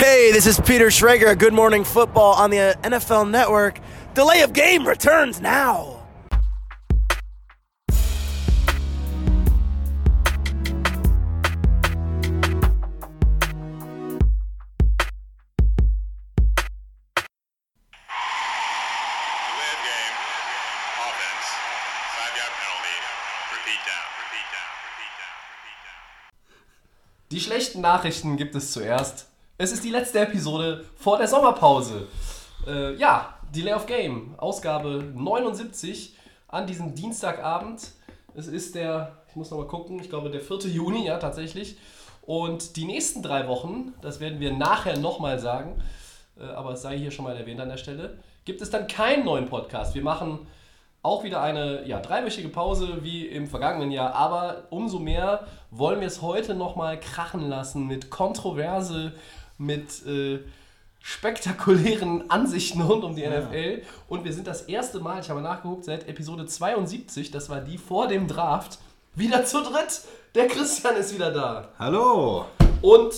Hey, this is Peter Schrager. Good Morning Football on the uh, NFL Network. Delay of game returns now. Die schlechten Nachrichten gibt es zuerst. Es ist die letzte Episode vor der Sommerpause. Äh, ja, Delay of Game, Ausgabe 79 an diesem Dienstagabend. Es ist der, ich muss nochmal gucken, ich glaube der 4. Juni, ja tatsächlich. Und die nächsten drei Wochen, das werden wir nachher nochmal sagen, äh, aber es sei hier schon mal erwähnt an der Stelle, gibt es dann keinen neuen Podcast. Wir machen auch wieder eine ja, dreiwöchige Pause wie im vergangenen Jahr, aber umso mehr wollen wir es heute nochmal krachen lassen mit Kontroverse, mit äh, spektakulären Ansichten rund um die NFL. Und wir sind das erste Mal, ich habe nachgeguckt, seit Episode 72, das war die vor dem Draft, wieder zu dritt. Der Christian ist wieder da. Hallo! Und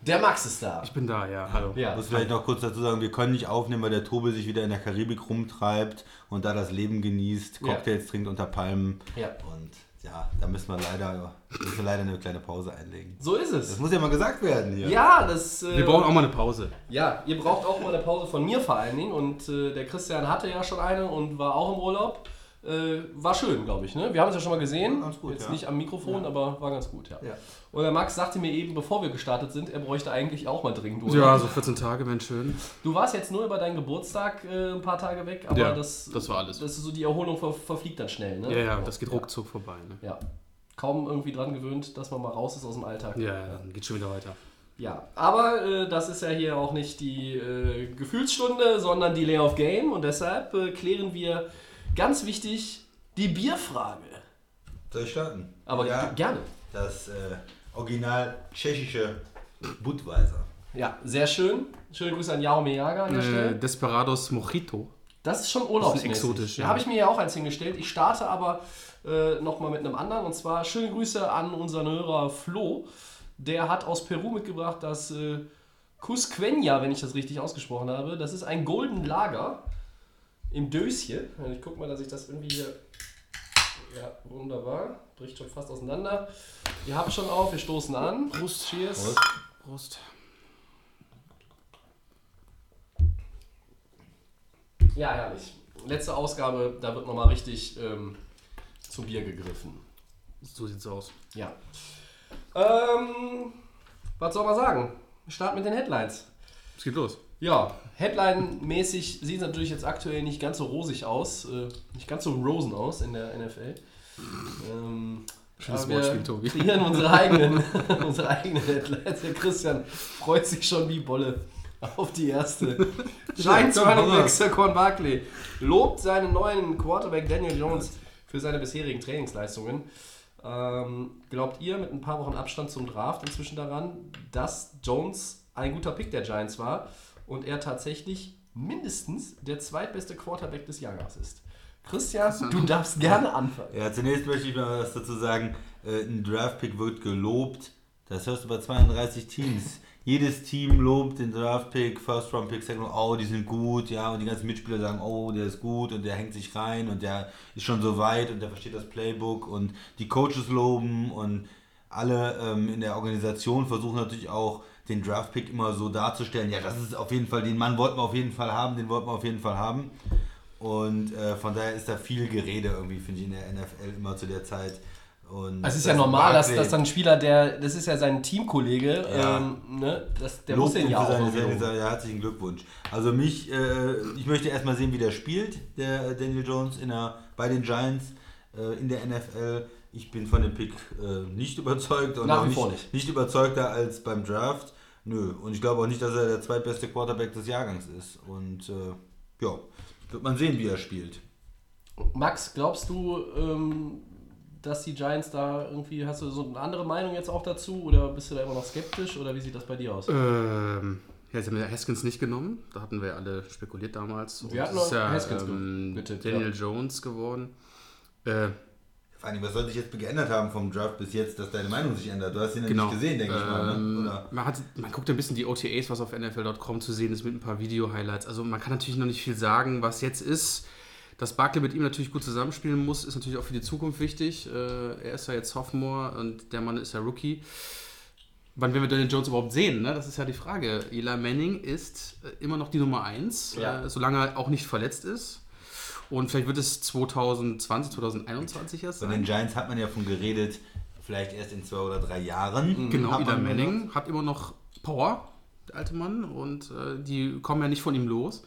der Max ist da. Ich bin da, ja, hallo. Ja. Ich muss vielleicht noch kurz dazu sagen, wir können nicht aufnehmen, weil der Tobi sich wieder in der Karibik rumtreibt und da das Leben genießt, Ja. Cocktails trinkt unter Palmen. Ja. Und ja, da müssen wir leider, müssen wir leider eine kleine Pause einlegen. So ist Das es. muss ja mal gesagt werden hier. Ja, das. Äh, Wir brauchen auch mal eine Pause. Ja, ihr braucht auch mal eine Pause von mir vor allen Dingen. Und äh, der Christian hatte ja schon eine und war auch im Urlaub. Äh, war schön, glaube ich. Ne? Wir haben es ja schon mal gesehen. Ganz gut, Jetzt ja. nicht am Mikrofon, aber war ganz gut, ja. Ja. Und der Max sagte mir eben, bevor wir gestartet sind, er bräuchte eigentlich auch mal dringend Urlaub. Ja, so 14 Tage wären schön. Du warst jetzt nur über deinen Geburtstag äh, ein paar Tage weg, aber Ja, das, das war alles. Das ist so die Erholung ver verfliegt dann schnell, ne? Ja, ja, das geht ruckzuck vorbei. Ne? Ja. Kaum irgendwie dran gewöhnt, dass man mal raus ist aus dem Alltag. Ja, ja, dann geht schon wieder weiter. Ja, aber äh, das ist ja hier auch nicht die äh, Gefühlsstunde, sondern die Lay of Game und deshalb äh, klären wir ganz wichtig die Bierfrage. Soll ich starten? Aber ja, gerne. das äh, original tschechische Budweiser. Ja, sehr schön. Schöne Grüße an Jaume Jager an der Äh, Stelle. Desperados Mojito. Das ist schon urlaubsmäßig. exotisch, Da ja. habe ich mir ja auch eins hingestellt. Ich starte aber äh, nochmal mit einem anderen. Und zwar schöne Grüße an unseren Hörer Flo. Der hat aus Peru mitgebracht das äh, Cusqueña, wenn ich das richtig ausgesprochen habe. Das ist ein Golden Lager im Döschen. Ich gucke mal, dass ich das irgendwie hier... Ja, wunderbar. Bricht schon fast auseinander. Ihr habt schon auf, wir stoßen an. Prost. Cheers. Prost. Ja, herrlich. Letzte Ausgabe, da wird nochmal richtig ähm, zum Bier gegriffen. So sieht's aus. Ja. Ähm, was soll man sagen? Wir starten mit den Headlines. Es geht los. Ja, Headline-mäßig sieht es natürlich jetzt aktuell nicht ganz so rosig aus, äh, nicht ganz so rosen aus in der NFL. Ähm, Schönes wir Wortspiel, Tobi. kreieren unsere eigenen, unsere eigenen Headlines. Der Christian freut sich schon wie Bolle auf die erste. Giants Running Back. Saquon Barkley lobt seinen neuen Quarterback Daniel Jones für seine bisherigen Trainingsleistungen. Ähm, glaubt ihr mit ein paar Wochen Abstand zum Draft inzwischen daran, dass Jones ein guter Pick der Giants war und er tatsächlich mindestens der zweitbeste Quarterback des Jahrgangs ist? Christian, du darfst gerne anfangen. Ja, zunächst möchte ich mal was dazu sagen. Äh, ein Draftpick wird gelobt. Das hörst du bei 32 Teams. Jedes Team lobt den Draftpick, First Round Pick, Second Round, oh, die sind gut, ja, und die ganzen Mitspieler sagen, oh, der ist gut und der hängt sich rein und der ist schon so weit und der versteht das Playbook und die Coaches loben und alle ähm, in der Organisation versuchen natürlich auch den Draftpick immer so darzustellen, ja, das ist auf jeden Fall, den Mann wollten wir auf jeden Fall haben, den wollten wir auf jeden Fall haben. Und äh, von daher ist da viel Gerede irgendwie, finde ich, in der NFL immer zu der Zeit. Und Es ist ja normal, dass, dass dann ein Spieler, der, das ist ja sein Teamkollege, Ja. ähm, ne, das, der muss lobt den ja auch seine loben. Ja, herzlichen Glückwunsch. Also mich, äh, ich möchte erstmal sehen, wie der spielt, der Daniel Jones in der, bei den Giants äh, in der NFL. Ich bin von dem Pick äh, nicht überzeugt und Nach auch wie nicht, vor nicht. nicht überzeugter als beim Draft. Nö, und ich glaube auch nicht, dass er der zweitbeste Quarterback des Jahrgangs ist. Und äh, ja, wird man sehen, wie er spielt. Max, glaubst du, ähm, dass die Giants da irgendwie, hast du so eine andere Meinung jetzt auch dazu oder bist du da immer noch skeptisch oder wie sieht das bei dir aus? Ähm, ja, sie haben ja Haskins nicht genommen. Da hatten wir ja alle spekuliert damals. Und Wir hatten noch ja Haskins ähm, Daniel ja. Jones geworden. Äh, Allem, was soll sich jetzt geändert haben vom Draft bis jetzt, dass deine Meinung sich ändert? Du hast ihn ja Genau. nicht gesehen, denke ich mal. Ähm, Ne? Oder? man, hat, man guckt ein bisschen die OTAs, was auf NFL.com zu sehen ist, mit ein paar Video-Highlights. Also man kann natürlich noch nicht viel sagen, was jetzt ist. Dass Barkley mit ihm natürlich gut zusammenspielen muss, ist natürlich auch für die Zukunft wichtig. Äh, er ist ja jetzt Sophomore und der Mann ist ja Rookie. Wann werden wir Daniel Jones überhaupt sehen? Ne? Das ist ja die Frage. Eli Manning ist äh, immer noch die Nummer 1, Ja. äh, solange er auch nicht verletzt ist. Und vielleicht wird es 2020, 2021 erst Von sein. den Giants hat man ja von geredet, vielleicht erst in zwei oder drei Jahren. Genau, hat Eli man Manning hat immer noch Power, der alte Mann, und äh, die kommen ja nicht von ihm los.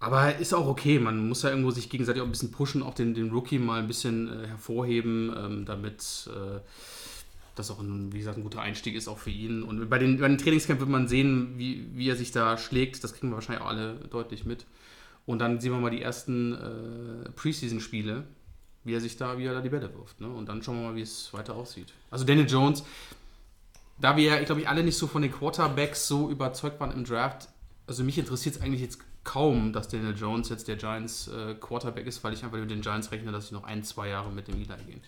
Aber ist auch okay, man muss ja irgendwo sich gegenseitig auch ein bisschen pushen, auch den, den Rookie mal ein bisschen äh, hervorheben, ähm, damit äh, das auch ein, wie gesagt, ein guter Einstieg ist auch für ihn. Und bei den, bei den Trainingscamp wird man sehen, wie, wie er sich da schlägt. Das kriegen wir wahrscheinlich auch alle deutlich mit. Und dann sehen wir mal die ersten äh, Preseason-Spiele, wie er sich da, wie er da die Bälle wirft. Ne? Und dann schauen wir mal, wie es weiter aussieht. Also Daniel Jones, da wir ja, glaube ich, alle nicht so von den Quarterbacks so überzeugt waren im Draft, also mich interessiert es eigentlich jetzt kaum, dass Daniel Jones jetzt der Giants äh, Quarterback ist, weil ich einfach mit den Giants rechne, dass sie noch ein, zwei Jahre mit dem Eli gehen.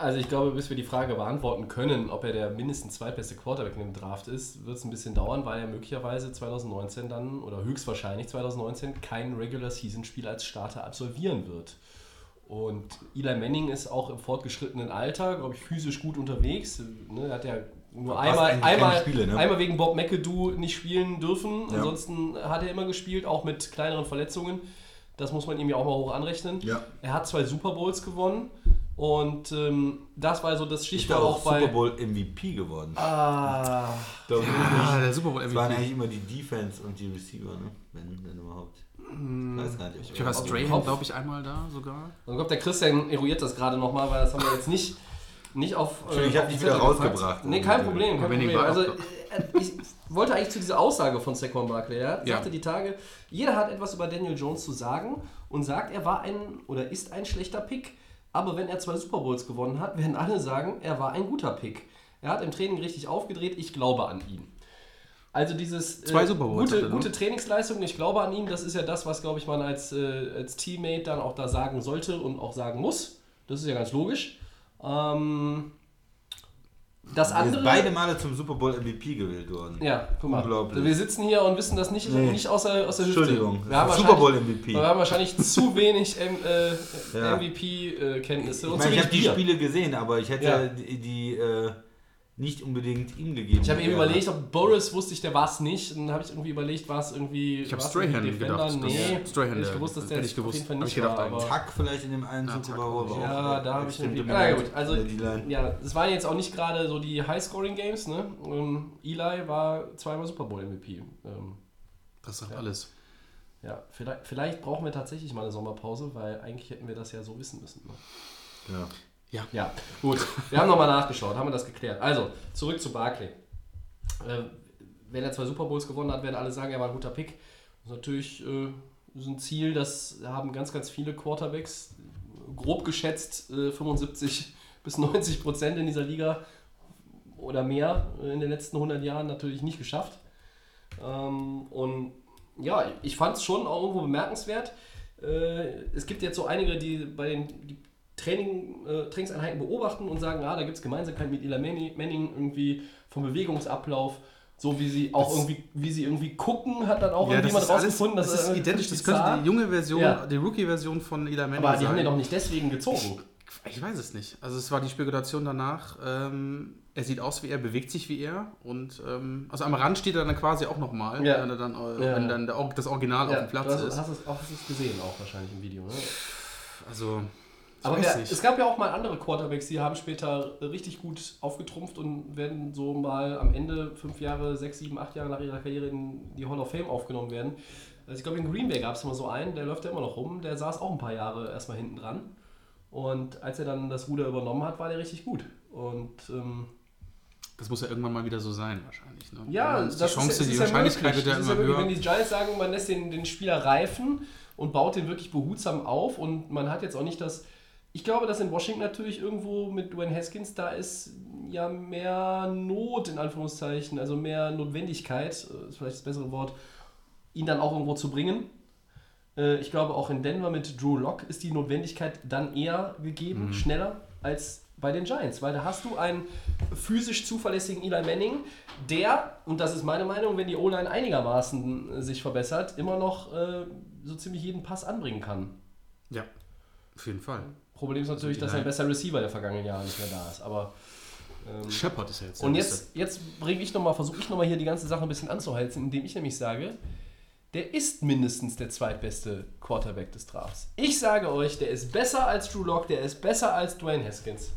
Also ich glaube, bis wir die Frage beantworten können, ob er der mindestens zweitbeste Quarterback in dem Draft ist, wird es ein bisschen dauern, weil er möglicherweise 2019 dann oder höchstwahrscheinlich 2019 kein Regular Season Spiel als Starter absolvieren wird. Und Eli Manning ist auch im fortgeschrittenen Alter, glaube ich, physisch gut unterwegs. Ne, er hat ja nur einmal, einmal, Spiele, ne? einmal wegen Bob McAdoo nicht spielen dürfen. Ja. Ansonsten hat er immer gespielt, auch mit kleineren Verletzungen. Das muss man ihm ja auch mal hoch anrechnen. Ja. Er hat zwei Super Bowls gewonnen. Und ähm, das war so das Stichwort ja auch auch bei. Super Bowl MVP geworden. Ah, ich Ah, nicht. der Super Bowl Es waren MVP. eigentlich immer die Defense und die Receiver, ne? Wenn, wenn überhaupt. Ich weiß gar nicht. Ich war Strahan, glaube ich, einmal da sogar. und ich glaube, der Christian eruiert das gerade nochmal, weil das haben wir jetzt nicht, nicht auf. Entschuldigung, ich hab auf dich die wieder rausgebracht. Nee, kein Problem, kein ich Problem. Also, äh, ich wollte eigentlich zu dieser Aussage von Saquon Barkley. Er Ja. sagte die Tage, jeder hat etwas über Daniel Jones zu sagen und sagt, er war ein oder ist ein schlechter Pick. Aber wenn er zwei Super Bowls gewonnen hat, werden alle sagen, er war ein guter Pick. Er hat im Training richtig aufgedreht, ich glaube an ihn. Also dieses Bowls gute, ne? gute Trainingsleistung, ich glaube an ihn, das ist ja das, was, glaube ich, man als, äh, als Teammate dann auch da sagen sollte und auch sagen muss. Das ist ja ganz logisch. Ähm, das Wir sind andere... beide Male zum Super Bowl MVP gewählt worden. Ja, guck mal. Unglaublich. Wir sitzen hier und wissen das nicht, Nee. nicht aus, der, aus der Hüfte. Entschuldigung, Wir haben, Super Bowl wahrscheinlich- MVP. wir haben wahrscheinlich zu wenig äh, Ja. MVP-Kenntnisse. Ich und meine, zu ich habe die. Spiele gesehen, aber ich hätte Ja. die, die äh, nicht unbedingt ihm gegeben. Ich habe eben Ja. überlegt, ob Boris wusste ich, der war es nicht. Und dann habe ich irgendwie überlegt, war es irgendwie. Ich habe Strahan gedacht. Nee, Strahan, ich gewusst, dass das der es ich auf gewusst. jeden Fall nicht ich gedacht, war. ein Aber Tack vielleicht in dem einen Ja, Super Tack Bowl. war war ja, auch da habe ich irgendwie. Ja, gut, also. Ja, das waren jetzt auch nicht gerade so die High-Scoring-Games, ne? Ähm, Eli war zweimal Super Bowl-MVP. Ähm, Das sagt Ja. alles. ja, vielleicht, vielleicht brauchen wir tatsächlich mal eine Sommerpause, weil eigentlich hätten wir das ja so wissen müssen. Ne? Ja. Ja, gut. Wir haben nochmal nachgeschaut, haben wir das geklärt. Also, zurück zu Barclay. Äh, wenn er zwei Super Bowls gewonnen hat, werden alle sagen, er war ein guter Pick. Das ist natürlich äh, so ein Ziel, das haben ganz, ganz viele Quarterbacks, grob geschätzt äh, 75 bis 90 Prozent in dieser Liga oder mehr äh, in den letzten 100 Jahren natürlich nicht geschafft. Ähm, und ja, ich fand es schon auch irgendwo bemerkenswert. Äh, es gibt jetzt so einige, die bei den Training, äh, Trainingseinheiten beobachten und sagen, ah, da gibt es Gemeinsamkeit mit Eli Manning, irgendwie vom Bewegungsablauf, so wie sie auch Das- irgendwie, wie sie irgendwie gucken, hat dann auch Ja, irgendwie das jemand ist, alles, rausgefunden, das dass ist er identisch. Das könnte die junge Version, Ja. die Rookie-Version von Eli Manning Aber die sein. haben den doch nicht deswegen gezogen. Ich weiß es nicht. Also es war die Spekulation danach. Ähm, er sieht aus wie er, bewegt sich wie er und ähm, also am Rand steht er dann quasi auch nochmal, Ja. wenn, er dann, äh, Ja. wenn dann das Original auf dem Platz du hast, ist. hast, es, auch, hast es gesehen auch wahrscheinlich im Video. Ne? Also ich Aber ja, es gab ja auch mal andere Quarterbacks, die haben später richtig gut aufgetrumpft und werden so mal am Ende fünf Jahre, sechs, sieben, acht Jahre nach ihrer Karriere in die Hall of Fame aufgenommen werden. Also ich glaube, in Green Bay gab es mal so einen, der läuft ja immer noch rum, der saß auch ein paar Jahre erstmal hinten dran. Und als er dann das Ruder übernommen hat, war der richtig gut. Und ähm, das muss ja irgendwann mal wieder so sein wahrscheinlich. Ne? ja, die das ist Chance, ja, es die ist Wahrscheinlichkeit ja wird ja ist immer ja höher. Wenn die Giants sagen, man lässt den, den Spieler reifen und baut den wirklich behutsam auf und man hat jetzt auch nicht das. Ich glaube, dass in Washington natürlich irgendwo mit Dwayne Haskins da ist ja mehr Not in Anführungszeichen, also mehr Notwendigkeit, äh, ist vielleicht das bessere Wort, ihn dann auch irgendwo zu bringen. Äh, ich glaube, auch in Denver mit Drew Lock ist die Notwendigkeit dann eher gegeben, schneller als bei den Giants, weil da hast du einen physisch zuverlässigen Eli Manning, der, und das ist meine Meinung, wenn die O-Line einigermaßen äh, sich verbessert, immer noch äh, so ziemlich jeden Pass anbringen kann. Ja, auf jeden Fall. Problem ist natürlich, dass Eli- ein besser Receiver der vergangenen Jahre nicht mehr da ist, aber ähm, Shepard ist ja jetzt. und jetzt, jetzt bringe ich noch mal, versuche ich nochmal hier die ganze Sache ein bisschen anzuheizen, indem ich nämlich sage, der ist mindestens der zweitbeste Quarterback des Drafts. Ich sage euch, der ist besser als Drew Lock, der ist besser als Dwayne Haskins.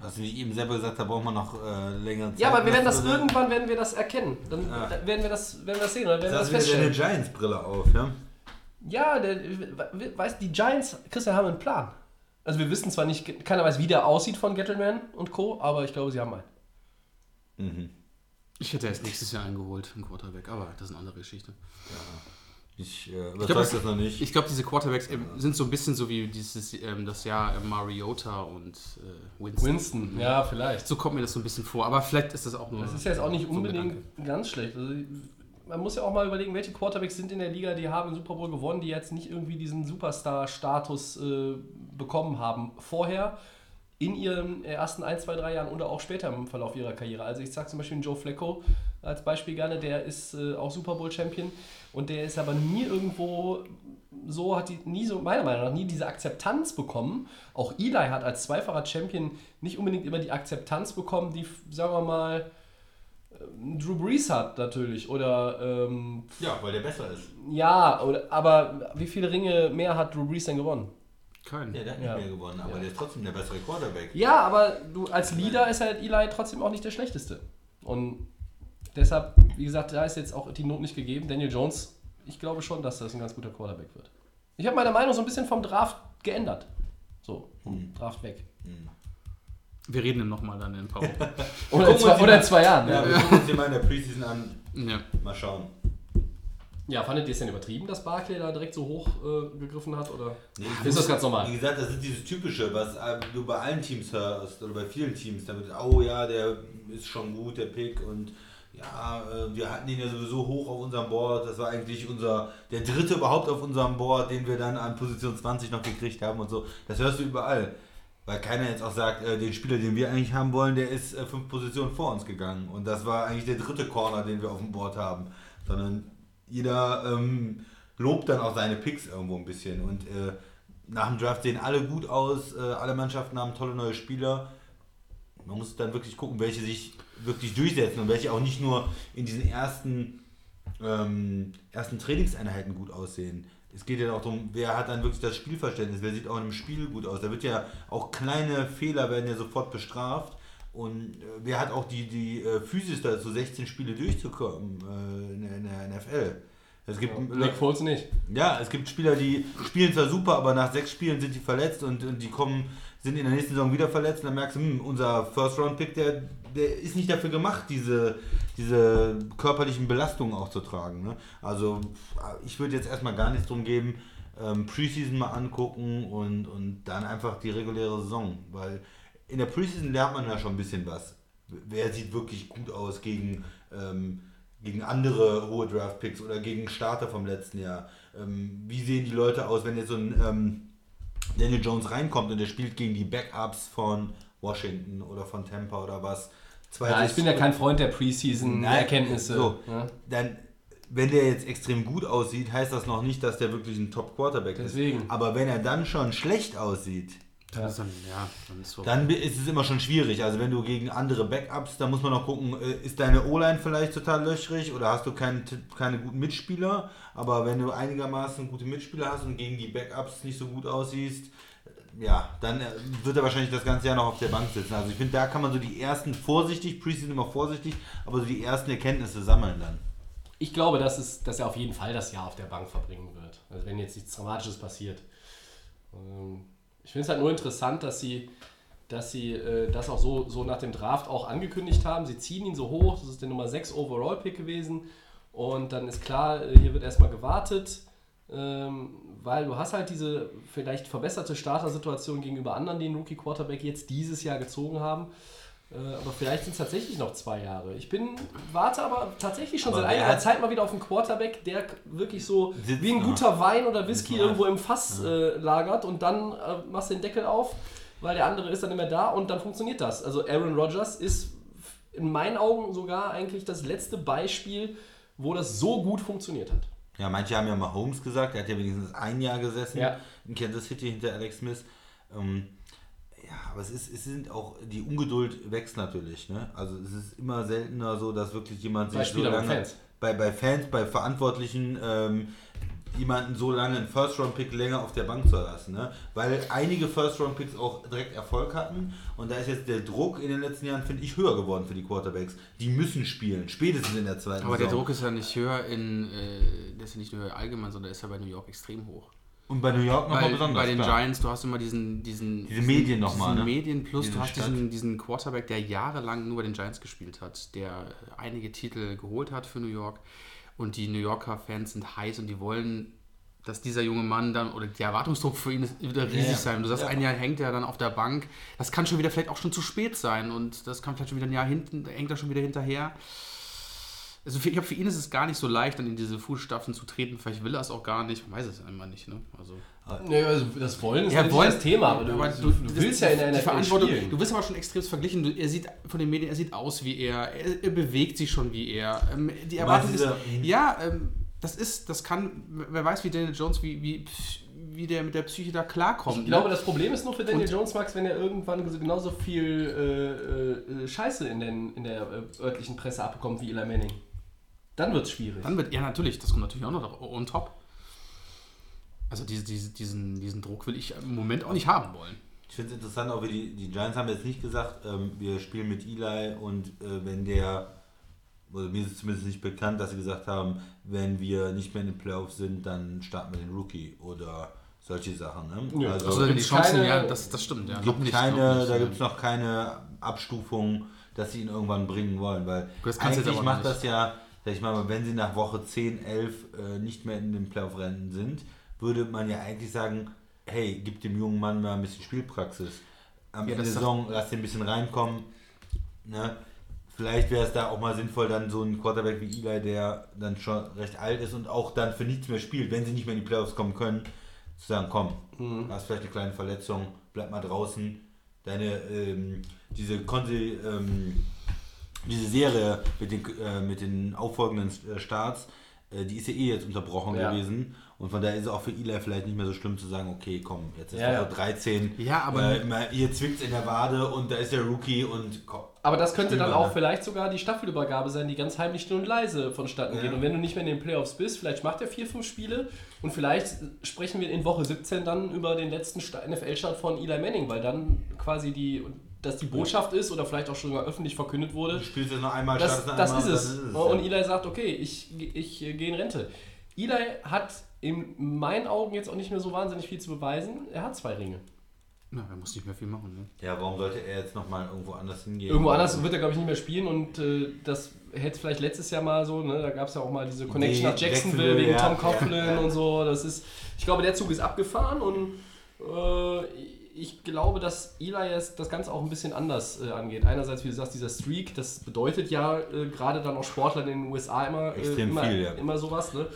Was ich eben selber gesagt habe, braucht man noch äh, länger Zeit. Ja, aber wir werden das irgendwann werden wir das erkennen. Dann Ja. werden wir das werden wir das sehen oder werden wir Das das wieder deine feststellen. Giants-Brille auf, ja? Ja, der, we- weißt die Giants, Christian, haben einen Plan. Also wir wissen zwar nicht, keiner weiß, wie der aussieht von Gettleman und Co., aber ich glaube, sie haben einen. Mhm. Ich hätte erst nächstes Jahr eingeholt, einen Quarterback, aber das ist eine andere Geschichte. Ich äh, Ich überzeug glaube, das noch nicht. ich glaub, diese Quarterbacks ähm, sind so ein bisschen so wie dieses, ähm, das Jahr äh, Mariota und äh, Winston. Winston, ja, vielleicht. So kommt mir das so ein bisschen vor, aber vielleicht ist das auch nur. Das ist ja jetzt auch nicht so unbedingt Gedanke. ganz schlecht. Also, man muss ja auch mal überlegen, welche Quarterbacks sind in der Liga, die haben den Super Bowl gewonnen, die jetzt nicht irgendwie diesen Superstar-Status äh, bekommen haben vorher in ihren ersten 1, 2, 3 Jahren oder auch später im Verlauf ihrer Karriere. Also ich sage zum Beispiel Joe Flacco als Beispiel gerne, der ist äh, auch Super Bowl-Champion und der ist aber nie irgendwo so, hat die nie so, meiner Meinung nach, nie diese Akzeptanz bekommen. Auch Eli hat als zweifacher Champion nicht unbedingt immer die Akzeptanz bekommen, die, sagen wir mal, Drew Brees hat natürlich. Oder ähm, ja, weil der besser ist. ja, oder, aber wie viele Ringe mehr hat Drew Brees denn gewonnen? Kein. Ja, der hat Ja. nicht mehr gewonnen, aber Ja. der ist trotzdem der bessere Quarterback. Ja, aber du als Leader ist halt Eli trotzdem auch nicht der schlechteste. Und deshalb, wie gesagt, da ist jetzt auch die Not nicht gegeben. Daniel Jones, ich glaube schon, dass das ein ganz guter Quarterback wird. Ich habe meine Meinung so ein bisschen vom Draft geändert. So, vom Draft weg. Wir reden dann nochmal dann in ein paar Wochen. Oder, in zwei, oder in zwei Jahren. Ja, Ja, wir gucken uns den mal in der Preseason an. ja. Mal schauen. ja fandet ihr es denn übertrieben, dass Barkley da direkt so hoch äh, gegriffen hat? Oder Nee, ist das ganz normal? Wie gesagt, das ist dieses Typische, was äh, du bei allen Teams hörst oder bei vielen Teams. Da wird, oh ja, der ist schon gut, der Pick und ja, äh, wir hatten ihn ja sowieso hoch auf unserem Board. Das war eigentlich unser, der dritte überhaupt auf unserem Board, den wir dann an Position 20 noch gekriegt haben und so. Das hörst du überall. Weil keiner jetzt auch sagt, äh, den Spieler, den wir eigentlich haben wollen, der ist äh, fünf Positionen vor uns gegangen. Und das war eigentlich der dritte Corner, den wir auf dem Board haben. Sondern jeder ähm, lobt dann auch seine Picks irgendwo ein bisschen. Und äh, nach dem Draft sehen alle gut aus, äh, alle Mannschaften haben tolle neue Spieler. Man muss dann wirklich gucken, welche sich wirklich durchsetzen und welche auch nicht nur in diesen ersten, ähm, ersten Trainingseinheiten gut aussehen. Es geht ja auch darum, wer hat dann wirklich das Spielverständnis, wer sieht auch in einem Spiel gut aus. Da wird ja auch kleine Fehler werden ja sofort bestraft. Und äh, wer hat auch die, die äh, Physis dazu, 16 Spiele durchzukommen äh, in, der- in der NFL? Es gibt Nick Foles nicht. ja, es gibt Spieler, die spielen zwar super, aber nach sechs Spielen sind die verletzt und, und die kommen, sind in der nächsten Saison wieder verletzt und dann merkst du, hm, unser First-Round-Pick, der, der ist nicht dafür gemacht, diese, diese körperlichen Belastungen auch zu tragen. Ne? Also ich würde jetzt erstmal gar nichts drum geben, ähm, Preseason mal angucken und, und dann einfach die reguläre Saison, weil in der Preseason lernt man ja schon ein bisschen was. Wer sieht wirklich gut aus gegen, ähm, gegen andere hohe Draft-Picks oder gegen Starter vom letzten Jahr? Ähm, wie sehen die Leute aus, wenn jetzt so ein ähm, Daniel Jones reinkommt und der spielt gegen die Backups von Washington oder von Tampa oder was? Ja, ich bin ja kein Freund der Preseason-Erkenntnisse. So, Ja. dann, wenn der jetzt extrem gut aussieht, heißt das noch nicht, dass der wirklich ein Top-Quarterback ist. Deswegen. Aber wenn er dann schon schlecht aussieht, Dann ist dann, ja, dann ist so. dann ist es immer schon schwierig. Also wenn du gegen andere Backups, da muss man noch gucken, äh, ist deine O-Line vielleicht total löchrig oder hast du kein, keine guten Mitspieler. Aber wenn du einigermaßen gute Mitspieler hast und gegen die Backups nicht so gut aussiehst, ja, dann äh, wird er wahrscheinlich das ganze Jahr noch auf der Bank sitzen. Also ich finde, da kann man so die ersten vorsichtig, Preseason immer vorsichtig, aber so die ersten Erkenntnisse sammeln dann. Ich glaube, dass, es, dass er auf jeden Fall das Jahr auf der Bank verbringen wird. Also wenn jetzt nichts Dramatisches passiert. Ähm, Ich finde es halt nur interessant, dass sie, dass sie äh, das auch so, so nach dem Draft auch angekündigt haben. Sie ziehen ihn so hoch, das ist der Nummer 6 Overall-Pick gewesen. Und dann ist klar, äh, hier wird erstmal gewartet, weil du hast halt diese vielleicht verbesserte Startersituation gegenüber anderen, die den Rookie-Quarterback jetzt dieses Jahr gezogen haben. Äh, aber vielleicht sind es tatsächlich noch zwei Jahre. Ich bin, warte aber tatsächlich schon Aber seit einiger Zeit mal wieder auf einen Quarterback, der wirklich so wie ein guter Wein oder Whisky irgendwo im Fass äh, lagert und dann äh, machst du den Deckel auf, weil der andere ist dann nicht mehr da und dann funktioniert das. Also Aaron Rodgers ist in meinen Augen sogar eigentlich das letzte Beispiel, wo das so gut funktioniert hat. Ja, manche haben ja mal Holmes gesagt, er hat ja wenigstens ein Jahr gesessen Ja. in Kansas City hinter Alex Smith. Ähm, ja, aber es, ist, es sind auch, die Ungeduld wächst natürlich. Ne? Also es ist immer seltener so, dass wirklich jemand Bei sich so Spielern und lange... Fans. Bei, bei Fans, bei Verantwortlichen, ähm, jemanden so lange einen First-Round-Pick länger auf der Bank zu lassen. Ne? Weil einige First-Round-Picks auch direkt Erfolg hatten und da ist jetzt der Druck in den letzten Jahren, finde ich, höher geworden für die Quarterbacks. Die müssen spielen, spätestens in der zweiten Aber der Saison. Druck ist ja nicht höher in, äh, der ist ja nicht nur allgemein, sondern der ist ja bei New York extrem hoch. Und bei New York nochmal besonders. bei den klar. Giants, du hast immer diesen, diesen Diese Medien noch mal, diesen ne? Medien plus Diese du hast Stadt. diesen, diesen Quarterback, der jahrelang nur bei den Giants gespielt hat, der einige Titel geholt hat für New York und die New Yorker Fans sind heiß und die wollen, dass dieser junge Mann dann oder der Erwartungsdruck für ihn ist wieder riesig Ja. sein. Du sagst, Ja. ein Jahr hängt er dann auf der Bank. Das kann schon wieder vielleicht auch schon zu spät sein und das kann vielleicht schon wieder ein Jahr hinten, hängt er schon wieder hinterher. Also für, ich glaube, für ihn ist es gar nicht so leicht, dann in diese Fußstapfen zu treten. Vielleicht will er es auch gar nicht. Man weiß es einmal nicht. Ne? Also, Naja, also das Wollen ist ja, wollen- das Thema, aber du, aber du, du willst ja in NFL Verantwortung. Du wirst aber schon extrem verglichen. Du, er sieht von den Medien, er sieht aus wie er, er, er bewegt sich schon wie er. Ähm, die Erwartung ist, ja, ähm, das ist, das kann, wer weiß, wie Daniel Jones, wie, wie, wie der mit der Psyche da klarkommt. Ich glaube, ne? das Problem ist nur für Daniel Und- Jones, Max, wenn er irgendwann so- genauso viel äh, äh, Scheiße in, den, in der äh, örtlichen Presse abbekommt wie Eli Manning. Dann wird es schwierig. Dann wird, ja natürlich, das kommt natürlich auch noch on top. Also diese, diese, diesen, diesen Druck will ich im Moment auch nicht haben wollen. Ich finde es interessant, auch wie die, die Giants haben jetzt nicht gesagt, ähm, wir spielen mit Eli und äh, wenn der, oder mir ist es zumindest nicht bekannt, dass sie gesagt haben, wenn wir nicht mehr in den Playoffs sind, dann starten wir den Rookie oder solche Sachen. Ne? Nö, also Also die gibt's Chancen, keine- ja, das, das stimmt. Ja. gibt nicht, keine, nicht, da ja. gibt es noch keine Abstufung, dass sie ihn irgendwann bringen wollen, weil Das eigentlich macht nicht. das ja, sag ich mal, wenn sie nach Woche 10, 11 äh, nicht mehr in den Playoff-Rennen sind, würde man ja eigentlich sagen, hey, gib dem jungen Mann mal ein bisschen Spielpraxis. Am Ja, Ende der Saison, lass den ein bisschen reinkommen. Ne? Vielleicht wäre es da auch mal sinnvoll, dann so ein Quarterback wie Eli, der dann schon recht alt ist und auch dann für nichts mehr spielt, wenn sie nicht mehr in die Playoffs kommen können, zu sagen, komm, Mhm. hast vielleicht eine kleine Verletzung, bleib mal draußen. Deine, ähm, diese Konse, ähm, diese Serie mit den, äh, mit den auffolgenden äh, Starts, äh, die ist ja eh jetzt unterbrochen Ja. gewesen. Und von daher ist es auch für Eli vielleicht nicht mehr so schlimm zu sagen, okay, komm, jetzt ist Ja, Woche ja. 13. Ja, aber- äh, mal- ihr zwickt in der Wade und da ist der Rookie und komm. Aber das könnte dann auch vielleicht sogar die Staffelübergabe sein, die ganz heimlich still und leise vonstatten Ja. geht. Und wenn du nicht mehr in den Playoffs bist, vielleicht macht er vier, fünf Spiele und vielleicht sprechen wir in Woche 17 dann über den letzten Sta- NFL-Start von Eli Manning, weil dann quasi die, dass die Botschaft ist oder vielleicht auch schon mal öffentlich verkündet wurde, Du spielst jetzt noch einmal, das, das einmal ist und es. dann Und ja. Eli sagt, okay, ich, ich, gehe in Rente. Eli hat in meinen Augen jetzt auch nicht mehr so wahnsinnig viel zu beweisen. Er hat zwei Ringe. Na, er muss nicht mehr viel machen. Ne? Ja, warum sollte er jetzt nochmal irgendwo anders hingehen? Irgendwo anders wird er, glaube ich, nicht mehr spielen und äh, das hätte vielleicht letztes Jahr mal so, ne, da gab es ja auch mal diese Connection Die nach Jacksonville Jacksonville, wegen ja, Tom ja, Coughlin ja. und so. Das ist, ich glaube, der Zug ist abgefahren und äh, ich glaube, dass Eli jetzt das Ganze auch ein bisschen anders äh, angeht. Einerseits, wie du sagst, dieser Streak, das bedeutet ja äh, gerade dann auch Sportlern in den USA immer, äh, immer, viel, ja. immer sowas. Ne?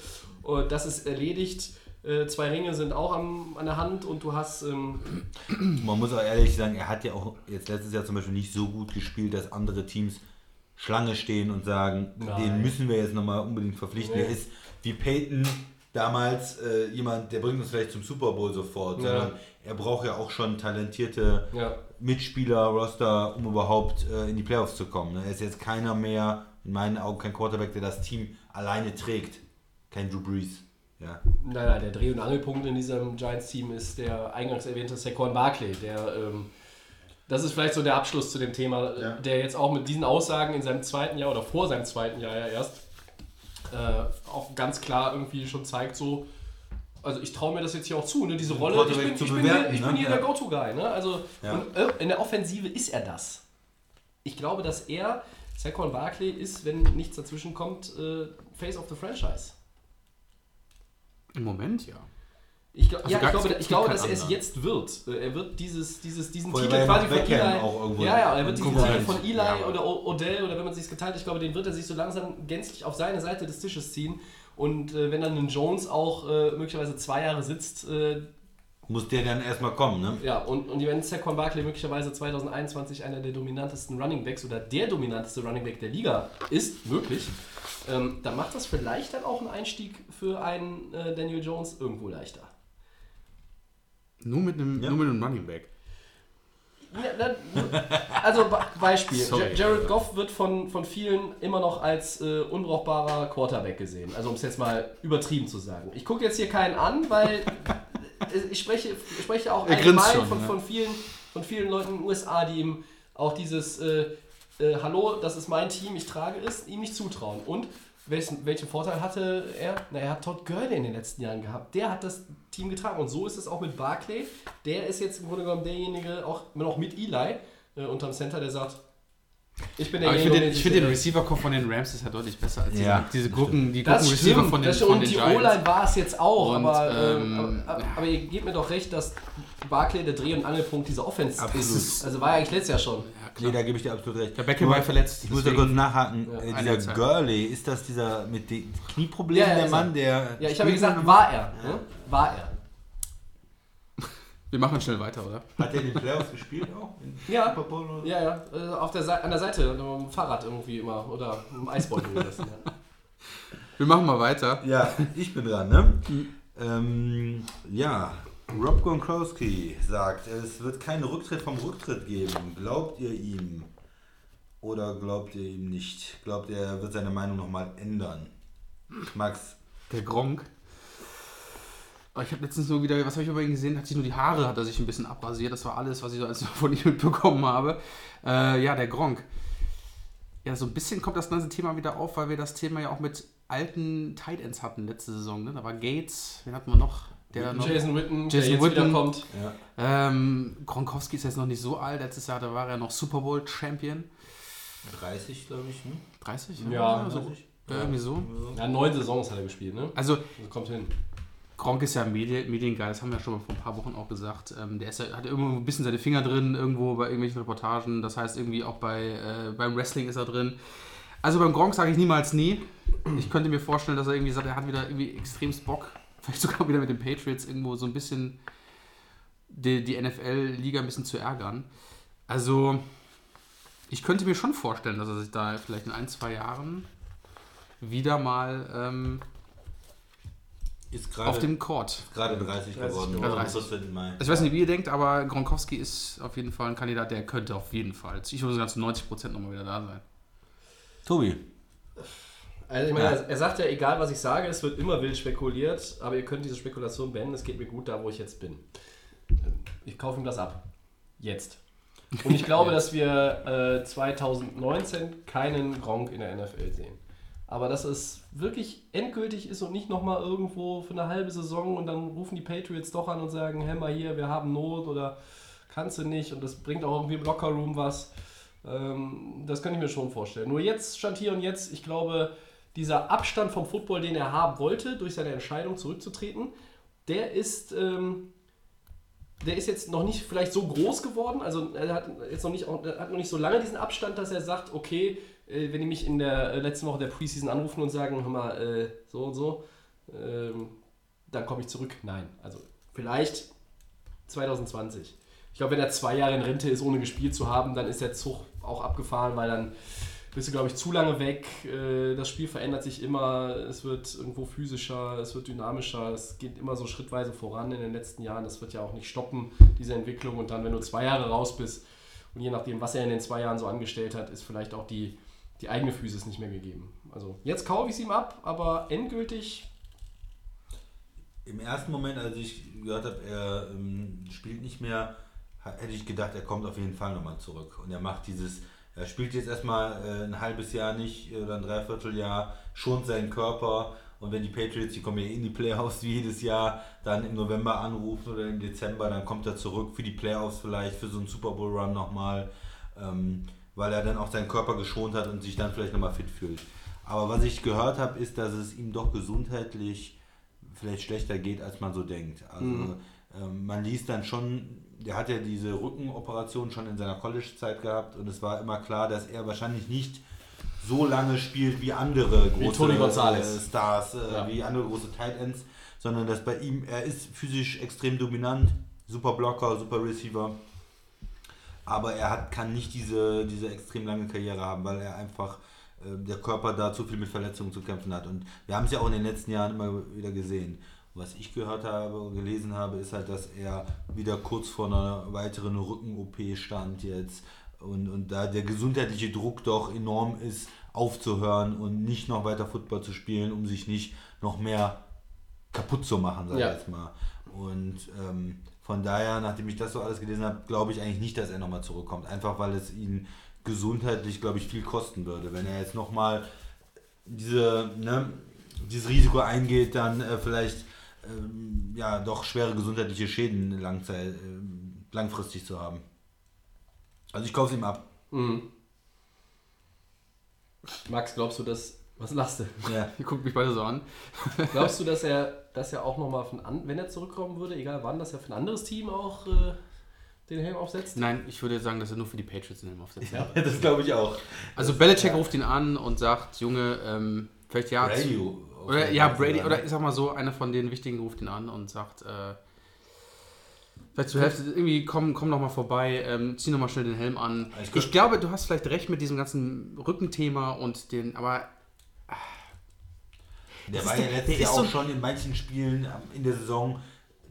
Und das ist erledigt. Äh, zwei Ringe sind auch am, an der Hand und du hast ähm, Man muss auch ehrlich sagen, er hat ja auch jetzt letztes Jahr zum Beispiel nicht so gut gespielt, dass andere Teams Schlange stehen und sagen, Nein. den müssen wir jetzt nochmal unbedingt verpflichten. Nee. Er ist wie Peyton damals äh, jemand, der bringt uns vielleicht zum Super Bowl sofort, Ja. sondern er braucht ja auch schon talentierte ja, Mitspieler, Roster, um überhaupt äh, in die Playoffs zu kommen. ne? Er ist jetzt keiner mehr, in meinen Augen kein Quarterback, der das Team alleine trägt. Kein Drew Brees. Ja. Nein, nein, der Dreh- und Angelpunkt in diesem Giants-Team ist der eingangs erwähnte Saquon Barkley. Der, ähm, das ist vielleicht so der Abschluss zu dem Thema, Ja. der jetzt auch mit diesen Aussagen in seinem zweiten Jahr oder vor seinem zweiten Jahr ja erst äh, auch ganz klar irgendwie schon zeigt, so, also ich traue mir das jetzt hier auch zu, ne, diese Rolle, ich bin, ich bin bewerten, hier, ich ne? bin hier Ja. der Go-To-Guy. Ne? Also, Ja. und äh, in der Offensive ist er das. Ich glaube, dass er, Saquon Barkley, ist, wenn nichts dazwischen kommt, äh, Face of the Franchise. Im Moment ja. Ich, glaub, Also ja, ich glaube, ich glaube dass er es jetzt wird. Äh, Er wird dieses, dieses, diesen Vorher Titel quasi von Eli. ja, ja, er wird diesen Titel von Eli Ja, oder Odell oder wenn man sich geteilt, ich glaube, den wird er sich so langsam gänzlich auf seine Seite des Tisches ziehen. Und äh, wenn dann ein Jones auch äh, möglicherweise zwei Jahre sitzt, äh, Muss der dann erstmal kommen, ne? ja, und, und wenn Saquon Barkley möglicherweise 2021 einer der dominantesten Running Backs oder der dominanteste Running Back der Liga ist, möglich, ähm, dann macht das vielleicht dann auch einen Einstieg für einen äh, Daniel Jones irgendwo leichter. Nur mit einem, Ja. nur mit einem Running Back. Ja, also Be- Beispiel. Sorry. Jared Goff wird von, von vielen immer noch als äh, unbrauchbarer Quarterback gesehen. Also um es jetzt mal übertrieben zu sagen. Ich gucke jetzt hier keinen an, weil äh, ich spreche, ich spreche auch allgemein schon, von, ja. von, vielen, von vielen Leuten in den USA, die ihm auch dieses äh, äh, Hallo, das ist mein Team, ich trage es, ihm nicht zutrauen. Und welchen, welchen Vorteil hatte er? Na, er hat Todd Gurley in den letzten Jahren gehabt. Der hat das Team getragen. Und so ist es auch mit Barclay. Der ist jetzt im Grunde genommen derjenige, auch noch mit Eli äh, unterm Center, der sagt, ich bin Aber ich finde den, ich find den Receiver-Core von den Rams ist ja deutlich besser als Ja, diese, diese Gurken, die das Gurken-Receiver stimmt, von den, das stimmt. von und den die. O-Line war es jetzt auch, Und, aber, ähm, ähm, aber, aber ihr gebt mir doch recht, dass Barclay der Dreh- und Angelpunkt dieser Offense Absolut. ist. Also war ja eigentlich letztes Jahr schon. Nee, da gebe ich dir absolut recht. Der Beckham war verletzt, Ich muss da kurz nachhaken. Ja, äh, dieser. Gurley, ist das dieser mit den Knieproblemen, Ja, ja, der er. Mann, der. Ja, ich habe ja gesagt, noch- war er. Ne? War er. Wir machen schnell weiter, oder? Hat er den Playoffs gespielt auch? In Ja. Super Bowl oder so? Ja, ja. äh, Auf der Seite, an der Seite, mit dem Fahrrad irgendwie immer oder mit dem Eisbeutel gesessen. Ja. Wir machen mal weiter. Ja, ich bin dran, ne? Ähm, ja, Rob Gronkowski sagt, es wird keinen Rücktritt vom Rücktritt geben. Glaubt ihr ihm? Oder glaubt ihr ihm nicht? Glaubt ihr, er wird seine Meinung nochmal ändern? Max, Der Gronk. Aber ich habe letztens nur wieder, was habe ich über ihn gesehen? Hat sich nur die Haare, hat er sich ein bisschen abrasiert. Das war alles, was ich so als von ihm mitbekommen habe. Äh, ja, der Gronk. Ja, so ein bisschen kommt das ganze Thema wieder auf, weil wir das Thema ja auch mit alten Tight Ends hatten letzte Saison. Ne? Da war Gates, wen hatten wir noch? Der noch Jason Witten, der Jason jetzt Witten. wieder kommt. ja, ähm, Gronkowski ist jetzt noch nicht so alt. Letztes Jahr da war er noch Super Bowl Champion. 30, glaube ich, ne? 30? Ja, so, 30. irgendwie so. Ja, neun Saisons hat er gespielt, ne? Also Also kommt hin. Gronk ist ja Medien, mediengeil, das haben wir ja schon vor ein paar Wochen auch gesagt. Ähm, der ist ja, hat ja irgendwo ein bisschen seine Finger drin, irgendwo bei irgendwelchen Reportagen. Das heißt, irgendwie auch bei, äh, beim Wrestling ist er drin. Also beim Gronk sage ich niemals nie. Ich könnte mir vorstellen, dass er irgendwie sagt, er hat wieder irgendwie extremst Bock, vielleicht sogar wieder mit den Patriots irgendwo so ein bisschen die, die NFL-Liga ein bisschen zu ärgern. Also ich könnte mir schon vorstellen, dass er sich da vielleicht in ein, zwei Jahren wieder mal ähm, Ist auf gerade dem Court gerade 30 geworden. geworden. am 30. 14. Mai. Also ich weiß nicht, wie ihr denkt, aber Gronkowski ist auf jeden Fall ein Kandidat, der könnte auf jeden Fall, ich würde sogar zu 90% nochmal wieder da sein. Tobi. Also ich meine, Ja. er sagt ja, egal was ich sage, es wird immer wild spekuliert, aber ihr könnt diese Spekulation beenden, es geht mir gut da, wo ich jetzt bin. Ich kaufe ihm das ab. Jetzt. Und ich glaube, dass wir äh, 2019 keinen Gronk in der NFL sehen. Aber dass es wirklich endgültig ist und nicht nochmal irgendwo für eine halbe Saison und dann rufen die Patriots doch an und sagen, hör mal hier, wir haben Not oder kannst du nicht und das bringt auch irgendwie im Lockerroom was. Ähm, das kann ich mir schon vorstellen. Nur jetzt stand hier und jetzt, ich glaube, dieser Abstand vom Football, den er haben wollte, durch seine Entscheidung zurückzutreten, der ist, ähm, der ist jetzt noch nicht vielleicht so groß geworden. Also er hat jetzt noch nicht, er hat noch nicht so lange diesen Abstand, dass er sagt, okay, äh, wenn die mich in der äh, letzten Woche der Preseason anrufen und sagen, hör mal, äh, so und so, ähm, dann komme ich zurück. Nein, also vielleicht 2020. Ich glaube, wenn er zwei Jahre in Rente ist, ohne gespielt zu haben, dann ist der Zug auch abgefahren, weil dann bist du, glaube ich, zu lange weg. Äh, Das Spiel verändert sich immer. Es wird irgendwo physischer, es wird dynamischer. Es geht immer so schrittweise voran in den letzten Jahren. Das wird ja auch nicht stoppen, diese Entwicklung. Und dann, wenn du zwei Jahre raus bist und je nachdem, was er in den zwei Jahren so angestellt hat, ist vielleicht auch die, die eigene Physis nicht mehr gegeben. Also jetzt kaufe ich es ihm ab, aber endgültig Im ersten Moment, als ich gehört habe, er ähm, spielt nicht mehr, hätte ich gedacht, er kommt auf jeden Fall nochmal zurück. Und er macht dieses, er spielt jetzt erstmal äh, ein halbes Jahr nicht oder ein Dreivierteljahr, schont seinen Körper. Und wenn die Patriots, die kommen ja eh in die Playoffs wie jedes Jahr, dann im November anrufen oder im Dezember, dann kommt er zurück für die Playoffs vielleicht, für so einen Super Bowl Run nochmal, ähm, weil er dann auch seinen Körper geschont hat und sich dann vielleicht nochmal fit fühlt. Aber was ich gehört habe, ist, dass es ihm doch gesundheitlich vielleicht schlechter geht, als man so denkt. Also Mhm. ähm, man liest dann schon, der hat ja diese Rückenoperation schon in seiner College-Zeit gehabt und es war immer klar, dass er wahrscheinlich nicht so lange spielt wie andere große Gonzalez. äh, Stars, äh, Ja. wie andere große Tight Ends, sondern dass bei ihm, er ist physisch extrem dominant, super Blocker, super Receiver, aber er hat, kann nicht diese, diese extrem lange Karriere haben, weil er einfach äh, der Körper da zu viel mit Verletzungen zu kämpfen hat. Und wir haben es ja auch in den letzten Jahren immer wieder gesehen. Was ich gehört habe gelesen habe, ist halt, dass er wieder kurz vor einer weiteren Rücken-OP stand jetzt und, und da der gesundheitliche Druck doch enorm ist, aufzuhören und nicht noch weiter Football zu spielen, um sich nicht noch mehr kaputt zu machen, sag ich Ja. jetzt mal. Und ähm, von daher, nachdem ich das so alles gelesen habe, glaube ich eigentlich nicht, dass er nochmal zurückkommt. Einfach weil es ihn gesundheitlich, glaube ich, viel kosten würde. Wenn er jetzt nochmal diese, ne, dieses Risiko eingeht, dann äh, vielleicht ähm, ja doch schwere gesundheitliche Schäden langzeit, ähm, langfristig zu haben. Also ich kaufe es ihm ab. Mhm. Max, glaubst du, dass. Was lachst du? Ja. Ihr guckt mich beide so an. Glaubst du, dass er, dass er auch nochmal von an, wenn er zurückkommen würde, egal wann, dass er für ein anderes Team auch äh, den Helm aufsetzt? Nein, ich würde sagen, dass er nur für die Patriots den Helm aufsetzt. Ja. Das glaube ich auch. Also Belichick ruft ihn an und sagt, Junge, ähm, vielleicht ja. Brady. zu- Oder ja, Brady, oder ich sag mal so, einer von den Wichtigen ruft ihn an und sagt, äh, vielleicht zur Hälfte, irgendwie komm, komm noch mal vorbei, ähm, zieh noch mal schnell den Helm an. Ich Ich, glaub- glaube, du hast vielleicht recht mit diesem ganzen Rückenthema und den, aber Der war ja letztes Jahr auch so- schon in manchen Spielen in der Saison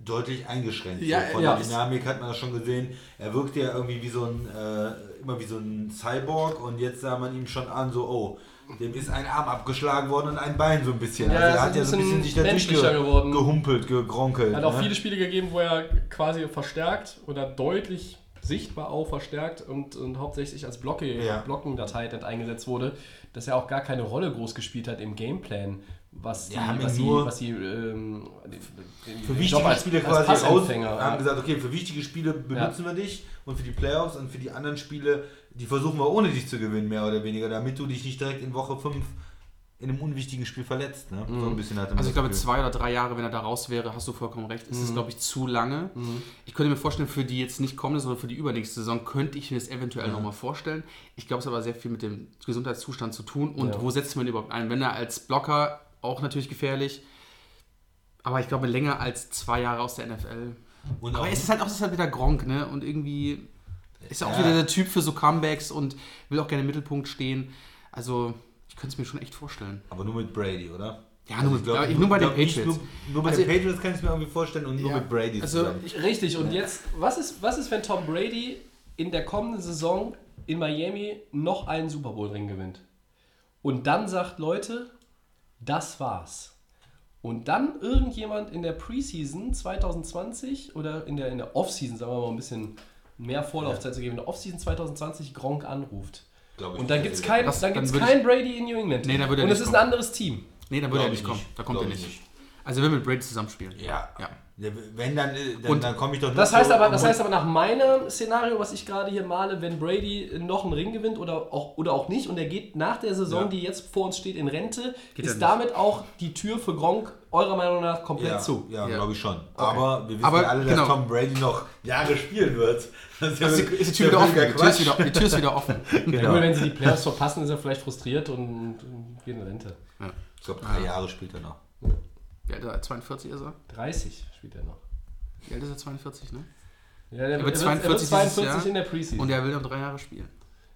deutlich eingeschränkt. Ja, so von ja. der Dynamik hat man das schon gesehen. Er wirkte ja irgendwie wie so ein, äh, immer wie so ein Cyborg und jetzt sah man ihm schon an, so, oh, dem ist ein Arm abgeschlagen worden und ein Bein so ein bisschen. Ja, also er hat ja so ein bisschen sich da menschlicher durchge- geworden. gehumpelt, gegronkelt. Er hat auch ne? viele Spiele gegeben, wo er quasi verstärkt oder deutlich sichtbar auch verstärkt und, und hauptsächlich als Blocke, Ja. Blockendatei eingesetzt wurde, dass er auch gar keine Rolle groß gespielt hat im Gameplan, was die, Ja, haben was die, nur was die ähm, den, den für Job wichtige als- Spiele als quasi raus, Passempfänger, haben ja. gesagt, okay, für wichtige Spiele benutzen wir dich und für die Playoffs und für die anderen Spiele, die versuchen wir ohne dich zu gewinnen, mehr oder weniger, damit du dich nicht direkt in Woche 5 in einem unwichtigen Spiel verletzt. Ne? So ein bisschen hatte man Also ich glaube, Gefühl. zwei oder drei Jahre, wenn er da raus wäre, hast du vollkommen recht, Mhm. ist es, glaube ich, zu lange. Ich könnte mir vorstellen, für die jetzt nicht kommende, sondern für die übernächste Saison könnte ich mir das eventuell noch mal vorstellen. Ich glaube, es hat aber sehr viel mit dem Gesundheitszustand zu tun und Ja. wo setzt man ihn überhaupt ein? Wenn er als Blocker auch natürlich gefährlich, aber ich glaube, länger als zwei Jahre aus der NFL. Und Aber es ist halt auch es ist halt wieder Gronk, ne? Und irgendwie ist er auch Ja. wieder der Typ für so Comebacks und will auch gerne im Mittelpunkt stehen. Also, ich könnte es mir schon echt vorstellen. Aber nur mit Brady, oder? Ja, nur mit- ich glaub, ja, nur bei den Patriots. Nur, nur bei Also- den Patriots kann ich es mir irgendwie vorstellen und nur Ja, mit Brady also ich- Richtig, und jetzt, was ist, was ist, wenn Tom Brady in der kommenden Saison in Miami noch einen Super Bowl-Ring gewinnt? Und dann sagt, Leute, das war's. Und dann irgendjemand in der Preseason 2020 oder in der, in der Offseason, sagen wir mal ein bisschen mehr Vorlaufzeit zu geben, in der Offseason 2020 Gronk anruft. Glaub ich Und dann gibt es er kein, Brady in New England. Nee, dann würde er Und es ist ein anderes Team. Nee, da würde er nicht ich kommen. nicht. Da kommt er nicht. nicht. Also, er will mit Brady zusammenspielen. Ja. Ja. Wenn dann, äh, dann, Und dann komme ich doch nur Das heißt, so- aber, das heißt aber nach meinem Szenario, was ich gerade hier male, wenn Brady noch einen Ring gewinnt oder auch, oder auch nicht und er geht nach der Saison, Ja. die jetzt vor uns steht, in Rente, Geht ist damit auch die Tür für Gronk eurer Meinung nach komplett ja, zu. ja, Ja. glaube ich schon. Aber wir wissen Aber ja alle, dass genau. Tom Brady noch Jahre spielen wird. Das Also, wirklich- ist die Tür wieder offen. Die Tür, ist wieder, die Tür ist wieder offen. Genau. gut, wenn sie die Playoffs verpassen, ist er vielleicht frustriert und, und geht in Rente. Ich glaube, drei Jahre spielt er noch. Wie alt ist er? 42 ist er? 30 spielt er noch. Wie alt ist er? 42, ne? Ja, der Er wird er 42 er wird dieses 42 Jahr. in der Preseason. Und er will noch drei Jahre spielen.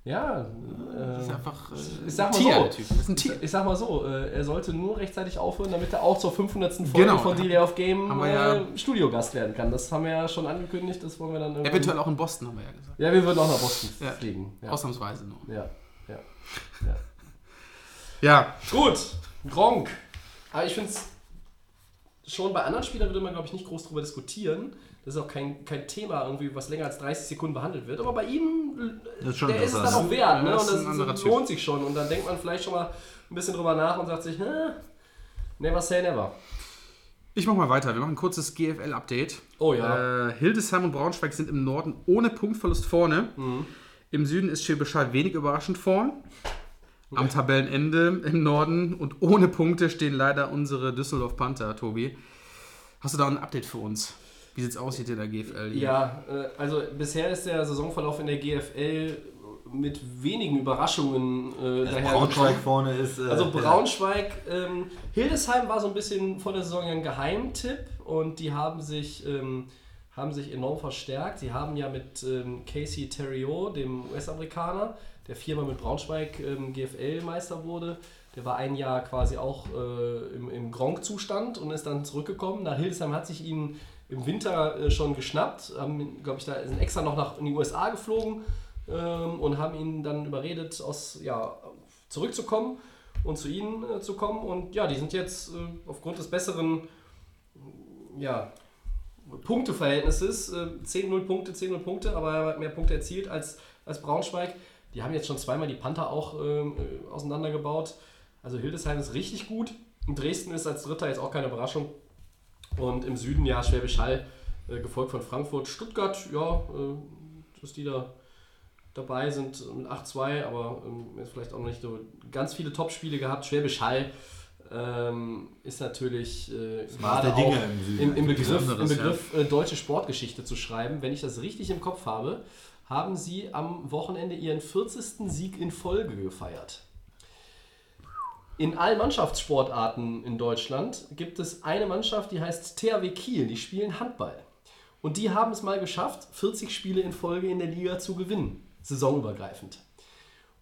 ja, Das ist äh, einfach. Äh, ich sag mal Tier, so. der Typ. Das ist ein Tier. ich sag mal so, äh, er sollte nur rechtzeitig aufhören, damit er auch zur 500. Folge Genau. von Delay of Game ja- äh, Studiogast werden kann. Das haben wir ja schon angekündigt, das wollen wir dann Eventuell auch in Boston, haben wir ja gesagt. Ja, wir würden auch nach Boston Ja. fliegen. Ja. Ausnahmsweise nur. Ja. Ja. ja. Ja, Gut, Gronk. Aber ich finde es schon bei anderen Spielern würde man, glaube ich, nicht groß drüber diskutieren. Das ist auch kein, kein Thema, irgendwie, was länger als 30 Sekunden behandelt wird. Aber bei ihm, ist der ist es dann auch wert. Ne? Und das das, lohnt sich schon. Und dann denkt man vielleicht schon mal ein bisschen drüber nach und sagt sich, Hä, never say never. ich mach mal weiter. Wir machen ein kurzes GFL-Update. Oh ja. Äh, Hildesheim und Braunschweig sind im Norden ohne Punktverlust vorne. Mhm. Im Süden ist Schwäbisch wenig überraschend vorn. Am Tabellenende im Norden und ohne Punkte stehen leider unsere Düsseldorf Panther, Tobi. Hast du da ein Update für uns? Wie sieht's aus hier in der GFL? hier? Ja, äh, also bisher ist der Saisonverlauf in der GFL mit wenigen Überraschungen äh, daher Braunschweig vorne ist. äh, Also ja. Braunschweig, ähm, Hildesheim war so ein bisschen vor der Saison ein Geheimtipp und die haben sich, ähm, haben sich enorm verstärkt. Sie haben ja mit ähm, Casey Theriot, dem US-Amerikaner, der viermal mit Braunschweig ähm, GFL-Meister wurde, der war ein Jahr quasi auch äh, im, im Gronk-Zustand und ist dann zurückgekommen. Nach Hildesheim hat sich ihn im Winter äh, schon geschnappt, haben, glaube ich, da sind extra noch nach in die USA geflogen ähm, und haben ihn dann überredet, aus, ja, zurückzukommen und zu ihnen äh, zu kommen. Und ja, die sind jetzt äh, aufgrund des besseren ja, Punkteverhältnisses, äh, 10-0 Punkte, 10-0 Punkte, aber er hat mehr Punkte erzielt als, als Braunschweig. Die haben jetzt schon zweimal die Panther auch ähm, äh, auseinandergebaut. Also Hildesheim ist richtig gut. Und Dresden ist als Dritter jetzt auch keine Überraschung. Und im Süden ja Schwäbisch Hall, äh, gefolgt von Frankfurt. Stuttgart, ja, äh, dass die da dabei sind mit 8-2, aber ähm, jetzt vielleicht auch noch nicht so ganz viele Topspiele gehabt. Schwäbisch Hall ähm, ist natürlich äh, gerade auch im im, im Begriff, im Begriff äh, deutsche Sportgeschichte zu schreiben. Wenn ich das richtig im Kopf habe, haben sie am Wochenende ihren 40. Sieg in Folge gefeiert. In allen Mannschaftssportarten in Deutschland gibt es eine Mannschaft, die heißt THW Kiel, die spielen Handball. Und die haben es mal geschafft, 40 Spiele in Folge in der Liga zu gewinnen, saisonübergreifend.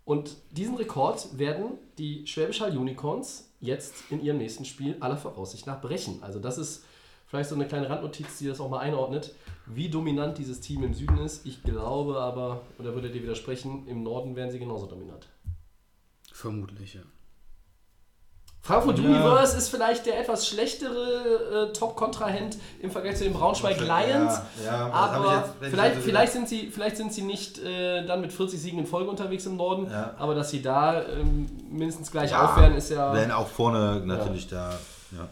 Und diesen Rekord werden die Schwäbisch Hall Unicorns jetzt in ihrem nächsten Spiel aller Voraussicht nach brechen. Also das ist vielleicht so eine kleine Randnotiz, die das auch mal einordnet, wie dominant dieses Team im Süden ist. Ich glaube aber, oder würde dir widersprechen, im Norden wären sie genauso dominant. Vermutlich, ja. Frankfurt Ja. Universe ist vielleicht der etwas schlechtere äh, Top-Kontrahent im Vergleich zu den Braunschweig Lions. Ja, ja, Aber jetzt- wenn ich vielleicht, jetzt- vielleicht, sind sie, vielleicht sind sie nicht äh, dann mit 40 Siegen in Folge unterwegs im Norden, Ja. aber dass sie da ähm, mindestens gleich Ja, auf werden, ist ja. Werden auch vorne natürlich da. Ja.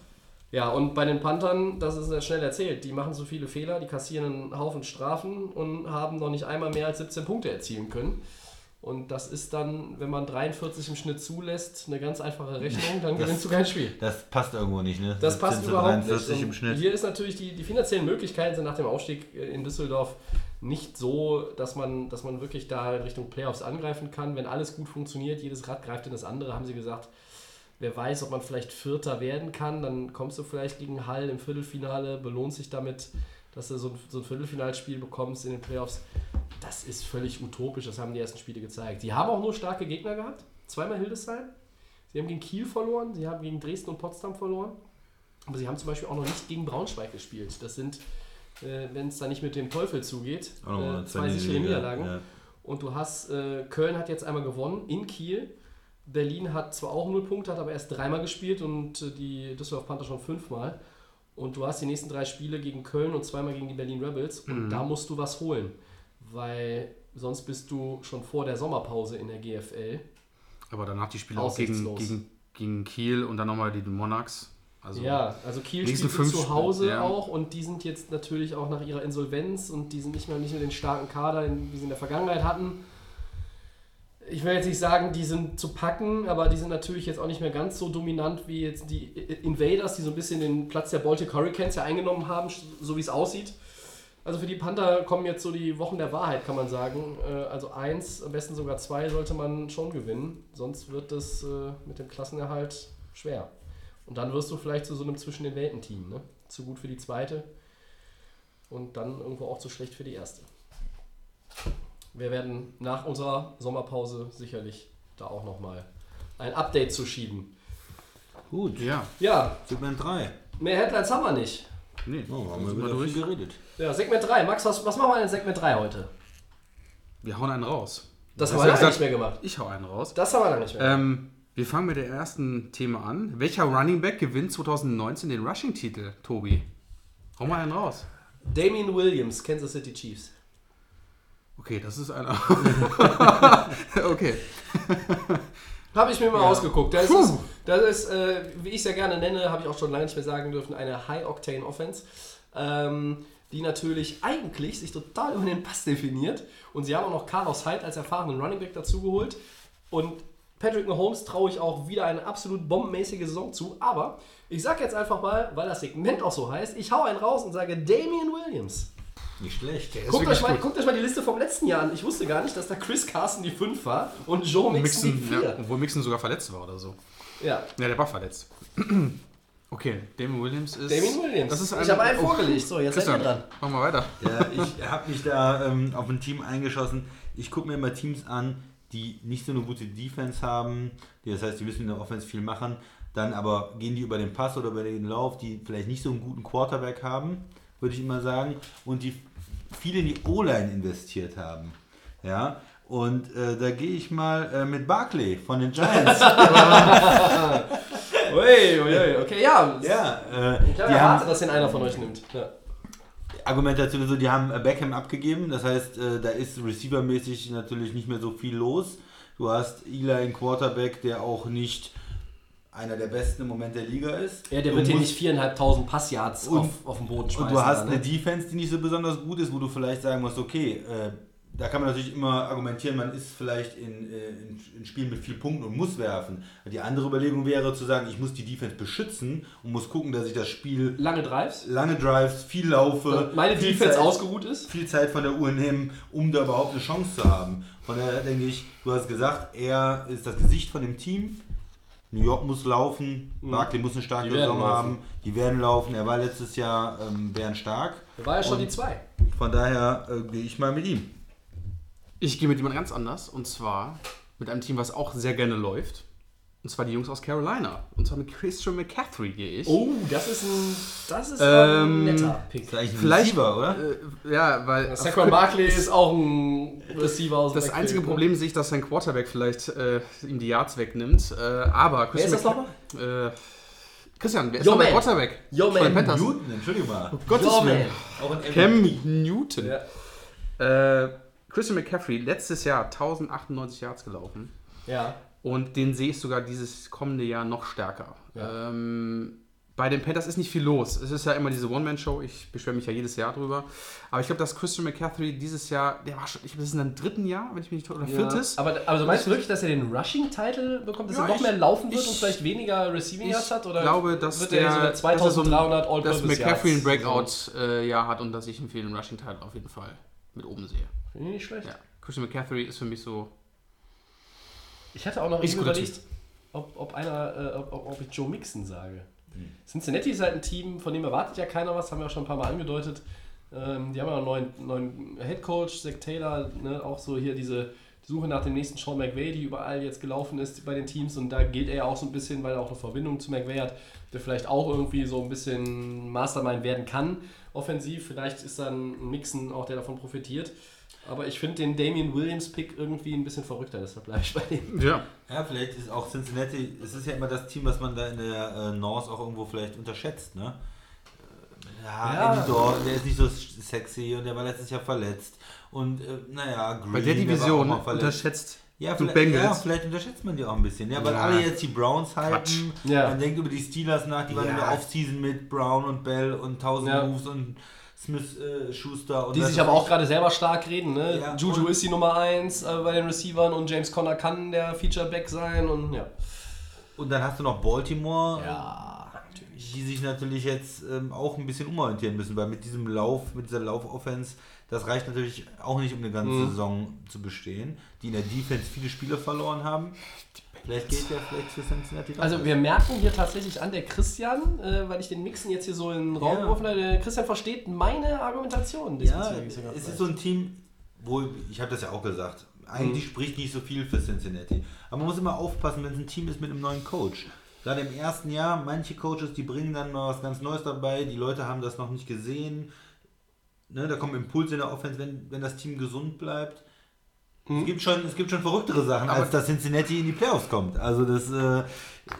Ja, und bei den Panthern, das ist schnell erzählt, die machen so viele Fehler, die kassieren einen Haufen Strafen und haben noch nicht einmal mehr als 17 Punkte erzielen können. Und das ist dann, wenn man 43 im Schnitt zulässt, eine ganz einfache Rechnung, dann gewinnst du kein Spiel. Das passt irgendwo nicht, ne? Das 17 passt überhaupt 43 nicht. im Und Schnitt. Hier ist natürlich die, die finanziellen Möglichkeiten sind nach dem Aufstieg äh, in Düsseldorf nicht so, dass man, dass man wirklich da in Richtung Playoffs angreifen kann. Wenn alles gut funktioniert, jedes Rad greift in das andere, haben sie gesagt. Wer weiß, ob man vielleicht Vierter werden kann, dann kommst du vielleicht gegen Hall im Viertelfinale, belohnt sich damit, dass du so ein, so ein Viertelfinalspiel bekommst in den Playoffs. Das ist völlig utopisch, das haben die ersten Spiele gezeigt. Sie haben auch nur starke Gegner gehabt, zweimal Hildesheim. Sie haben gegen Kiel verloren, sie haben gegen Dresden und Potsdam verloren. Aber sie haben zum Beispiel auch noch nicht gegen Braunschweig gespielt. Das sind, äh, wenn es da nicht mit dem Teufel zugeht, äh, zwei sichere Niederlagen. Ja. Und du hast, äh, Köln hat jetzt einmal gewonnen in Kiel. Berlin hat zwar auch null Punkte, hat aber erst dreimal gespielt und äh, die Düsseldorf Panther schon fünfmal. Und du hast die nächsten drei Spiele gegen Köln und zweimal gegen die Berlin Rebels. Und da musst du was holen. Weil sonst bist du schon vor der Sommerpause in der GFL. Aber danach die Spiele auch gegen, gegen, gegen Kiel und dann nochmal die Monarchs. Also, Ja, also Kiel spielt zu Hause ja. auch und die sind jetzt natürlich auch nach ihrer Insolvenz und die sind nicht mehr, nicht mehr den starken Kader, wie sie in der Vergangenheit hatten. Ich will jetzt nicht sagen, die sind zu packen, aber die sind natürlich jetzt auch nicht mehr ganz so dominant wie jetzt die Invaders, die so ein bisschen den Platz der Baltic Hurricanes ja eingenommen haben, so wie es aussieht. Also für die Panther kommen jetzt so die Wochen der Wahrheit, kann man sagen. Äh, Also eins, am besten sogar zwei sollte man schon gewinnen, sonst wird es äh, mit dem Klassenerhalt schwer. Und dann wirst du vielleicht zu so einem zwischen den Welten Team, ne? Zu gut für die zweite und dann irgendwo auch zu schlecht für die erste. Wir werden nach unserer Sommerpause sicherlich da auch nochmal ein Update zu schieben. Gut. ja. Ja, Segment 3. mehr Headlines haben wir nicht. Nee, Oh, haben wir wieder durch. viel geredet. Ja, Segment 3. Max, was, was machen wir in Segment 3 heute? Wir hauen einen raus. Das Du haben wir lange gesagt- nicht mehr gemacht. Ich hau einen raus. Das haben wir lange nicht mehr gemacht. Ähm, wir fangen mit der ersten Thema an. Welcher Running Back gewinnt 2019 den Rushing-Titel, Tobi? Hau mal einen raus. Damien Williams, Kansas City Chiefs. Okay, das ist einer. okay. Habe ich mir mal Ja. ausgeguckt. Das Puh. ist, das ist äh, wie ich es ja gerne nenne, habe ich auch schon lange nicht mehr sagen dürfen, eine High-Octane-Offense, ähm, die natürlich eigentlich sich total über den Pass definiert. Und sie haben auch noch Carlos Hyde als erfahrenen Running Back dazugeholt. Und Patrick Mahomes traue ich auch wieder eine absolut bombenmäßige Saison zu. Aber ich sag jetzt einfach mal, weil das Segment auch so heißt, ich hau einen raus und sage Damian Williams. Nicht schlecht. Guckt euch, mal, guckt euch mal die Liste vom letzten Jahr an. Ich wusste gar nicht, dass da Chris Carson die 5 war und Joe Mixon, die Mixon, 4. ja, obwohl Mixon sogar verletzt war oder so. Ja. Ja, der war verletzt. Okay, Damon Williams ist. Damien Williams. Das ist ein, ich habe einen vorgelegt. So, jetzt seid ihr Christian, dran. Machen wir weiter. Ja, ich habe mich da ähm, auf ein Team eingeschossen. Ich gucke mir immer Teams an, die nicht so eine gute Defense haben. Die, das heißt, die müssen in der Offense viel machen. Dann aber gehen die über den Pass oder über den Lauf, die vielleicht nicht so einen guten Quarterback haben, würde ich immer sagen. Und die viel in die O-Line investiert haben. Ja. Und äh, da gehe ich mal äh, mit Barkley von den Giants. Ui, ui, ui. Okay, ja. ja, äh, Ich haben, erwartet, dass den einer von euch nimmt. Ja. Argumentation ist so, die haben äh, Beckham abgegeben, das heißt, äh, da ist receivermäßig natürlich nicht mehr so viel los. Du hast Eli, ein Quarterback, der auch nicht einer der besten im Moment der Liga ist. Ja, der wird hier nicht 4.500 Passyards auf, auf den Boden schmeißen. Und du hast dann, eine ne? Defense, die nicht so besonders gut ist, wo du vielleicht sagen musst, okay, äh, da kann man natürlich immer argumentieren, man ist vielleicht in, äh, in, in Spielen mit viel Punkten und muss werfen. Die andere Überlegung wäre zu sagen, ich muss die Defense beschützen und muss gucken, dass ich das Spiel Lange Drives. lange Drives, viel laufe, Meine viel Defense Zeit- ausgeruht ist. viel Zeit von der Uhr nehmen, um da überhaupt eine Chance zu haben. Von daher denke ich, du hast gesagt, er ist das Gesicht von dem Team. New York muss laufen, Barkley muss eine starke Mhm. Saison laufen. haben, die werden laufen. Er war letztes Jahr ähm, bärenstark. Da war ja schon Und- die 2. Von daher äh, gehe ich mal mit ihm. Ich gehe mit jemand ganz anders und zwar mit einem Team, was auch sehr gerne läuft. Und zwar die Jungs aus Carolina. Und zwar mit Christian McCaffrey gehe ich. Oh, das ist ein, das ist Ähm, ein netter Pick. Eigentlich ein Vielleicht, Receiver, oder? Äh, ja, weil. Saquon Barkley ist auch ein Receiver aus dem Das Backfield, einzige ne? Problem sehe ich, dass sein Quarterback vielleicht äh, ihm die Yards wegnimmt. Äh, aber Wer ist das Christian nochmal? Äh, Christian, wer ist Yo, noch der man. Quarterback? Man. Panthers. Newton, entschuldige mal. Gottes Yo, Willen. man. Auch ein Cam Newton. Ja. Äh, Christian McCaffrey, letztes Jahr 1098 Yards gelaufen. ja. Und den sehe ich sogar dieses kommende Jahr noch stärker. Ja. Ähm, bei den Panthers ist nicht viel los. Es ist ja immer diese One-Man-Show. Ich beschwere mich ja jedes Jahr drüber. Aber ich glaube, dass Christian McCaffrey dieses Jahr, der war schon, ich glaube, das ist in seinem dritten Jahr, wenn ich mich nicht oder viertes. Aber also meinst du wirklich, dass er den Rushing-Title bekommt, dass Ja, er noch ich- mehr laufen wird ich- und vielleicht weniger Receiving Yards hat? Oder ich glaube, dass wird der, er so der dass er so ein- 2300 all dass McCaffrey ein. Breakout-Jahr hat und dass ich ihn für den Rushing-Teil auf jeden Fall mit oben sehe. Finde ich nicht schlecht. Ja. Christian McCaffrey ist für mich so. Ich hatte auch noch guter überlegt, ob, ob, einer, äh, ob, ob ich Joe Mixon sage. Hm. Cincinnati ist halt ein Team, von dem erwartet ja keiner was, haben wir auch schon ein paar Mal angedeutet. Ähm, die haben ja einen neuen, neuen Head Coach, Zach Taylor, ne, auch so hier diese Suche nach dem nächsten Sean McVay, die überall jetzt gelaufen ist bei den Teams und da gilt er ja auch so ein bisschen, weil er auch eine Verbindung zu McVay hat, der vielleicht auch irgendwie so ein bisschen Mastermind werden kann, offensiv. Vielleicht ist dann ein Mixon auch, der davon profitiert. Aber ich finde den Damian Williams-Pick irgendwie ein bisschen verrückter, deshalb bleibe ich bei dem. Ja. Ja, vielleicht ist auch Cincinnati, es ist ja immer das Team, was man da in der äh, North auch irgendwo vielleicht unterschätzt, ne? Ja, Ja. Dalton, der ist nicht so sexy und der war letztes Jahr verletzt. Und äh, naja, Green, Bei der Division verletzt. unterschätzt Ja, du vielleicht, ja, vielleicht unterschätzt man die auch ein bisschen. Ja, weil Ja. alle jetzt die Browns halten. Ja. Man denkt über die Steelers nach, die waren Ja. in der Offseason mit Brown und Bell und 1000 Ja. Moves und Smith äh, Schuster. Und Die sich aber auch gerade selber stark reden. Ne? Ja, Juju und- ist die Nummer 1 äh, bei den Receivern und James Conner kann der Featureback sein. Und ja. Und dann hast du noch Baltimore. Ja, natürlich. die sich natürlich jetzt ähm, auch ein bisschen umorientieren müssen, weil mit diesem Lauf, mit dieser Laufoffense, das reicht natürlich auch nicht, um eine ganze Mhm. Saison zu bestehen, die in der Defense viele Spiele verloren haben. Vielleicht geht ja vielleicht für Cincinnati doch Also wir merken hier tatsächlich an der Christian, äh, weil ich den Mixen jetzt hier so in den Raum Ja. geworfen habe, der Christian versteht meine Argumentation. ja, es ist so ein Team, wo, ich habe das ja auch gesagt, eigentlich Mhm. spricht nicht so viel für Cincinnati. Aber man muss immer aufpassen, wenn es ein Team ist mit einem neuen Coach. Gerade im ersten Jahr, manche Coaches, die bringen dann mal was ganz Neues dabei, die Leute haben das noch nicht gesehen. Ne, da kommen Impulse in der Offense, wenn, wenn das Team gesund bleibt. Es, gibt schon, es gibt schon verrücktere Sachen, als dass Cincinnati in die Playoffs kommt. Also das, äh,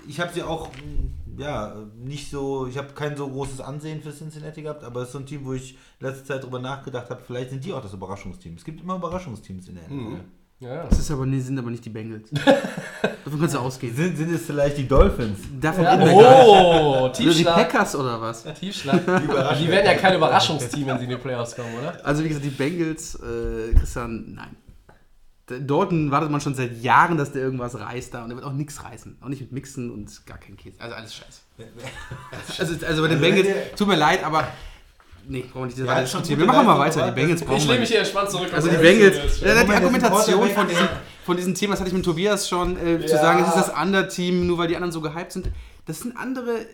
ich habe sie auch, mh, ja, nicht so, ich habe kein so großes Ansehen für Cincinnati gehabt, aber es ist so ein Team, wo ich letzte Zeit drüber nachgedacht habe, vielleicht sind die auch das Überraschungsteam. Es gibt immer Überraschungsteams in der NFL. ja, ja. Das ist aber, nee, sind aber nicht die Bengals. Davon kannst du ausgehen. Sind, sind es vielleicht die Dolphins? Davon Ja, oh, Oder die Tiefschlag. Packers oder was? Tiefschlag. Die werden ja kein Überraschungsteam, wenn sie in die Playoffs kommen, oder? Also wie gesagt, die Bengals, äh, Christian, nein. Dortmund wartet man schon seit Jahren, dass der irgendwas reißt da und der wird auch nichts reißen. Auch nicht mit Mixen und gar kein Käse. Also alles scheiße. Also, also bei den Also Bengals, tut mir leid, aber. Nee, brauchen wir nicht Ja, diskutieren. gute Wir machen mal weiter. Die Bengals brauchen Ich lehne mich hier entspannt zurück. Also und die Bengals, ja, die Argumentation von diesem, von diesem Thema, das hatte ich mit Tobias schon, äh, zu Ja. sagen, es ist das Under-Team, nur weil die anderen so gehypt sind. Das sind andere.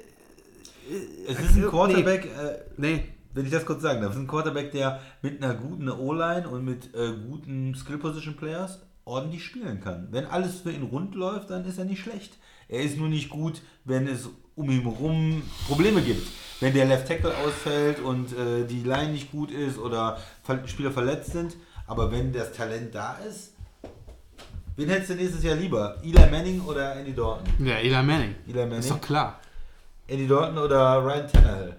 Es ist ein Quarterback, äh, Nee, wenn ich das kurz sagen darf, ist ein Quarterback, der mit einer guten O-Line und mit äh, guten Skill-Position-Players ordentlich spielen kann. Wenn alles für ihn rund läuft, dann ist er nicht schlecht. Er ist nur nicht gut, wenn es um ihn herum Probleme gibt. Wenn der Left Tackle ausfällt und äh, die Line nicht gut ist oder Spieler verletzt sind. Aber wenn das Talent da ist, wen hättest du nächstes Jahr lieber? Eli Manning oder Andy Dalton? ja, Eli Manning. Eli Manning? Ist doch klar. Andy Dalton oder Ryan Tannehill?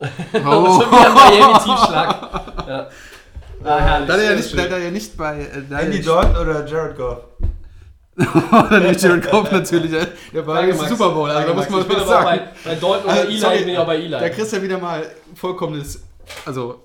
Oh. Schon wieder ein Miami-Tiefschlag. Ja. Ah, herrlich. Da hat er ja nicht, schön. da hat er ja nicht bei. Äh, da Andy Dalton oder Jared Goff? Oder nicht Jared Goff natürlich. Der war im. Super Bowl, also da muss man was sagen. Bei, bei Dalton oder Also, Eli sorry, bin ich auch bei Eli. Da kriegst du ja wieder mal vollkommenes. Also,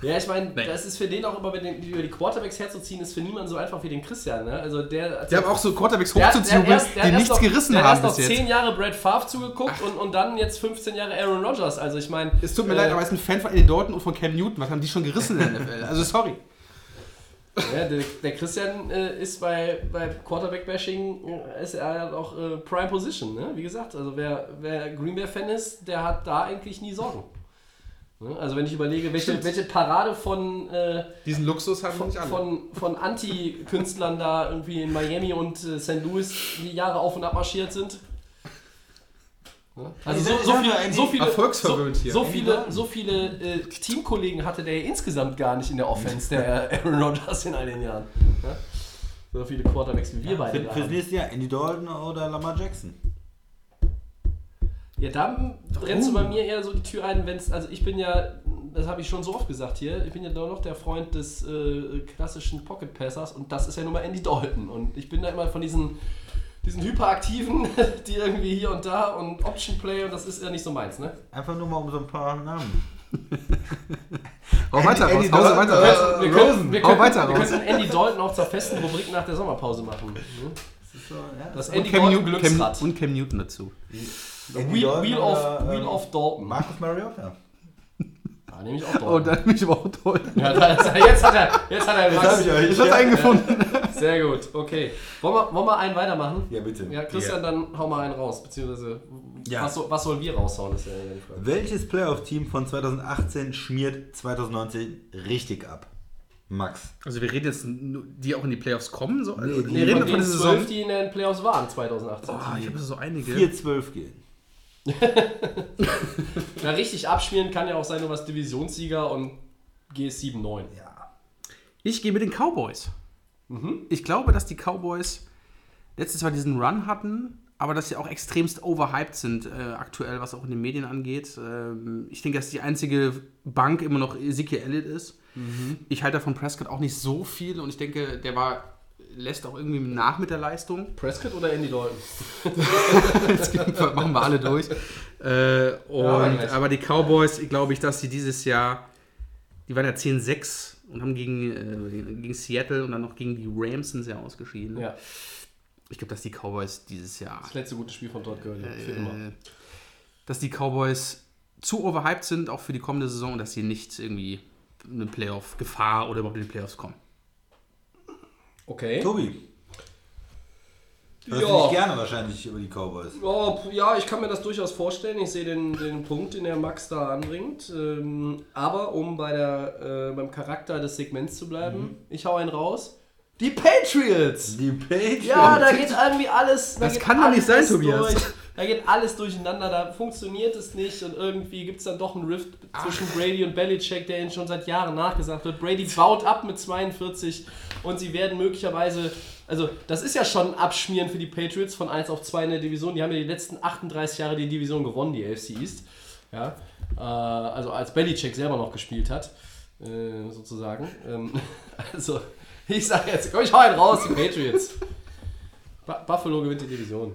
Ja, ich meine, Nee. das ist für den auch immer, den, über die Quarterbacks herzuziehen, ist für niemanden so einfach wie den Christian. Ne? Also der, die haben auch so Quarterbacks der hat- der hat der hat die nichts noch, gerissen der haben hat erst bis noch jetzt. 10 Jahre Brad Favre zugeguckt und, und dann jetzt 15 Jahre Aaron Rodgers. Also ich meine... Es tut mir äh, leid, aber er ist ein Fan von Andy Dalton und von Cam Newton. Was haben die schon gerissen in der NFL? Also, sorry. Ja, der, der Christian äh, ist bei, bei Quarterback-Bashing äh, ist er halt auch äh, Prime Position, ne? Wie gesagt, also wer, wer Green Bay-Fan ist, der hat da eigentlich nie Sorgen. Ne? Also wenn ich überlege, welche, welche Parade von, äh, Diesen Luxus haben von, von, von Anti-Künstlern da irgendwie in Miami und äh, St. Louis die Jahre auf und ab marschiert sind. Ne? Also so, so, viel, so viele, Erfolgsverwöhnt so, hier. so viele, so viele äh, Teamkollegen hatte der insgesamt gar nicht in der Offense, der Aaron Rodgers in all den Jahren. Ne? So viele Quarterbacks wie wir beide Für, da fürs haben. nächste Jahr Andy Dalton oder Lamar Jackson? Ja, da rennst du bei mir eher so die Tür ein, wenn es, also ich bin ja, das habe ich schon so oft gesagt hier, ich bin ja doch noch der Freund des äh, klassischen Pocket Passers und das ist ja nun mal Andy Dalton und ich bin da immer von diesen, diesen Hyperaktiven, die irgendwie hier und da und Option Play und das ist ja nicht so meins, ne? Einfach nur mal um so ein paar Namen. Hau weiter Andy raus, hau Dalton, weiter raus. Wir Rosen, könnten, wir hau könnten, weiter wir raus. könnten Andy Dalton auch zur festen Rubrik nach der Sommerpause machen. Ne? Das Und Andy Cam, Dalton Glücksrad. Cam, und Cam Newton dazu. Andy Wheel, Dalton Wheel, of, Wheel ähm, of Dalton. Marcus Mariota. Ah, nehme ich auch Dalton. Oh, da bin ich aber auch toll. ja, da, jetzt hat er, jetzt hat er Das Max. hab ich euch. Ich hab's eingefunden. Sehr gut, okay. Wollen wir, wollen wir einen weitermachen? Ja, bitte. Ja, Christian, dann hau mal einen raus. Beziehungsweise, Ja. was, was sollen wir raushauen, ist ja die Frage. Welches Playoff-Team von 2018 schmiert 2019 richtig ab? Max. Also wir reden jetzt, die auch in die Playoffs kommen? So? Also, Nee, die wir reden Von zwölf, Saison. die in den Playoffs waren 2018. Oh, ich habe so einige. 4-12 gehen. Na, richtig abschmieren kann ja auch sein, du warst Divisionssieger und gehst 7-9. Ja. Ich gehe mit den Cowboys. Mhm. Ich glaube, dass die Cowboys letztes Jahr diesen Run hatten, aber dass sie auch extremst overhyped sind äh, aktuell, was auch in den Medien angeht. Ähm, ich denke, dass die einzige Bank immer noch Ezekiel Elliott ist. Mhm. Ich halte davon Prescott auch nicht so viel und ich denke, der war lässt auch irgendwie nach mit der Leistung. Prescott oder Andy Dalton? Jetzt machen wir alle durch. Äh, und, gleich. aber die Cowboys, glaube ich, dass sie dieses Jahr, die waren ja 10-6 und haben gegen, äh, gegen Seattle und dann noch gegen die Rams sind sie ja ausgeschieden. Ja, Ich glaube, dass die Cowboys dieses Jahr, das letzte gute Spiel von Todd Gurley. Für immer. äh, dass die Cowboys zu overhyped sind, auch für die kommende Saison, dass sie nicht irgendwie eine Playoff-Gefahr oder überhaupt in die Playoffs kommen. Okay. Tobi. Hörst Ja. du nicht gerne wahrscheinlich über die Cowboys. Oh, ja, ich kann mir das durchaus vorstellen. Ich sehe den, den Punkt, den der Max da anbringt. Ähm, aber um bei der, äh, beim Charakter des Segments zu bleiben, ich hau einen raus. Die Patriots! Die Patriots. Ja, da geht irgendwie alles. Da Das geht kann doch nicht sein, Tobias. Durch. Da geht alles durcheinander, da funktioniert es nicht und irgendwie gibt es dann doch einen Rift zwischen Brady und Belichick, der ihnen schon seit Jahren nachgesagt wird. Brady baut ab mit 42 und sie werden möglicherweise, also das ist ja schon ein Abschmieren für die Patriots von 1 auf 2 in der Division. Die haben ja die letzten 38 Jahre die Division gewonnen, die AFC East. Ja, äh, also als Belichick selber noch gespielt hat, äh, sozusagen. Ähm, also ich sage jetzt, komm, ich hau einen raus, die Patriots. Bu- Buffalo gewinnt die Division.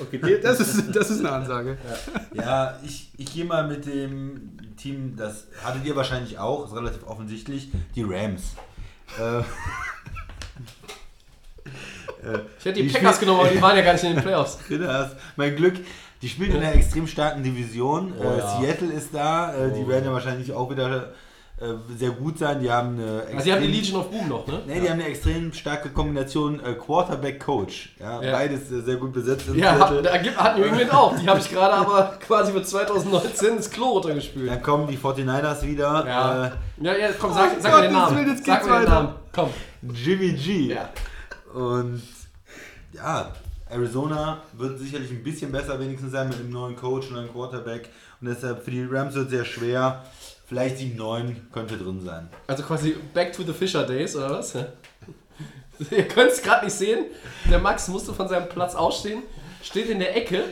Okay, das ist, das ist eine Ansage. Ja, ich, ich gehe mal mit dem Team, das hattet ihr wahrscheinlich auch, ist relativ offensichtlich, die Rams. Äh, Ich hätte die, Die Packers genommen, aber die waren ja gar nicht in den Playoffs. Das, mein Glück. Die spielen in einer extrem starken Division. Oh äh, ja. Seattle ist da. Äh, Die Oh. werden ja wahrscheinlich auch wieder äh, sehr gut sein. Die haben eine Also die haben die Legion of Boom noch, ne? Nee, die haben eine extrem starke Kombination äh, Quarterback-Coach. Ja, Ja. Beides äh, sehr gut besetzt Ja, hat, da gibt- hat New England auch. Die habe ich gerade aber quasi für 2019 ins Klo runtergespült. Dann kommen die 49ers wieder. Ja. Äh, Ja, ja, komm, sag, Oh sag mir den Namen. Willen, jetzt sag geht's mir den weiter. Namen. Komm. Jimmy G. Ja. Und ja, Arizona wird sicherlich ein bisschen besser wenigstens sein mit einem neuen Coach und einem Quarterback. Und deshalb für die Rams wird es sehr schwer. Vielleicht 7-9 könnte drin sein. Also quasi Back to the Fisher Days, oder was? Ihr könnt es gerade nicht sehen. Der Max musste von seinem Platz ausstehen, steht in der Ecke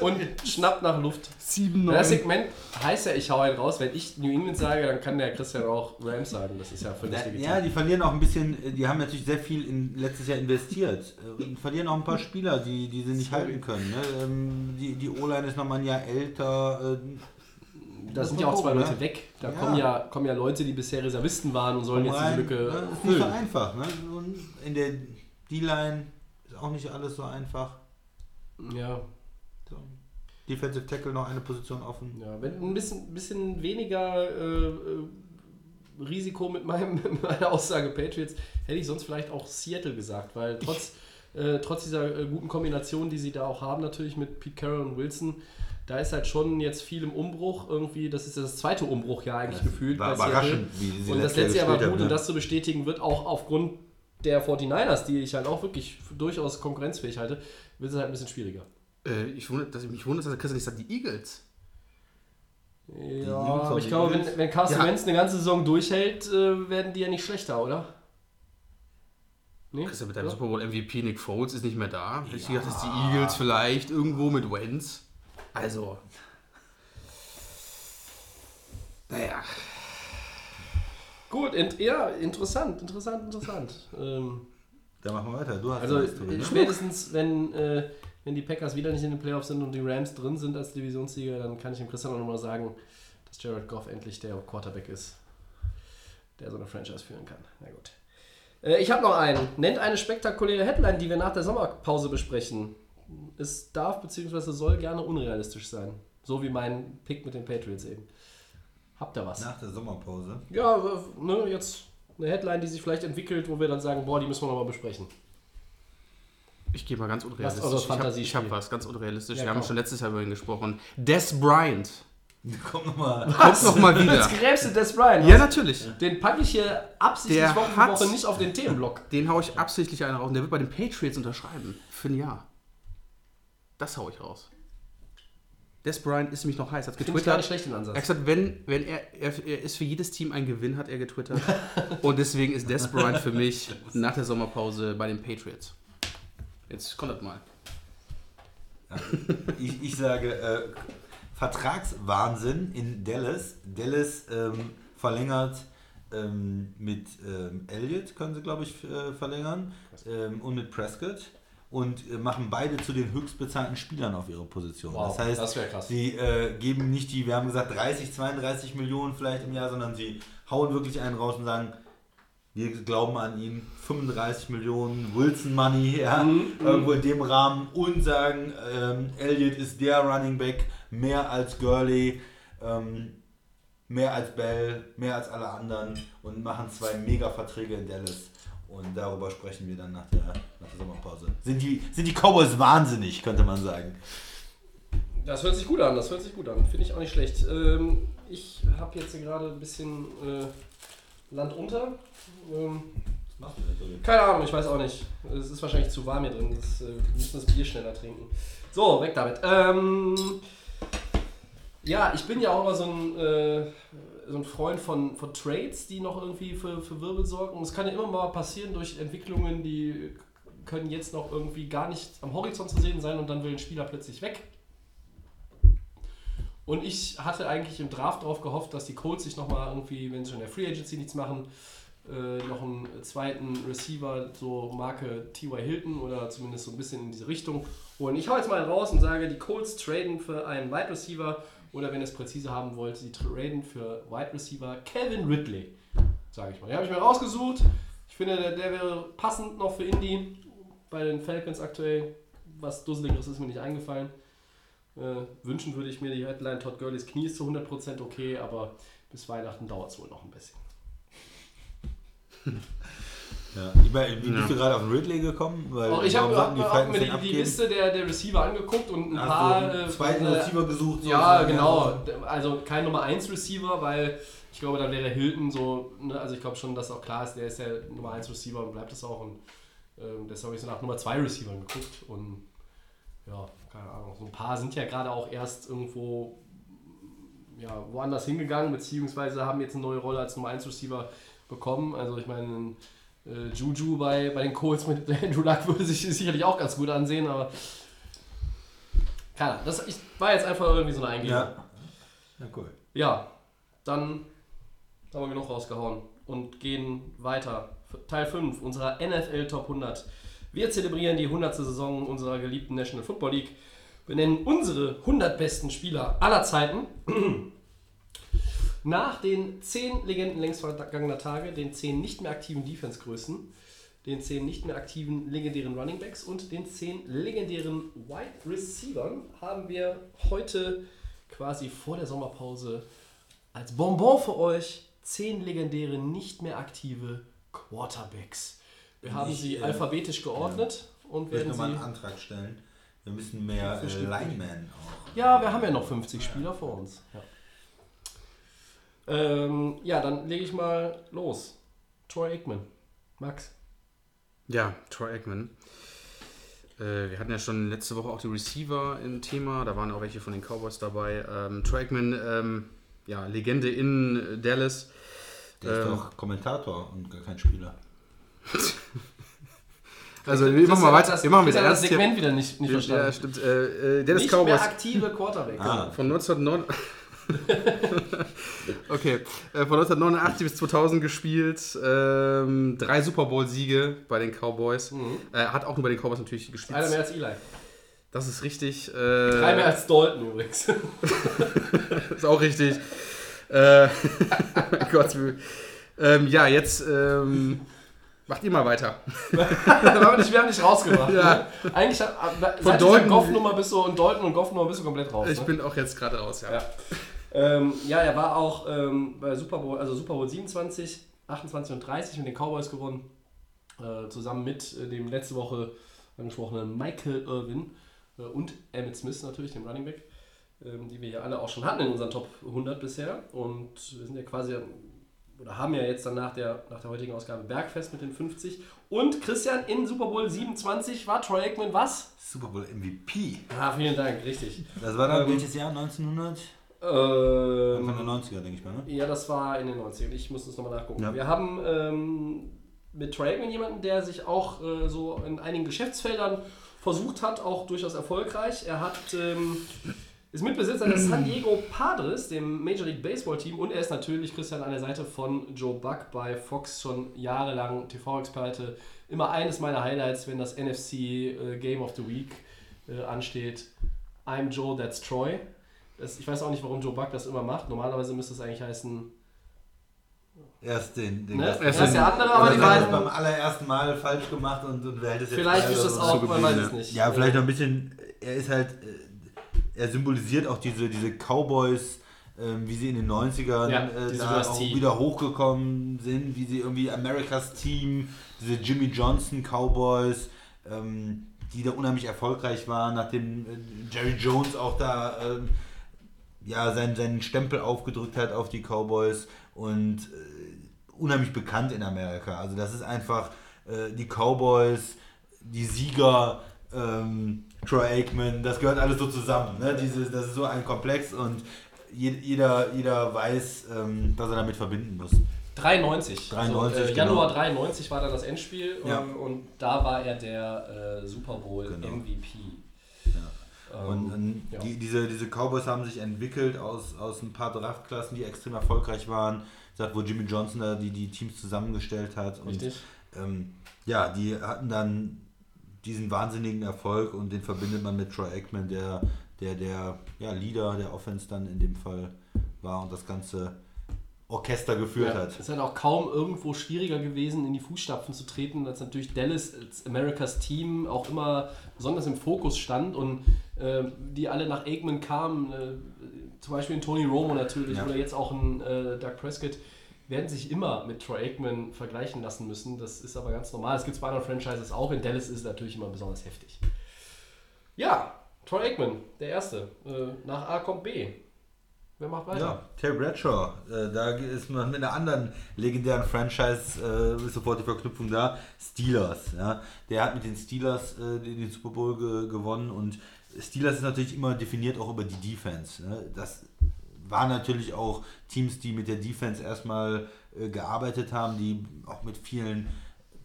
und schnappt nach Luft. 7, Das Segment heißt ja, ich hau einen raus. Wenn ich New England sage, dann kann der Christian auch Rams sagen. Das ist ja völlig Ja, legitim. ja, die verlieren auch ein bisschen, die haben natürlich sehr viel in, letztes Jahr investiert. Äh, Und verlieren auch ein paar Spieler, die, die sie nicht Sorry. halten können. Ne? Ähm, Die, die O-Line ist nochmal ein Jahr älter. Da sind ja auch zwei Leute ne? weg. Da Ja. Kommen, ja, kommen ja Leute, die bisher Reservisten waren und sollen jetzt diese rein. Lücke Ne? Ist nicht so einfach. Ne? Und in der D-Line ist auch nicht alles so einfach. Ja, So. Defensive Tackle noch eine Position offen. ja, wenn ein bisschen, bisschen weniger äh, äh, Risiko mit, meinem, mit meiner Aussage Patriots, hätte ich sonst vielleicht auch Seattle gesagt, weil trotz, äh, trotz dieser äh, guten Kombination, die sie da auch haben, natürlich mit Pete Carroll und Wilson, da ist halt schon jetzt viel im Umbruch irgendwie. Das ist das zweite Umbruchjahr eigentlich gefühlt. War überraschend, wie sie Und das letzte Jahr war gut haben, und ne? das zu bestätigen wird auch aufgrund der 49ers, die ich halt auch wirklich durchaus konkurrenzfähig halte, wird es halt ein bisschen schwieriger. Äh, ich wundere, dass ich mich wundere, dass der Christian nicht sagt, die Eagles. Ja, aber ich den glaube, wenn, wenn Carsten Ja. Wentz eine ganze Saison durchhält, äh, werden die ja nicht schlechter, oder? Nee? Christian mit deinem? Super Bowl MVP Nick Foles ist nicht mehr da. Hätte ich gedacht, dass die Eagles vielleicht irgendwo mit Wentz. Also. Naja. Gut, int ja, interessant, interessant, interessant. Ähm, Da machen wir weiter. Du hast also ne? spätestens, wenn, äh, wenn die Packers wieder nicht in den Playoffs sind und die Rams drin sind als Divisionssieger, dann kann ich dem Christian auch nochmal sagen, dass Jared Goff endlich der Quarterback ist, der so eine Franchise führen kann. Na gut. Äh, ich habe noch einen. Nennt eine spektakuläre Headline, die wir nach der Sommerpause besprechen. Es darf bzw. soll gerne unrealistisch sein. So wie mein Pick mit den Patriots eben. Habt ihr was? Nach der Sommerpause. Ja, ne, jetzt eine Headline, die sich vielleicht entwickelt, wo wir dann sagen, boah, die müssen wir nochmal besprechen. Ich gehe mal ganz unrealistisch. eure ich habe Fantasie hab was, ganz unrealistisch. Ja, Wir haben schon letztes Jahr über ihn gesprochen. Des Bryant. Komm nochmal. Kommt noch mal wieder. Jetzt gräbst du Des Bryant. Ja, natürlich. Den packe ich hier absichtlich Der Woche hat- Woche nicht auf den Themenblock. Den haue ich absichtlich einen raus. Und der wird bei den Patriots unterschreiben. Für ein Jahr. Das haue ich raus. Des Bryant ist nämlich noch heiß. Hat Finde ich gar nicht getwittert. schlecht den Er hat Ansatz. gesagt, wenn, wenn er, er, er ist für jedes Team ein Gewinn, hat er getwittert. Und deswegen ist Des Bryant für mich nach der Sommerpause bei den Patriots. Jetzt kommt das mal. Ich, ich sage äh, Vertragswahnsinn in Dallas. Dallas ähm, verlängert ähm, mit ähm, Elliott, können sie glaube ich äh, verlängern, ähm, und mit Prescott und äh, machen beide zu den höchstbezahlten Spielern auf ihrer Position. Wow, das heißt, das sie äh, geben nicht die, wir haben gesagt 30, 32 Millionen vielleicht im Jahr, sondern sie hauen wirklich einen raus und sagen, wir glauben an ihn, 35 Millionen Wilson Money, ja, Mhm, irgendwo in dem Rahmen und sagen, ähm, Elliott ist der Running Back, mehr als Gurley, ähm, mehr als Bell, mehr als alle anderen und machen zwei Mega-Verträge in Dallas. Und darüber sprechen wir dann nach der, nach der Sommerpause. Sind die, sind die Cowboys wahnsinnig, könnte man sagen. Das hört sich gut an, das hört sich gut an. Finde ich auch nicht schlecht. Ähm, ich habe jetzt hier gerade ein bisschen äh, Land unter. Ähm, Was machst du denn, keine Ahnung, ich weiß auch nicht. Es ist wahrscheinlich zu warm hier drin. Das, äh, wir müssen das Bier schneller trinken. So, weg damit. Ähm, ja, ich bin ja auch immer so ein, äh, so ein Freund von, von Trades, die noch irgendwie für, für Wirbel sorgen. Und es kann ja immer mal passieren durch Entwicklungen, die können jetzt noch irgendwie gar nicht am Horizont zu sehen sein und dann will ein Spieler plötzlich weg. Und ich hatte eigentlich im Draft darauf gehofft, dass die Colts sich nochmal irgendwie, wenn sie schon in der Free Agency nichts machen, äh, noch einen zweiten Receiver, so Marke T.Y. Hilton oder zumindest so ein bisschen in diese Richtung holen. Ich hau jetzt mal raus und sage, die Colts traden für einen Wide Receiver oder wenn ihr es präzise haben wollt, sie traden für Wide Receiver Kevin Ridley, sage ich mal. Den habe ich mir rausgesucht. Ich finde, der, der wäre passend noch für Indy. bei den Falcons aktuell. Was Dusseligeres ist mir nicht eingefallen. Äh, wünschen würde ich mir die Headline Todd Gurley's Knie ist zu 100% okay, aber bis Weihnachten dauert es wohl noch ein bisschen. Ja. Ich meine, wie bist du gerade auf den Ridley gekommen? Weil Auch Oh, ich habe hab, mir den die, abgeben? Liste der, der Receiver angeguckt und ein Hast paar. du einen äh, zweiten äh, Receiver gesucht? Ja, sozusagen? genau. Also kein Nummer 1 Receiver, weil ich glaube, dann wäre Hilton so, ne, also ich glaube schon, dass auch klar ist, der ist der Nummer 1 Receiver und bleibt es auch. Und ähm, deshalb habe ich so nach Nummer 2 Receivern geguckt und ja, keine Ahnung. So ein paar sind ja gerade auch erst irgendwo ja, woanders hingegangen, beziehungsweise haben jetzt eine neue Rolle als Nummer 1 Receiver bekommen. Also ich meine, äh, Juju bei, bei den Colts mit Andrew Luck würde sich sicherlich auch ganz gut ansehen, aber keine Ahnung. Das ich, war jetzt einfach irgendwie so eine Eingebung. Ja. Ja, cool. Ja, dann haben wir genug rausgehauen und gehen weiter. Teil 5 unserer NFL Top 100. Wir zelebrieren die 100. Saison unserer geliebten National Football League. Wir nennen unsere 100 besten Spieler aller Zeiten. Nach den 10 Legenden längst vergangener Tage, den 10 nicht mehr aktiven Defense-Größen, den 10 nicht mehr aktiven legendären Running Backs und den 10 legendären Wide Receivern haben wir heute quasi vor der Sommerpause als Bonbon für euch 10 legendäre nicht mehr aktive Quarterbacks. Wir haben Ich, sie äh, alphabetisch geordnet und Ich werde werden nochmal sie. einen Antrag stellen. Wir müssen mehr äh. Linemen auch. Ja, wir haben ja noch 50 Spieler vor uns. Ja, ähm, ja dann lege ich mal los. Troy Aikman. Max. Ja, Troy Aikman. Äh, wir hatten ja schon letzte Woche auch die Receiver im Thema. Da waren auch welche von den Cowboys dabei. Ähm, Troy Aikman, ähm, ja, Legende in Dallas. Der ist Ähm, doch Kommentator und gar kein Spieler. Also wir machen mal weiter. Das, wir machen mit das ernst hier. Segment wieder nicht, nicht verstanden. Ja, stimmt. Äh, äh, Dallas nicht Cowboys. mehr aktive Quarterback. Ah. Von 1909 okay, äh, von 1989 bis 2000 gespielt, ähm, drei Super Bowl-Siege bei den Cowboys. Äh, hat auch nur bei den Cowboys natürlich gespielt. Einer mehr als Eli. Das ist richtig. Äh, Drei mehr als Dalton übrigens. ist auch richtig. Äh, Gott, ähm, ja, jetzt ähm, macht ihr mal weiter. wir, haben nicht, wir haben nicht rausgemacht. Ja. Ne? Eigentlich hat, seit Von Dalton- Goff-Nummer bist du und Dalton und Goff-Nummer bist du komplett raus. Ich ne? bin auch jetzt gerade raus, ja. Ja. Ähm, ja, er war auch ähm, bei Super Bowl, also Super Bowl 27, 28 und 30 mit den Cowboys gewonnen. Äh, zusammen mit äh, dem letzte Woche angesprochenen Michael Irvin äh, und Emmett Smith natürlich, dem Running Back, ähm, die wir ja alle auch schon hatten in unseren Top 100 bisher. Und wir sind ja quasi, oder haben ja jetzt dann nach der, nach der heutigen Ausgabe Bergfest mit den 50. Und Christian, in Super Bowl 27 war Troy Aikman was? Super Bowl MVP. Ah, vielen Dank, richtig. Das war dann Ähm, welches Jahr? 1900? Ähm, Anfang der 90er, denke ich mal, ne? Ja, das war in den 90ern. Ich muss das nochmal nachgucken. Ja. Wir haben ähm, mit Troy Aikman jemanden, der sich auch äh, so in einigen Geschäftsfeldern versucht hat, auch durchaus erfolgreich. Er hat, ähm, ist Mitbesitzer des San Diego Padres, dem Major League Baseball Team, und er ist natürlich Christian an der Seite von Joe Buck bei Fox schon jahrelang TV-Experte. Immer eines meiner Highlights, wenn das NFC äh, Game of the Week äh, ansteht. I'm Joe, that's Troy. Das, ich weiß auch nicht, warum Joe Buck das immer macht. Normalerweise müsste es eigentlich heißen, Erst den. den Ne? das- Das ist der andere, aber die er hat es beiden- beim allerersten Mal falsch gemacht und, und hält es jetzt Vielleicht ist das so. auch, man weiß es ja. nicht. Ja, vielleicht noch ein bisschen. Er ist halt. äh, Er symbolisiert auch diese, diese Cowboys, ähm, wie sie in den 90ern Ja, äh, da auch wieder hochgekommen sind, wie sie irgendwie Americas Team, diese Jimmy Johnson Cowboys, ähm, die da unheimlich erfolgreich waren, nachdem äh, Jerry Jones auch da ähm, ja, seinen, seinen Stempel aufgedrückt hat auf die Cowboys und äh, unheimlich bekannt in Amerika. Also das ist einfach äh, die Cowboys, die Sieger, ähm, Troy Aikman, das gehört alles so zusammen. Ne? Dieses, das ist so ein Komplex und je, jeder, jeder weiß, ähm, was er damit verbinden muss. 93. 93, also, äh, genau. Januar 93 war dann das Endspiel Ja. ähm, und da war er der äh, Super Bowl Genau. MVP. Ja. Und, und ja. die, diese, diese Cowboys haben sich entwickelt aus, aus ein paar Draftklassen, die extrem erfolgreich waren. Sagt, wo Jimmy Johnson da die, die Teams zusammengestellt hat. Und Richtig. ähm, ja, die hatten dann diesen wahnsinnigen Erfolg und den verbindet man mit Troy Aikman, der der, der ja, Leader der Offense dann in dem Fall war und das Ganze Orchester geführt Ja, hat. Es ist halt auch kaum irgendwo schwieriger gewesen, in die Fußstapfen zu treten, als natürlich Dallas als Americas Team auch immer besonders im Fokus stand und äh, die alle nach Aikman kamen, äh, zum Beispiel ein Tony Romo natürlich Ja. oder jetzt auch ein äh, Doug Prescott, werden sich immer mit Troy Aikman vergleichen lassen müssen. Das ist aber ganz normal. Es gibt es bei anderen Franchises auch. In Dallas ist es natürlich immer besonders heftig. Ja, Troy Aikman, der Erste. Äh, nach A kommt B. Wer macht weiter? Ja, Terry Bradshaw. Äh, da ist man mit einer anderen legendären Franchise äh, sofort die Verknüpfung da. Steelers. Ja. Der hat mit den Steelers äh, den, den Super Bowl ge gewonnen und Steelers ist natürlich immer definiert auch über die Defense. Ne? Das waren natürlich auch Teams, die mit der Defense erstmal äh, gearbeitet haben, die auch mit vielen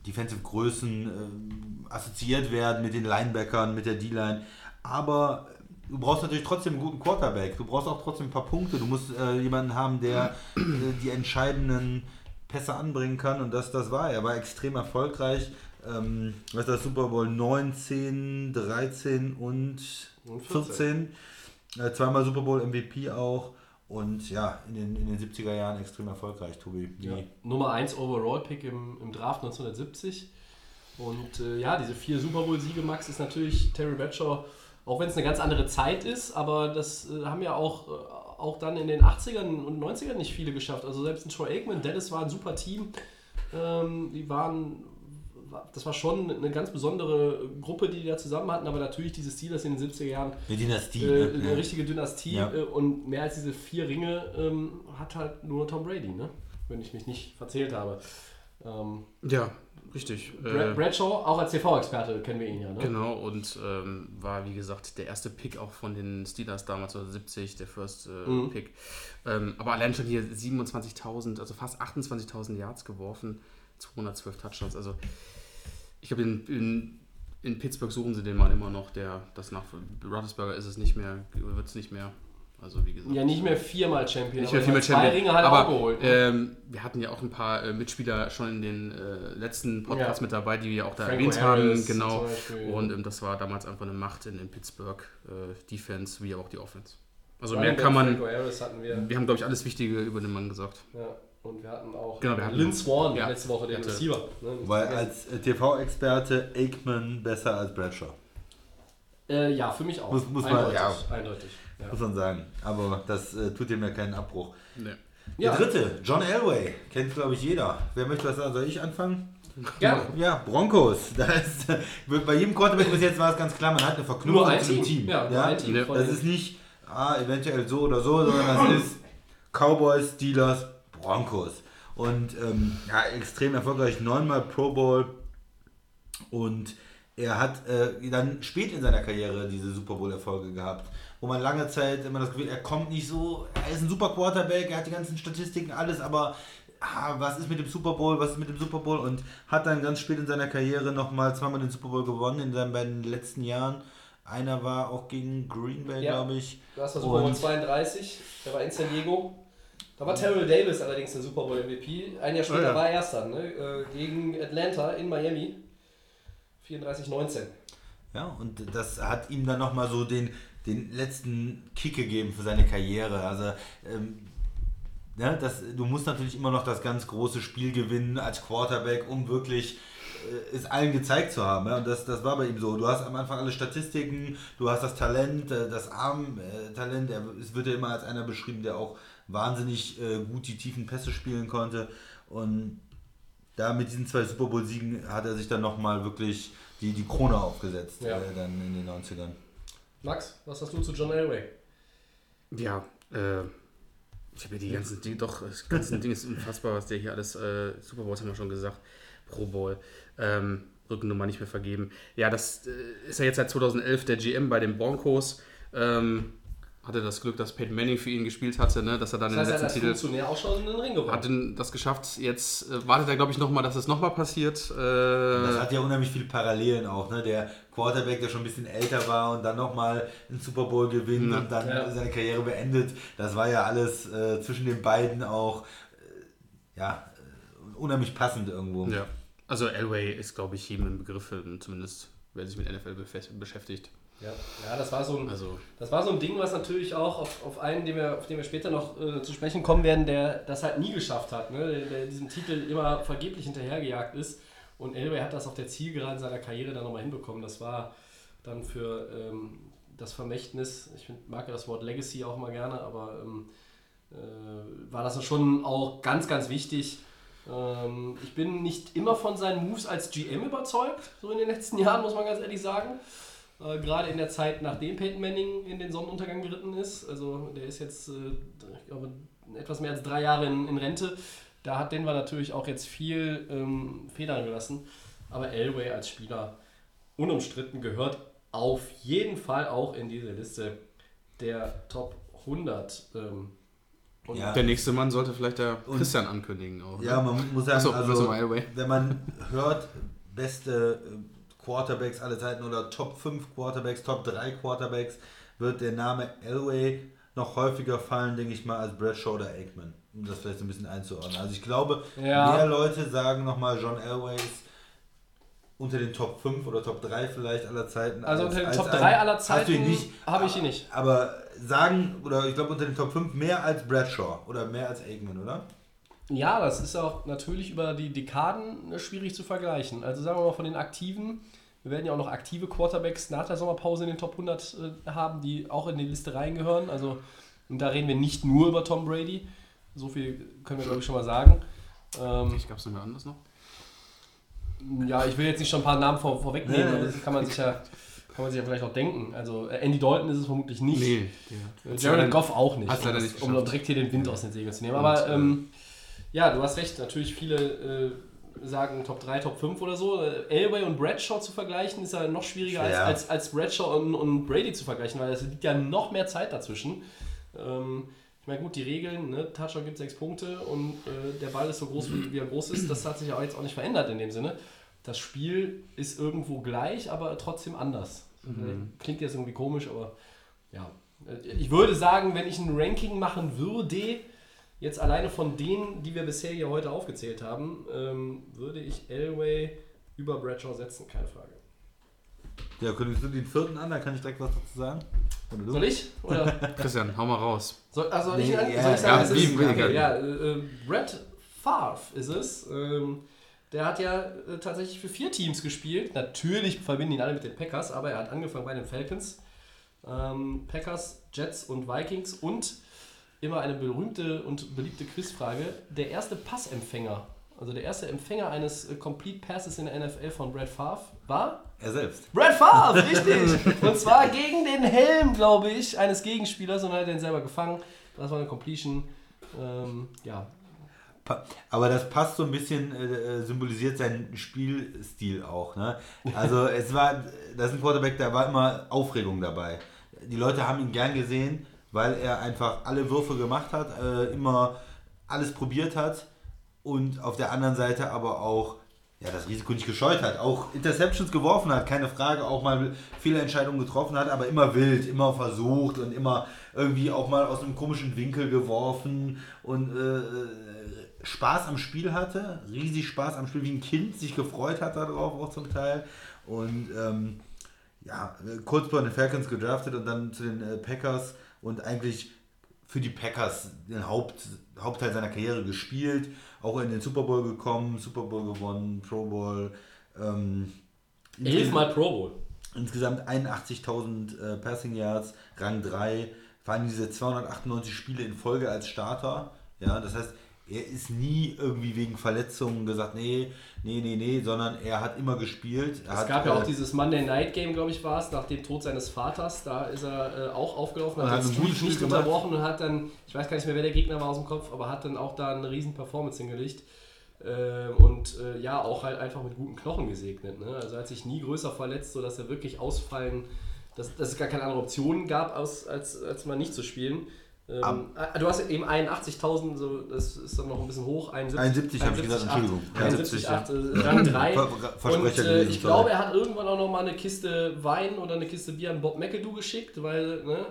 Defensive Größen äh, assoziiert werden, mit den Linebackern, mit der D-Line. Aber du brauchst natürlich trotzdem einen guten Quarterback. Du brauchst auch trotzdem ein paar Punkte. Du musst äh, jemanden haben, der äh, die entscheidenden Pässe anbringen kann. Und das, das war er. Er war extrem erfolgreich. Ähm, was ist das Super Bowl 19, 13 und Und 14. Äh, zweimal Super Bowl MVP auch. Und ja, in den, in den 70er Jahren extrem erfolgreich, Tobi. Ja. Nummer 1 Overall-Pick im, im Draft 1970. Und äh, ja, diese vier Super Bowl-Siege, Max, ist natürlich Terry Bradshaw, auch wenn es eine ganz andere Zeit ist, aber das äh, haben ja auch, äh, auch dann in den 80ern und 90ern nicht viele geschafft. Also selbst ein Troy Aikman, Dallas war ein super Team. Ähm, die waren, das war schon eine ganz besondere Gruppe, die die da zusammen hatten, aber natürlich diese Steelers in den 70er Jahren Eine Dynastie. äh, ne? eine Ja. richtige Dynastie Ja. äh, und mehr als diese vier Ringe ähm, hat halt nur Tom Brady, ne? wenn ich mich nicht verzählt habe. Ähm, Ja, richtig. Bra Äh, Bradshaw, auch als TV-Experte kennen wir ihn ja. Ne? Genau, und ähm, war wie gesagt der erste Pick auch von den Steelers damals, also 70, der First äh, Mhm. Pick. Ähm, aber allein schon hier 27.000, also fast 28.000 Yards geworfen, 212 Touchdowns. Also ich glaube, in, in, in Pittsburgh suchen sie den Mann immer noch, der das nach Roethlisberger ist es nicht mehr, wird es nicht mehr. Also wie gesagt. Ja, nicht mehr viermal Champion, Nicht mehr er mit hat zwei Champion. Ringe halt aber auch geholt. ne? ähm, wir hatten ja auch ein paar äh, Mitspieler schon in den äh, letzten Podcasts Ja. mit dabei, die wir auch da Franco erwähnt Harris haben. Genau. Und ähm, das war damals einfach eine Macht in, in Pittsburgh, äh, Defense wie auch die Offense. Also Running mehr kann man. Wir. Wir haben, glaube ich, alles Wichtige über den Mann gesagt. Ja. Und wir hatten auch Genau, wir hatten- Lynn Swan ja, letzte Woche, den Receiver. Ne? Weil als äh, TV-Experte Aikman besser als Bradshaw, äh, ja, für mich auch. Muss- muss man- eindeutig, ja. eindeutig. Ja. muss man sagen. Aber das äh, tut dem ja keinen Abbruch. Nee. Ja. Der dritte, John Elway, kennt glaube ich jeder. Wer möchte was sagen? Soll ich anfangen? Gerne. Ja, Broncos. Da ist, bei jedem Quarterback bis jetzt war es ganz klar, man hat eine Verknüpfung Nur ein zu Team. Team. Ja, Team. Ja. Von Das ist nicht, ah, eventuell so oder so, sondern das ist Cowboys, Steelers, Broncos. Und ähm, ja, extrem erfolgreich, neunmal Pro Bowl. Und er hat äh, dann spät in seiner Karriere diese Super Bowl-Erfolge gehabt, wo man lange Zeit immer das Gefühl, er kommt nicht so, er ist ein super Quarterback, er hat die ganzen Statistiken, alles, aber ah, was ist mit dem Super Bowl, was ist mit dem Super Bowl und hat dann ganz spät in seiner Karriere nochmal zweimal den Super Bowl gewonnen in seinen beiden letzten Jahren. Einer war auch gegen Green Bay, Ja. glaube ich. Das war Super Bowl Und- 32, der war in San Diego. Da war Terrell Davis allerdings der Super Bowl MVP. Ein Jahr später Oh ja. war er erster, ne? äh, gegen Atlanta in Miami. 34-19. Ja, und das hat ihm dann nochmal so den, den letzten Kick gegeben für seine Karriere. Also, ähm, ne, das, du musst natürlich immer noch das ganz große Spiel gewinnen als Quarterback, um wirklich äh, es allen gezeigt zu haben. Ja? Und das, das war bei ihm so. Du hast am Anfang alle Statistiken, du hast das Talent, äh, das Armtalent. Er, es wird ja immer als einer beschrieben, der auch wahnsinnig äh, gut die tiefen Pässe spielen konnte. Und da mit diesen zwei Super Bowl-Siegen hat er sich dann nochmal wirklich die, die Krone aufgesetzt, Ja. äh, dann in den 90ern. Max, was hast du zu John Elway? Ja, äh, ich habe ja die ganzen Dinge, doch, das ganze Ding ist unfassbar, was der hier alles, äh, Super Bowls haben wir schon gesagt, Pro Bowl, ähm, Rückennummer nicht mehr vergeben. Ja, das äh, ist ja jetzt seit 2011 der GM bei den Broncos. Ähm, hatte das Glück, dass Peyton Manning für ihn gespielt hatte, ne, dass er dann Das heißt, er den hat letzten als Titel Funktionär auch schon in den Ring gewonnen. hat denn das geschafft. Jetzt äh, wartet er, glaube ich, nochmal, dass es nochmal passiert. Äh, Das hat ja unheimlich viele Parallelen auch, ne? Der Quarterback, der schon ein bisschen älter war und dann nochmal einen Super Bowl gewinnt Ja. und dann Ja. seine Karriere beendet. Das war ja alles äh, zwischen den beiden auch äh, ja, äh, unheimlich passend irgendwo. Ja, also Elway ist, glaube ich, jedem ein Begriff, äh, zumindest wer sich mit NFL beschäftigt. Ja, ja das, war so ein, Also, das war so ein Ding, was natürlich auch auf, auf einen, den wir, auf den wir später noch äh, zu sprechen kommen werden, der das halt nie geschafft hat, ne? der, der diesem Titel immer vergeblich hinterhergejagt ist. Und Elway hat das auf der Zielgeraden seiner Karriere dann nochmal hinbekommen. Das war dann für ähm, das Vermächtnis, ich find, mag ja das Wort Legacy auch immer gerne, aber ähm, äh, war das schon auch ganz, ganz wichtig. Ähm, ich bin nicht immer von seinen Moves als GM überzeugt, so in den letzten Jahren, muss man ganz ehrlich sagen. Äh, Gerade in der Zeit, nachdem Peyton Manning in den Sonnenuntergang geritten ist. Also der ist jetzt, äh, ich glaube, etwas mehr als drei Jahre in, in Rente. Da hat Denver natürlich auch jetzt viel ähm, Federn gelassen. Aber Elway als Spieler unumstritten gehört auf jeden Fall auch in diese Liste der Top 100. Ähm, und Ja. der nächste Mann sollte vielleicht der Christian ankündigen. Auch, Ja, ne? man muss sagen, Achso, also, also Elway. wenn man hört, beste äh, Quarterbacks aller Zeiten oder Top 5 Quarterbacks, Top 3 Quarterbacks, wird der Name Elway noch häufiger fallen, denke ich mal, als Bradshaw oder Aikman. Um das vielleicht so ein bisschen einzuordnen. Also ich glaube, Ja. mehr Leute sagen nochmal, John Elway ist unter den Top 5 oder Top 3 vielleicht aller Zeiten. Also als- unter den als Top ein- 3 aller Zeiten habe ich ihn nicht. Aber sagen, oder ich glaube unter den Top 5 mehr als Bradshaw oder mehr als Aikman, oder? Ja, das ist auch natürlich über die Dekaden äh, schwierig zu vergleichen. Also sagen wir mal von den Aktiven, wir werden ja auch noch aktive Quarterbacks nach der Sommerpause in den Top 100 äh, haben, die auch in die Liste reingehören. Also und da reden wir nicht nur über Tom Brady. So viel können wir, glaube ich, schon mal sagen. Ähm, Ich gab es noch mehr anderes noch. ja, ich will jetzt nicht schon ein paar Namen vor, vorwegnehmen, aber das kann man sich ja, kann man sich ja vielleicht auch denken. Also äh, Andy Dalton ist es vermutlich nicht. Nee, der Äh, Jared Goff auch nicht. Hat's leider um, nicht um geschafft. direkt hier den Wind aus den Segeln zu nehmen. Aber äh, ähm, ja, du hast recht. Natürlich viele äh, sagen Top 3, Top 5 oder so. Äh, Elway und Bradshaw zu vergleichen ist ja noch schwieriger als, als, als Bradshaw und, und Brady zu vergleichen, weil es liegt ja noch mehr Zeit dazwischen. Ähm, ich meine, gut, die Regeln, ne? Touchdown gibt sechs Punkte und äh, der Ball ist so groß, wie wie er groß ist. Das hat sich ja auch jetzt auch nicht verändert in dem Sinne. Das Spiel ist irgendwo gleich, aber trotzdem anders. Klingt jetzt irgendwie komisch, aber ja. Äh, Ich würde sagen, wenn ich ein Ranking machen würde, jetzt alleine von denen, die wir bisher hier heute aufgezählt haben, ähm, würde ich Elway über Bradshaw setzen, keine Frage. Ja, kündigst du den vierten an, da kann ich direkt was dazu sagen. Oder du? Soll ich? Oder Christian, hau mal raus. soll, also ich, Nee, an- ja, soll ich sagen, ja, es wie- ist, okay, ja, äh, äh, Brett Favre ist es. Ähm, der hat ja äh, tatsächlich für vier Teams gespielt. Natürlich verbinden ihn alle mit den Packers, aber er hat angefangen bei den Falcons, ähm, Packers, Jets und Vikings und immer eine berühmte und beliebte Quizfrage. Der erste Passempfänger, also der erste Empfänger eines äh, Complete Passes in der NFL von Brett Favre war Er selbst. Brad Favre, richtig. Und zwar gegen den Helm, glaube ich, eines Gegenspielers und hat den selber gefangen. Das war eine Completion. Ähm, ja, Aber das passt so ein bisschen, äh, äh, symbolisiert seinen Spielstil auch. Ne? Also es war, das ist ein Quarterback, da war immer Aufregung dabei. Die Leute haben ihn gern gesehen, weil er einfach alle Würfe gemacht hat, äh, immer alles probiert hat und auf der anderen Seite aber auch ja, das Risiko nicht gescheut hat, auch Interceptions geworfen hat, keine Frage, auch mal Fehlentscheidungen getroffen hat, aber immer wild, immer versucht und immer irgendwie auch mal aus einem komischen Winkel geworfen und äh, Spaß am Spiel hatte, riesig Spaß am Spiel, wie ein Kind sich gefreut hat darauf auch zum Teil und ähm, ja, kurz vor den Falcons gedraftet und dann zu den äh, Packers und eigentlich für die Packers den Haupt, Hauptteil seiner Karriere gespielt, auch in den Super Bowl gekommen, Super Bowl gewonnen, Pro Bowl. Ähm, elfmal Pro Bowl. Insgesamt 81.000 äh, Passing Yards, Rang 3, vor allem diese 298 Spiele in Folge als Starter. Ja, das heißt, er ist nie irgendwie wegen Verletzungen gesagt, nee, nee, nee, nee, sondern er hat immer gespielt. Es hat, gab ja äh, auch dieses Monday Night Game, glaube ich, war es, nach dem Tod seines Vaters. Da ist er äh, auch aufgelaufen, hat hat den Streak nicht gemacht. unterbrochen und hat dann, ich weiß gar nicht mehr, wer der Gegner war aus dem Kopf, aber hat dann auch da eine riesen Performance hingelegt. Äh, und äh, ja, auch halt einfach mit guten Knochen gesegnet. Ne? Also er hat sich nie größer verletzt, sodass er wirklich ausfallen, dass, dass es gar keine andere Option gab, aus, als, als mal nicht zu spielen. Ähm, ah, du hast eben 81.000, so, das ist dann noch ein bisschen hoch. 71 habe ich gesagt, Entschuldigung. 71, 71, 8, äh, Rang 3. Ver- Ver- Und Versprecher äh, ich glaube, er hat irgendwann auch noch mal eine Kiste Wein oder eine Kiste Bier an Bob McAdoo geschickt, weil ne,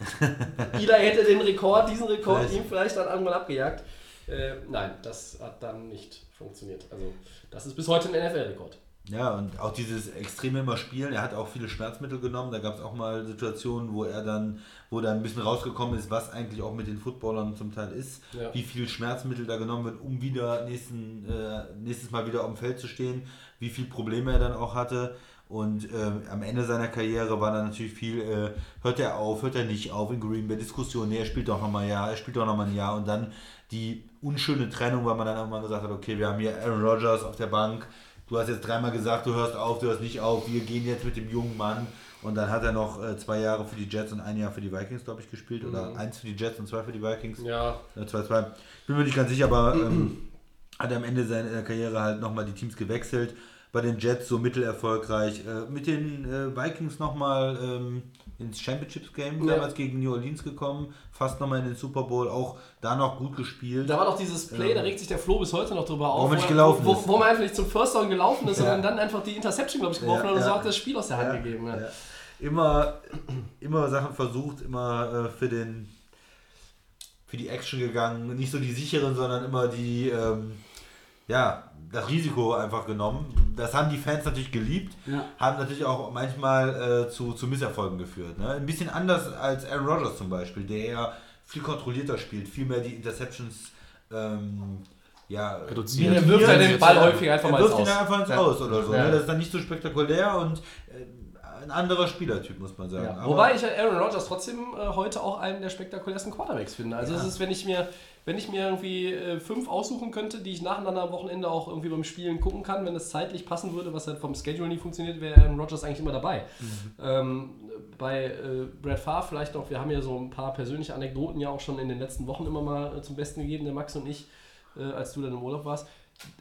Eli hätte den Rekord, diesen Rekord Vielleicht. ihm vielleicht dann irgendwann abgejagt. Äh, nein, das hat dann nicht funktioniert. Also das ist bis heute ein NFL-Rekord. Ja, und auch dieses extreme immer Spielen, er hat auch viele Schmerzmittel genommen. Da gab es auch mal Situationen, wo er dann, wo dann ein bisschen rausgekommen ist, was eigentlich auch mit den Footballern zum Teil ist, Ja. wie viel Schmerzmittel da genommen wird, um wieder nächsten, äh, nächstes Mal wieder auf dem Feld zu stehen, wie viel Probleme er dann auch hatte. Und äh, am Ende seiner Karriere war dann natürlich viel, äh, hört er auf, hört er nicht auf in Green Bay, Diskussion, nee, er spielt doch nochmal ein Jahr, er spielt doch nochmal ein Jahr und dann die unschöne Trennung, weil man dann irgendwann gesagt hat, okay, wir haben hier Aaron Rodgers auf der Bank, du hast jetzt dreimal gesagt, du hörst auf, du hörst nicht auf, wir gehen jetzt mit dem jungen Mann und dann hat er noch äh, zwei Jahre für die Jets und ein Jahr für die Vikings, glaube ich, gespielt oder eins für die Jets und zwei für die Vikings. Ja, Ja, 2-2. Bin mir nicht ganz sicher, aber ähm, hat am Ende seiner Karriere halt nochmal die Teams gewechselt. Bei den Jets so mittelerfolgreich. Äh, mit den äh, Vikings nochmal ähm, ins Championships Game Ja. damals gegen New Orleans gekommen. Fast nochmal in den Super Bowl. Auch da noch gut gespielt. Da war doch dieses Play, da regt sich der Flo bis heute noch drüber auf. Warum er nicht er- gelaufen wo, ist. wo man einfach nicht zum First Down gelaufen ist, Ja. sondern dann einfach die Interception, glaube ich, geworfen Ja, hat und so hat das Spiel aus der Hand gegeben. Immer, immer Sachen versucht, immer äh, für den für die Action gegangen. Nicht so die sicheren, sondern immer die ähm, ja, das Risiko einfach genommen. Das haben die Fans natürlich geliebt, Ja. haben natürlich auch manchmal äh, zu, zu Misserfolgen geführt. Ne? Ein bisschen anders als Aaron Rodgers zum Beispiel, der ja viel kontrollierter spielt, viel mehr die Interceptions ähm, ja, Reduziert. Er wirft ja den Ball Ja, häufig einfach er mal wirft ins ihn Aus. einfach ins Ja. Aus oder so. Ja. Ne? Das ist dann nicht so spektakulär und äh, ein anderer Spielertyp, muss man sagen. Ja. Aber- Wobei ich Aaron Rodgers trotzdem äh, heute auch einen der spektakulärsten Quarterbacks finde. Also es ist, wenn ich mir, wenn ich mir irgendwie äh, fünf aussuchen könnte, die ich nacheinander am Wochenende auch irgendwie beim Spielen gucken kann, wenn es zeitlich passen würde, was halt vom Schedule nie funktioniert, wäre Aaron Rodgers eigentlich immer dabei. Ähm, bei äh, Brad Favre vielleicht noch, wir haben ja so ein paar persönliche Anekdoten ja auch schon in den letzten Wochen immer mal äh, zum Besten gegeben, der Max und ich, äh, als du dann im Urlaub warst.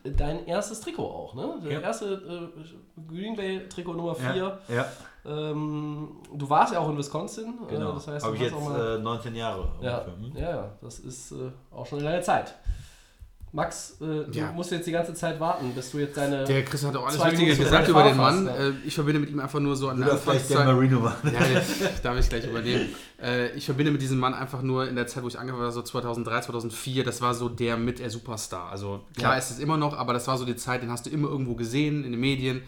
Dein erstes Trikot auch, ne? Der Ja. erste äh, Green Bay Trikot Nummer 4. ja, ja, Ähm, du warst ja auch in Wisconsin. genau. Äh, das heißt, Habe du ich jetzt auch mal, äh, 19 Jahre. ja, hm? ja, ja, das ist äh, auch schon eine lange Zeit. Max, äh, du Ja. musst jetzt die ganze Zeit warten, bis du jetzt deine. Der Chris hat auch alles Wichtige gesagt über den Mann. Fahrfahrt, Äh, Ich verbinde mit ihm einfach nur so an der Oder vielleicht Anfangszeit. Marino war. Ja, das darf ich gleich übernehmen. Äh, ich verbinde mit diesem Mann einfach nur in der Zeit, wo ich angefangen war, so 2003, 2004, das war so der mit der Superstar. Also klar Ja. ist es immer noch, aber das war so die Zeit, den hast du immer irgendwo gesehen in den Medien.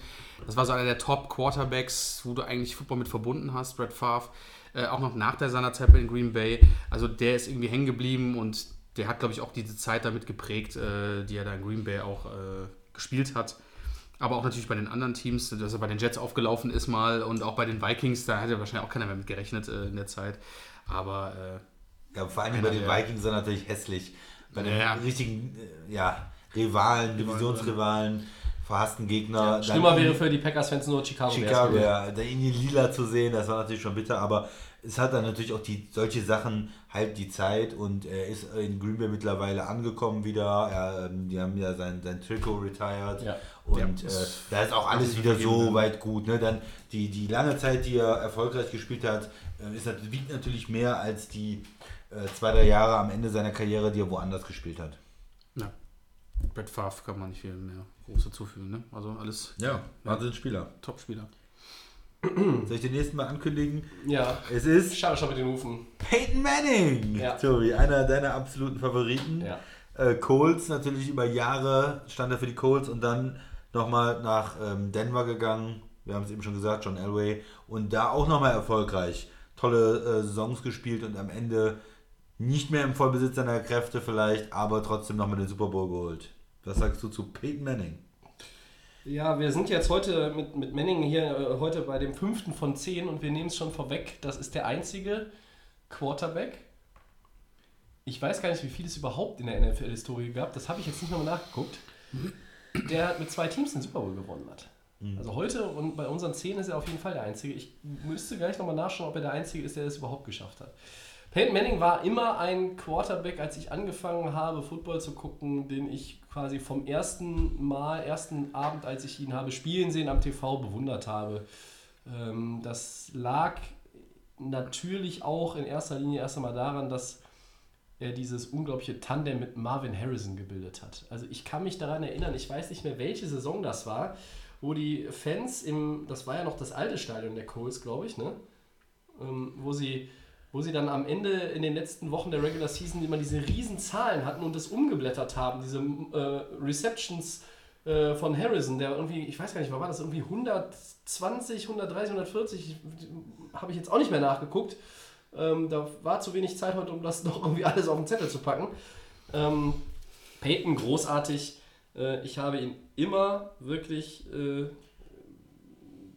Das war so einer der Top-Quarterbacks, wo du eigentlich Football mit verbunden hast, Brett Favre. Äh, auch noch nach der seiner Zeit in Green Bay. Also der ist irgendwie hängen geblieben und der hat, glaube ich, auch diese Zeit damit geprägt, äh, die er da in Green Bay auch äh, gespielt hat. Aber auch natürlich bei den anderen Teams, dass er bei den Jets aufgelaufen ist mal und auch bei den Vikings, da hätte wahrscheinlich auch keiner mehr mit gerechnet äh, in der Zeit. Aber äh, Ja, vor allem bei den Vikings sind natürlich hässlich. Bei den Ja. richtigen äh, ja, Rivalen, Divisionsrivalen, verhassten Gegner. dann Schlimmer wäre für die Packers-Fans nur Chicago. Chicago, ja, da in die Lila zu sehen, das war natürlich schon bitter, aber es hat dann natürlich auch die solche Sachen halt die Zeit und er ist in Green Bay mittlerweile angekommen wieder. Er, ähm, die haben ja sein, sein Trikot retired Ja. und Ja, äh, da ist auch alles wieder so ne? weit gut. Ne? Dann die, die lange Zeit, die er erfolgreich gespielt hat, äh, ist, wiegt natürlich mehr als die äh, zwei, drei Jahre am Ende seiner Karriere, die er woanders gespielt hat. ja, Brett Favre kann man nicht viel mehr groß dazufügen. Ne? Also alles Ja, Wahnsinnsspieler. Top-Spieler. Soll ich den nächsten Mal ankündigen? Ja. Es ist Schade schon mit den Hufen. Peyton Manning, Ja. Tobi, einer deiner absoluten Favoriten. Ja. Äh, Colts natürlich über Jahre stand er für die Colts und dann nochmal nach ähm, Denver gegangen. Wir haben es eben schon gesagt, John Elway. Und da auch nochmal erfolgreich. Tolle äh, Saisons gespielt und am Ende nicht mehr im Vollbesitz seiner Kräfte vielleicht, aber trotzdem nochmal den Super Bowl geholt. Was sagst du zu Peyton Manning? Ja, wir sind jetzt heute mit, mit Manning hier äh, heute bei dem fünften von zehn und wir nehmen es schon vorweg. Das ist der einzige Quarterback. Ich weiß gar nicht, wie viel es überhaupt in der NFL-Historie gab. Das habe ich jetzt nicht nochmal nachgeguckt. Der mit zwei Teams den Super Bowl gewonnen hat. Also heute und bei unseren zehn ist er auf jeden Fall der Einzige. Ich müsste gleich nochmal nachschauen, ob er der Einzige ist, der das überhaupt geschafft hat. Peyton Manning war immer ein Quarterback, als ich angefangen habe, Football zu gucken, den ich quasi vom ersten Mal, ersten Abend, als ich ihn habe spielen sehen am TV, bewundert habe. Ähm, das lag natürlich auch in erster Linie erst einmal daran, dass er dieses unglaubliche Tandem mit Marvin Harrison gebildet hat. Also ich kann mich daran erinnern, ich weiß nicht mehr, welche Saison das war, wo die Fans im, das war ja noch das alte Stadion der Coles, glaube ich, ne? Ähm, wo sie wo sie dann am Ende in den letzten Wochen der Regular Season immer diese riesen Zahlen hatten und das umgeblättert haben, diese äh, Receptions äh, von Harrison, der irgendwie, ich weiß gar nicht, war das irgendwie 120, 130, 140, habe ich jetzt auch nicht mehr nachgeguckt. Ähm, da war zu wenig Zeit heute, um das noch irgendwie alles auf den Zettel zu packen. Ähm, Peyton großartig. Äh, ich habe ihn immer wirklich äh,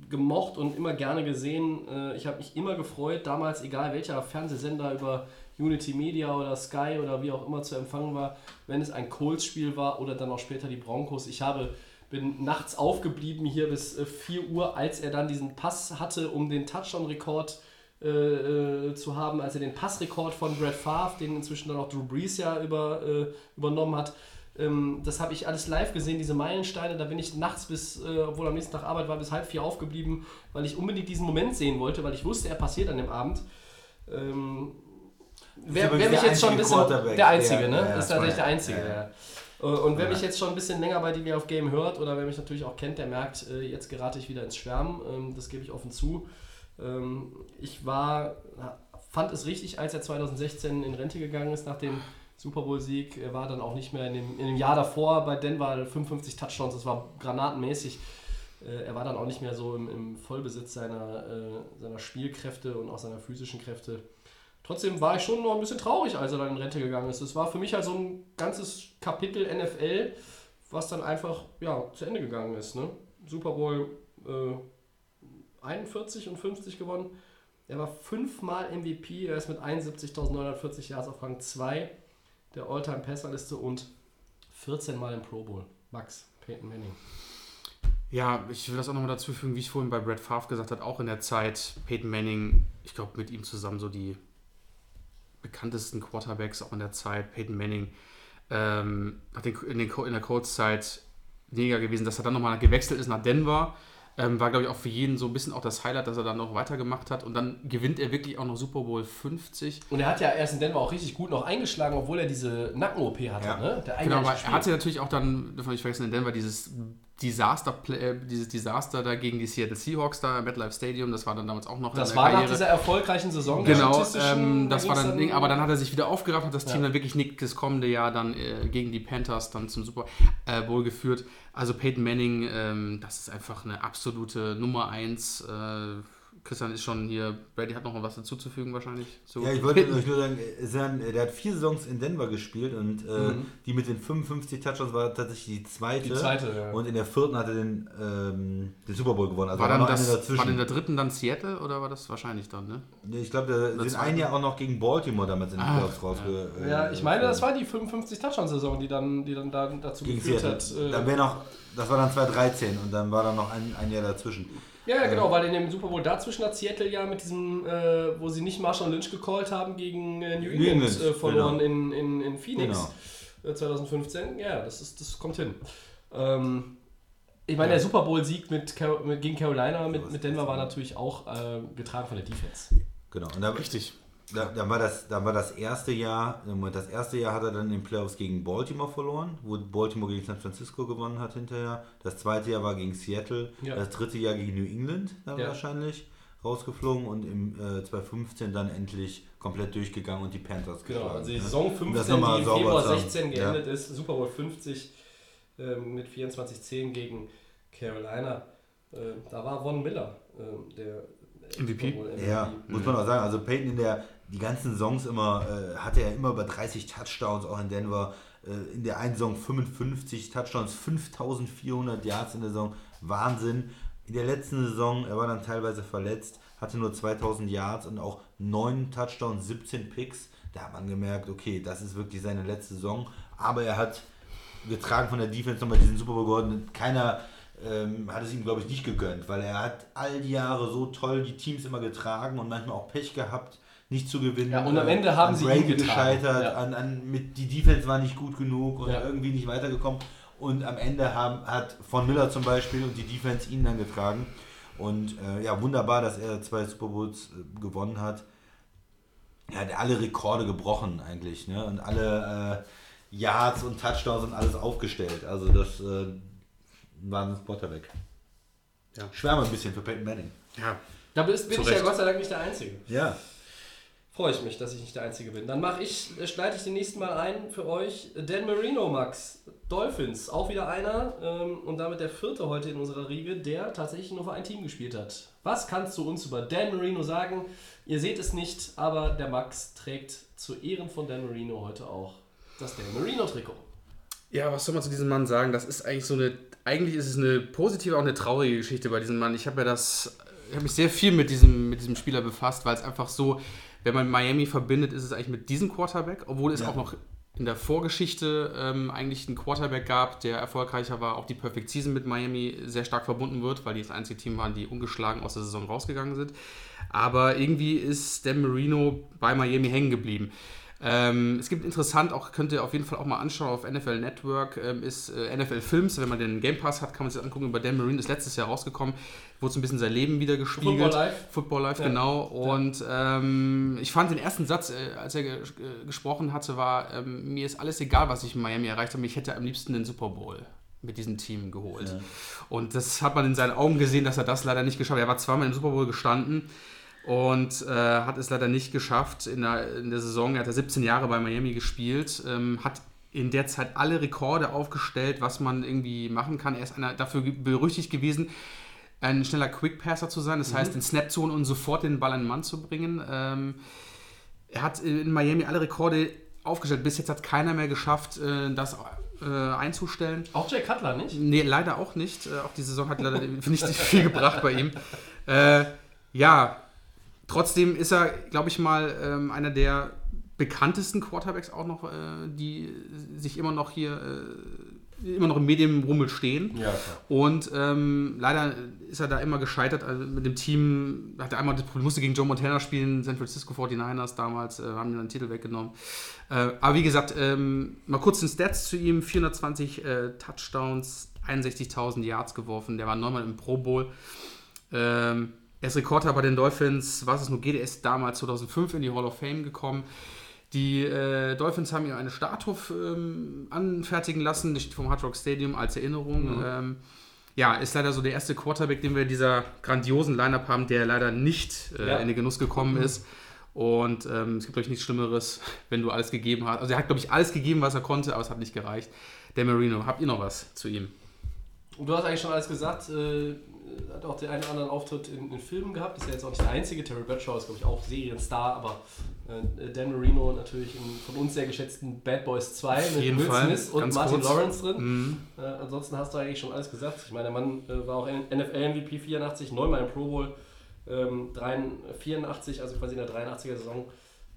gemocht und immer gerne gesehen. Äh, ich habe mich immer gefreut, damals, egal welcher Fernsehsender über Unity Media oder Sky oder wie auch immer zu empfangen war, wenn es ein Colts-Spiel war oder dann auch später die Broncos. Ich habe, bin nachts aufgeblieben hier bis äh, 4 Uhr, als er dann diesen Pass hatte, um den Touchdown-Rekord äh, äh, zu haben, als er den Passrekord von Brad Favre, den inzwischen dann auch Drew Brees ja über, äh, übernommen hat, ähm, das habe ich alles live gesehen, diese Meilensteine. Da bin ich nachts bis, äh, obwohl am nächsten Tag Arbeit war, bis halb vier aufgeblieben, weil ich unbedingt diesen Moment sehen wollte, weil ich wusste, er passiert an dem Abend. Ähm, wer, wer mich jetzt schon ein bisschen. Der einzige, der- ne? ja, ist tatsächlich ja, der einzige, ja. ja. Äh, Und wer Ja. mich jetzt schon ein bisschen länger bei DB auf Game hört oder wer mich natürlich auch kennt, der merkt, äh, jetzt gerate ich wieder ins Schwärmen. Ähm, Das gebe ich offen zu. Ähm, Ich war, fand es richtig, als er 2016 in Rente gegangen ist nach dem Super Bowl-Sieg. Er war dann auch nicht mehr in dem, in dem Jahr davor bei Denver 55 Touchdowns, das war granatenmäßig. Äh, Er war dann auch nicht mehr so im, im Vollbesitz seiner, äh, seiner Spielkräfte und auch seiner physischen Kräfte. Trotzdem war ich schon noch ein bisschen traurig, als er dann in Rente gegangen ist. Es war für mich halt so ein ganzes Kapitel NFL, was dann einfach ja, zu Ende gegangen ist. Ne? Super Bowl äh, 41 und 50 gewonnen. Er war fünfmal MVP, er ist mit 71.940 Yards auf Rang 2 der All-Time-Passerliste und 14 Mal im Pro Bowl. Max, Peyton Manning. Ja, ich will das auch nochmal dazu fügen, wie ich vorhin bei Brad Favre gesagt habe, auch in der Zeit Peyton Manning, ich glaube mit ihm zusammen so die bekanntesten Quarterbacks auch in der Zeit. Peyton Manning ähm, hat in, den, in der Colts-Zeit weniger gewesen, dass er dann nochmal gewechselt ist nach Denver. Ähm, war, glaube ich, auch für jeden so ein bisschen auch das Highlight, dass er dann noch weitergemacht hat. Und dann gewinnt er wirklich auch noch Super Bowl 50. Und er hat ja erst in Denver auch richtig gut noch eingeschlagen, obwohl er diese Nacken-OP hatte. Ja. Ne? Der Genau, aber er hatte natürlich auch dann, wir nicht vergessen, in Denver dieses Desaster, äh, dieses Desaster da gegen die Seattle Seahawks da im MetLife Stadium, das war dann damals auch noch Das in der war nach Karriere. dieser erfolgreichen Saison. Genau, ähm, da das war dann Ding, aber dann hat er sich wieder aufgerafft, hat das Team Ja. dann wirklich nicht das kommende Jahr dann äh, gegen die Panthers dann zum Super äh, Bowl geführt. Also Peyton Manning, ähm, das ist einfach eine absolute Nummer 1. Äh, Christian ist schon hier, Brady hat noch was dazuzufügen wahrscheinlich. zu Ja, ich wollte euch nur sagen, es sind- der hat vier Saisons in Denver gespielt und äh, Mhm. die mit den 55 Touchdowns war tatsächlich die zweite. Die zweite, ja. Und in der vierten hat er den, ähm, den Super Bowl gewonnen. Also war war dann noch eine das, war dazwischen. in der dritten dann Seattle oder war das wahrscheinlich dann, ne? ich glaube, da sind zweite. ein Jahr auch noch gegen Baltimore damals in den Ah, Playoffs rausge... äh, Ja, ich meine, das war die 55 Touchdown-Saison, die dann, die dann da dazu gegen geführt Seattle. hat. äh, Dann wäre noch, das war dann 2013 und dann war da noch ein, ein Jahr dazwischen. Ja, ja, genau, weil in dem Super Bowl dazwischen hat Seattle ja mit diesem, äh, wo sie nicht Marshall Lynch gecallt haben, gegen äh, New England, äh, verloren genau. in, in, in Phoenix Genau. äh, 2015. Ja, das, ist, das kommt hin. Ähm, ich meine, der Super Bowl-Sieg mit, Car- mit, gegen Carolina mit, mit Denver war natürlich auch äh, getragen von der Defense. Genau. Und da, Richtig. Da, dann, war das, dann war das erste Jahr, das erste Jahr hat er dann in den Playoffs gegen Baltimore verloren, wo Baltimore gegen San Francisco gewonnen hat hinterher. Das zweite Jahr war gegen Seattle. Ja. Das dritte Jahr gegen New England dann Ja. wahrscheinlich rausgeflogen und im äh, 2015 dann endlich komplett durchgegangen und die Panthers Genau, geschlagen. also die ne? Saison Um 15, das die im Februar zu haben. 16 geendet ist, Super Bowl 50 ähm, mit 24-10 gegen Carolina. Äh, da war Von Miller äh, der MVP. Ja, ja muss man auch sagen. Also Peyton in der die ganzen Saisons immer, äh, hatte er immer über 30 Touchdowns, auch in Denver. Äh, in der einen Saison 55 Touchdowns, 5400 Yards in der Saison. Wahnsinn. In der letzten Saison, er war dann teilweise verletzt, hatte nur 2000 Yards und auch 9 Touchdowns, 17 Picks. Da hat man gemerkt, okay, das ist wirklich seine letzte Saison. Aber er hat getragen von der Defense nochmal diesen Super Bowl gewonnen. Keiner ähm, hat es ihm, glaube ich, nicht gegönnt, weil er hat all die Jahre so toll die Teams immer getragen und manchmal auch Pech gehabt, nicht zu gewinnen. Ja, und am Äh, Ende haben an sie ihn getragen. gescheitert, Ja. an, an, mit, die Defense war nicht gut genug und Ja. irgendwie nicht weitergekommen. Und am Ende haben, hat von Miller zum Beispiel und die Defense ihn dann getragen. Und äh, ja, wunderbar, dass er zwei Super Bowls äh, gewonnen hat. Er hat alle Rekorde gebrochen eigentlich, ne? Und alle äh, Yards und Touchdowns und alles aufgestellt. Also das äh, war ein Quarterback. Ja. Schwärme ein bisschen für Peyton Manning. Ja. Da bist, bin Zu ich ja. Gott sei Dank nicht der Einzige. Ja. Freue ich mich, dass ich nicht der Einzige bin. Dann mache ich, äh, schneide ich den nächsten Mal ein für euch. Dan Marino, Max. Dolphins, auch wieder einer. Ähm, und damit der vierte heute in unserer Riege, der tatsächlich nur für ein Team gespielt hat. Was kannst du uns über Dan Marino sagen? Ihr seht es nicht, aber der Max trägt zu Ehren von Dan Marino heute auch das Dan Marino-Trikot. Ja, was soll man zu diesem Mann sagen? Das ist eigentlich so eine, eigentlich ist es eine positive, auch eine traurige Geschichte bei diesem Mann. Ich habe ja das, ich habe mich sehr viel mit diesem, mit diesem Spieler befasst, weil es einfach so, wenn man Miami verbindet, ist es eigentlich mit diesem Quarterback, obwohl es Ja. auch noch in der Vorgeschichte ähm, eigentlich einen Quarterback gab, der erfolgreicher war, auch die Perfect Season mit Miami sehr stark verbunden wird, weil die das einzige Team waren, die ungeschlagen aus der Saison rausgegangen sind. Aber irgendwie ist Dan Marino bei Miami hängen geblieben. Ähm, es gibt interessant, auch könnt ihr auf jeden Fall auch mal anschauen auf NFL Network, ähm, ist äh, NFL Films, wenn man den Game Pass hat, kann man sich das angucken. Über Dan Marino ist letztes Jahr rausgekommen, wurde so ein bisschen sein Leben wieder gespiegelt. Football Life. Football Life, Ja. genau. Und ähm, ich fand den ersten Satz, äh, als er ge äh, gesprochen hatte, war, ähm, mir ist alles egal, was ich in Miami erreicht habe, ich hätte am liebsten den Super Bowl mit diesem Team geholt. Und das hat man in seinen Augen gesehen, dass er das leider nicht geschafft hat. Er war zweimal im Super Bowl gestanden und äh, hat es leider nicht geschafft in der, in der Saison. Er hat ja 17 Jahre bei Miami gespielt, ähm, hat in der Zeit alle Rekorde aufgestellt, was man irgendwie machen kann. Er ist einer, dafür berüchtigt gewesen, ein schneller Quick-Passer zu sein, das heißt, in Snap-Zone und sofort den Ball an den Mann zu bringen. Ähm, er hat in Miami alle Rekorde aufgestellt. Bis jetzt hat keiner mehr geschafft, äh, das äh, einzustellen. Auch Jay Cutler, nicht? Nee, leider auch nicht. Äh, auch die Saison hat leider nicht viel gebracht bei ihm. Äh, ja, trotzdem ist er, glaube ich mal, ähm, einer der bekanntesten Quarterbacks auch noch, äh, die sich immer noch hier, äh, immer noch im Medienrummel stehen. Ja. Und ähm, leider ist er da immer gescheitert. Also mit dem Team hat er einmal das Problem, musste gegen Joe Montana spielen, San Francisco 49ers damals, äh, haben ihm den Titel weggenommen. Äh, aber wie gesagt, ähm, mal kurz den Stats zu ihm: 420 äh, Touchdowns, 61.000 Yards geworfen. Der war neunmal im Pro Bowl. Ähm, er ist Rekordler bei den Dolphins, was es nur geht. Er ist damals 2005 in die Hall of Fame gekommen. Die äh, Dolphins haben ihm eine Statue ähm, anfertigen lassen, die steht vom Hard Rock Stadium als Erinnerung. Ähm, ja, ist leider so der erste Quarterback, den wir in dieser grandiosen Lineup haben, der leider nicht äh, Ja. in den Genuss gekommen ist. Und ähm, es gibt, glaube ich, nichts Schlimmeres, wenn du alles gegeben hast. Also er hat, glaube ich, alles gegeben, was er konnte, aber es hat nicht gereicht. Der Marino, habt ihr noch was zu ihm? Du hast eigentlich schon alles gesagt. Äh, hat auch den einen oder anderen Auftritt in, in Filmen gehabt. Ist ja jetzt auch nicht der einzige. Terry Bradshaw ist, glaube ich, auch Serienstar. Aber äh, Dan Marino natürlich in von uns sehr geschätzten Bad Boys 2 mit jeden Will. Smith und Martin kurz. Lawrence drin. Mhm. Äh, ansonsten hast du eigentlich schon alles gesagt. Ich meine, der Mann äh, war auch NFL-MVP 84, neunmal im Pro Bowl, ähm, 83, 84, also quasi in der 83er-Saison.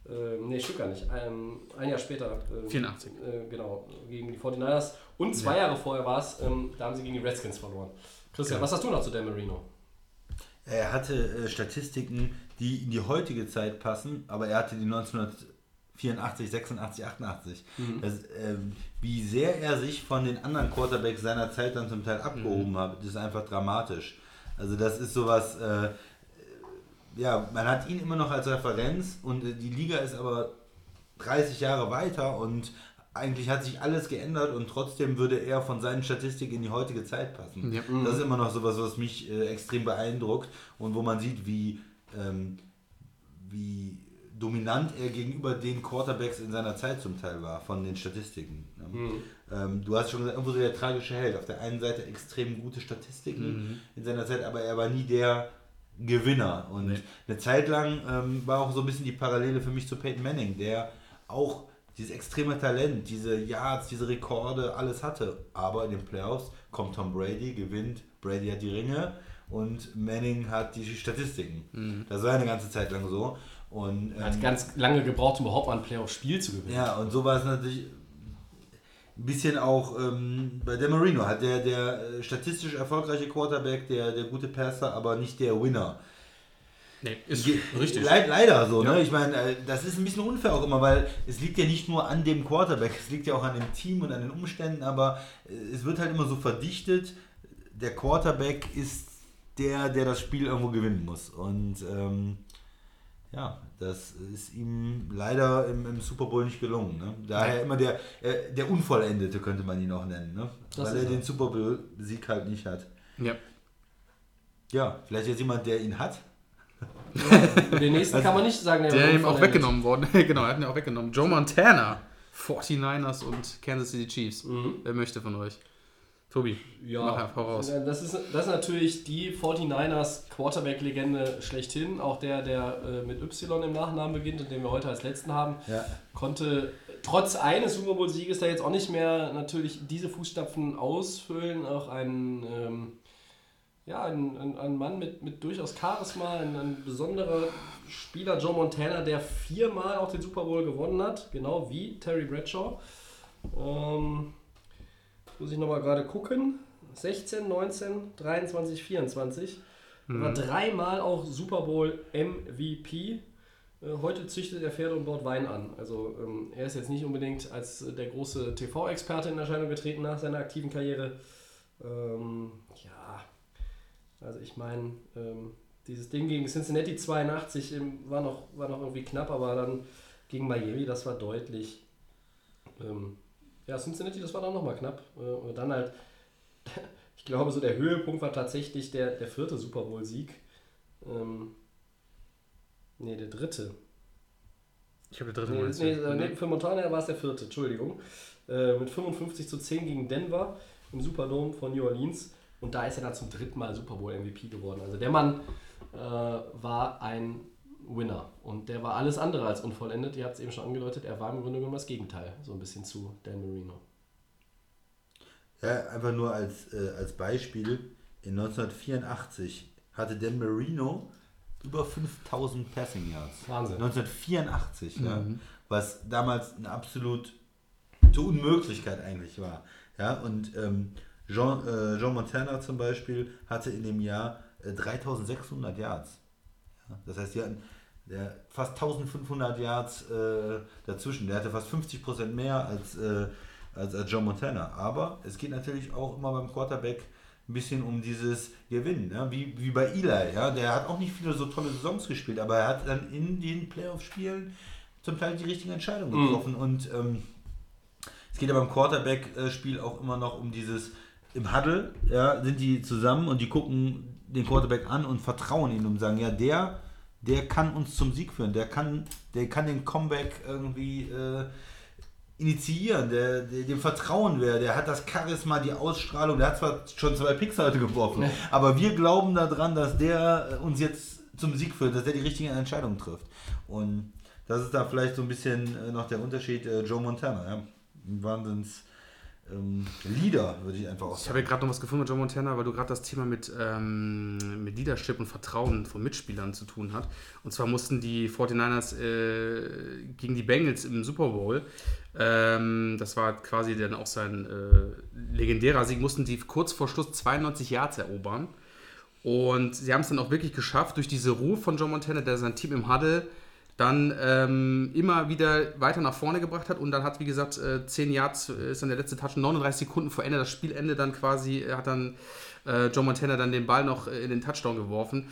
Ähm, nee, stimmt gar nicht. Ähm, ein Jahr später. ähm, 84. Äh, genau, gegen die 49ers. Und zwei Jahre vorher war es, ähm, da haben sie gegen die Redskins verloren. Christian, was hast du noch zu Dan Marino? Er hatte äh, Statistiken, die in die heutige Zeit passen, aber er hatte die 1984, 86, 88. Das, ähm, wie sehr er sich von den anderen Quarterbacks seiner Zeit dann zum Teil abgehoben hat, das ist einfach dramatisch. Also das ist sowas, äh, ja, man hat ihn immer noch als Referenz und äh, die Liga ist aber 30 Jahre weiter und eigentlich hat sich alles geändert und trotzdem würde er von seinen Statistiken in die heutige Zeit passen. Ja. Das ist immer noch sowas, was mich äh, extrem beeindruckt und wo man sieht, wie, ähm, wie dominant er gegenüber den Quarterbacks in seiner Zeit zum Teil war, von den Statistiken. ne? Ähm, du hast schon gesagt, irgendwo so der tragische Held. Auf der einen Seite extrem gute Statistiken in seiner Zeit, aber er war nie der Gewinner. Und eine Zeit lang ähm, war auch so ein bisschen die Parallele für mich zu Peyton Manning, der auch dieses extreme Talent, diese Yards, diese Rekorde, alles hatte. Aber in den Playoffs kommt Tom Brady, gewinnt, Brady hat die Ringe und Manning hat die Statistiken. Das war eine ganze Zeit lang so. Und, Hat ähm, ganz lange gebraucht, um überhaupt ein Playoff-Spiel zu gewinnen. ja, und so war es natürlich ein bisschen auch ähm, bei der Marino. Hat der, der äh, statistisch erfolgreiche Quarterback, der, der gute Passer, aber nicht der Winner. Nee, ist Ge- richtig. Leid, leider so, Ja. ne? Ich meine, äh, das ist ein bisschen unfair auch immer, weil es liegt ja nicht nur an dem Quarterback, es liegt ja auch an dem Team und an den Umständen, aber äh, es wird halt immer so verdichtet, der Quarterback ist der, der das Spiel irgendwo gewinnen muss. Und ähm, ja, das ist ihm leider im, im Super Bowl nicht gelungen. Ne? Daher immer der, äh, der Unvollendete, könnte man ihn auch nennen, ne? Das weil er er. den Super Bowl-Sieg halt nicht hat. Ja. Ja, vielleicht jetzt jemand, der ihn hat. Den nächsten kann man nicht sagen, Der war ihm auch weggenommen worden. genau, er hat ihn auch weggenommen. Joe Montana, 49ers und Kansas City Chiefs. Wer möchte von euch? Tobi, Ja, mach einfach raus. Das ist, das ist natürlich die 49ers Quarterback-Legende schlechthin. Auch der, der äh, mit Y im Nachnamen beginnt und den wir heute als letzten haben, Ja. konnte trotz eines Super Bowl-Sieges da jetzt auch nicht mehr natürlich diese Fußstapfen ausfüllen. Auch ein, ähm, ja, ein, ein, ein Mann mit, mit durchaus Charisma, ein, ein besonderer Spieler, Joe Montana, der viermal auch den Super Bowl gewonnen hat, genau wie Terry Bradshaw. Ähm, muss ich nochmal gerade gucken. 16, 19, 23, 24. Er war dreimal auch Super Bowl MVP. Äh, Heute züchtet er Pferde und baut Wein an. Also ähm, er ist jetzt nicht unbedingt als der große TV-Experte in Erscheinung getreten nach seiner aktiven Karriere. Ähm, also ich meine, ähm, dieses Ding gegen Cincinnati 82 ähm, war, noch, war noch irgendwie knapp, aber dann gegen Miami, das war deutlich. Ähm, ja, Cincinnati, das war dann nochmal knapp. Äh, und dann halt, ich glaube, so der Höhepunkt war tatsächlich der, der vierte Super Bowl-Sieg. Ähm, nee, der dritte. Ich habe der dritte Nee, meinst nee, du? äh, nee, für Montana war es der vierte, Entschuldigung. Äh, mit 55 zu 10 gegen Denver im Superdome von New Orleans. Und da ist er dann zum dritten Mal Super Bowl MVP geworden. Also der Mann äh, war ein Winner. Und der war alles andere als unvollendet. Ihr habt es eben schon angedeutet, er war im Grunde genommen das Gegenteil. So ein bisschen zu Dan Marino. Ja, einfach nur als, äh, als Beispiel. In 1984 hatte Dan Marino über 5000 Passing Yards. Wahnsinn. 1984, ja. Was damals eine absolute Unmöglichkeit eigentlich war. Ja, und ähm, Jean, äh, Jean Montana zum Beispiel hatte in dem Jahr äh, 3600 Yards. Ja, das heißt, die hatten der, fast 1500 Yards äh, dazwischen. Der hatte fast 50% mehr als, äh, als, als John Montana. Aber es geht natürlich auch immer beim Quarterback ein bisschen um dieses Gewinnen. Ja? Wie, wie bei Eli. Ja? Der hat auch nicht viele so tolle Saisons gespielt, aber er hat dann in den Playoff-Spielen zum Teil die richtigen Entscheidungen getroffen. Und ähm, es geht ja beim Quarterback-Spiel auch immer noch um dieses im Huddle, ja, sind die zusammen und die gucken den Quarterback an und vertrauen ihm und sagen, ja, der, der kann uns zum Sieg führen, der kann, der kann den Comeback irgendwie äh, initiieren, der, der, dem vertrauen wir, der hat das Charisma, die Ausstrahlung, der hat zwar schon zwei Picks heute geworfen, aber wir glauben daran, dass der äh, uns jetzt zum Sieg führt, dass der die richtigen Entscheidungen trifft. Und das ist da vielleicht so ein bisschen äh, noch der Unterschied äh, Joe Montana, ja. Wahnsinns ähm, Leader, würde ich einfach auch Ich sagen. habe ja gerade noch was gefunden mit Joe Montana, weil du gerade das Thema mit, ähm, mit Leadership und Vertrauen von Mitspielern zu tun hat. Und zwar mussten die 49ers äh, gegen die Bengals im Super Bowl, ähm, das war quasi dann auch sein äh, legendärer Sieg, mussten die kurz vor Schluss 92 Yards erobern. Und sie haben es dann auch wirklich geschafft, durch diese Ruhe von Joe Montana, der sein Team im Huddle dann ähm, immer wieder weiter nach vorne gebracht hat und dann hat, wie gesagt, äh, 10 Yards äh, ist dann der letzte Touch, 39 Sekunden vor Ende, das Spielende dann quasi, äh, hat dann äh, Joe Montana dann den Ball noch äh, in den Touchdown geworfen.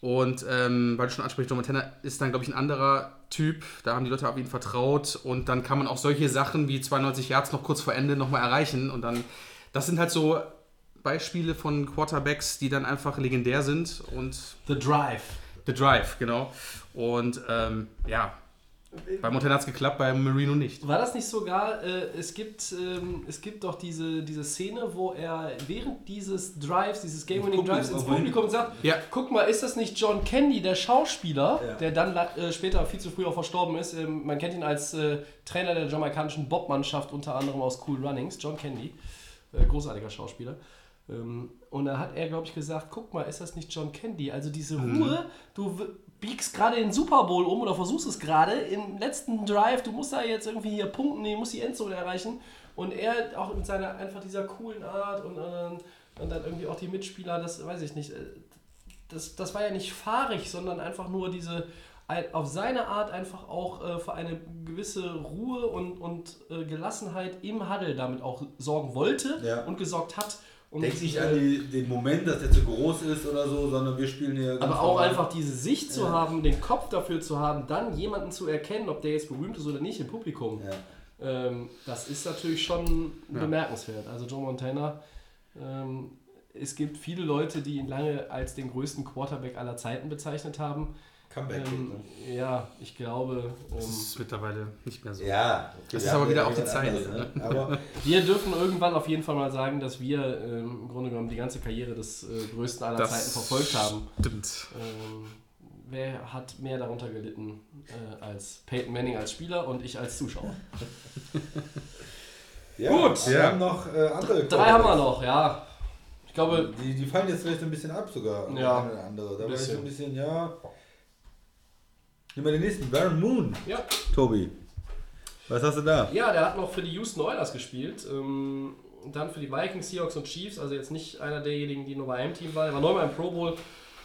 Und ähm, weil du schon ansprichst, Joe Montana ist dann, glaube ich, ein anderer Typ. Da haben die Leute auf ihn vertraut und dann kann man auch solche Sachen wie 92 Yards noch kurz vor Ende nochmal erreichen. Und dann, das sind halt so Beispiele von Quarterbacks, die dann einfach legendär sind und The Drive. The Drive, genau. Und ähm, ja, bei Montana hat es geklappt, bei Marino nicht. War das nicht sogar, äh, es, gibt, ähm, es gibt doch diese, diese Szene, wo er während dieses Drives, dieses Game-Winning Publikum, Drives ins Publikum sagt, Ja. guck mal, ist das nicht John Candy, der Schauspieler, Ja. der dann äh, später viel zu früh auch verstorben ist. Ähm, man kennt ihn als äh, Trainer der jamaikanischen Bobmannschaft, unter anderem aus Cool Runnings, John Candy, äh, großartiger Schauspieler. Ähm, und da hat er, glaube ich, gesagt, guck mal, ist das nicht John Candy? Also diese Ruhe, du biegst gerade den Super Bowl um oder versuchst es gerade im letzten Drive, du musst da jetzt irgendwie hier punkten, du musst die Endzone erreichen. Und er auch mit seiner, einfach dieser coolen Art und, und, und dann irgendwie auch die Mitspieler, das weiß ich nicht, äh, das, das war ja nicht fahrig, sondern einfach nur diese, auf seine Art einfach auch äh, für eine gewisse Ruhe und, und äh, Gelassenheit im Huddle damit auch sorgen wollte Ja. und gesorgt hat. Und, Denkt nicht äh, an die, den Moment, dass der zu groß ist oder so, sondern wir spielen hier. aber auch normal. einfach diese Sicht zu Ja. haben, den Kopf dafür zu haben, dann jemanden zu erkennen, ob der jetzt berühmt ist oder nicht im Publikum. Ja. Ähm, das ist natürlich schon bemerkenswert. Also Joe Montana ähm, es gibt viele Leute, die ihn lange als den größten Quarterback aller Zeiten bezeichnet haben. Comeback. Ähm, ja, ich glaube, Das ähm, ist mittlerweile nicht mehr so. ja. Das ja, ist aber wieder auch die Zeit, anderes, ne? Aber wir dürfen irgendwann auf jeden Fall mal sagen, dass wir ähm, im Grunde genommen die ganze Karriere des äh, größten aller Das Zeiten verfolgt haben. Stimmt. Ähm, wer hat mehr darunter gelitten äh, als Peyton Manning als Spieler und ich als Zuschauer? ja, Gut. Wir Ja. haben noch äh, andere. Drei haben wir noch, ja. Ich glaube, Die, die fallen jetzt vielleicht ein bisschen ab sogar. Ja. Oder andere. Da war ich ein bisschen, ja. Nehmen wir den nächsten. Baron Moon. ja. Tobi. Was hast du da? Ja, der hat noch für die Houston Oilers gespielt. Ähm, dann für die Vikings, Seahawks und Chiefs. Also jetzt nicht einer derjenigen, die nur bei einem Team war. Er war neunmal im Pro Bowl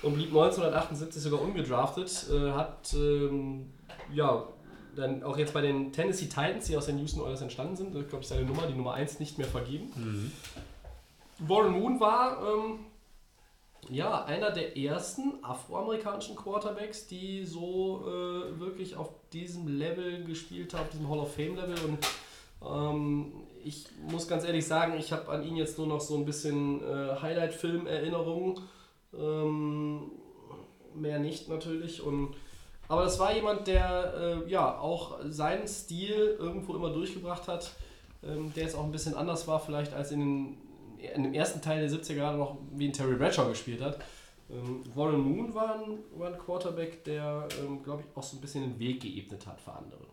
und blieb 1978 sogar ungedraftet. Äh, hat ähm, ja dann auch jetzt bei den Tennessee Titans, die aus den Houston Oilers entstanden sind, äh, glaube ich, seine Nummer, die Nummer 1 nicht mehr vergeben. Warren Moon war ähm, ja einer der ersten afroamerikanischen Quarterbacks, die so äh, wirklich auf diesem Level gespielt haben, diesem Hall of Fame Level. Und ähm, ich muss ganz ehrlich sagen, ich habe an ihn jetzt nur noch so ein bisschen äh, Highlight-Film-Erinnerungen. Ähm, mehr nicht natürlich. Und, aber das war jemand, der äh, ja auch seinen Stil irgendwo immer durchgebracht hat, ähm, der jetzt auch ein bisschen anders war, vielleicht als in, den, in dem ersten Teil der 70er Jahre noch wie ein Terry Bradshaw gespielt hat. Ähm, Warren Moon war ein, war ein Quarterback, der, ähm, glaube ich, auch so ein bisschen den Weg geebnet hat für andere.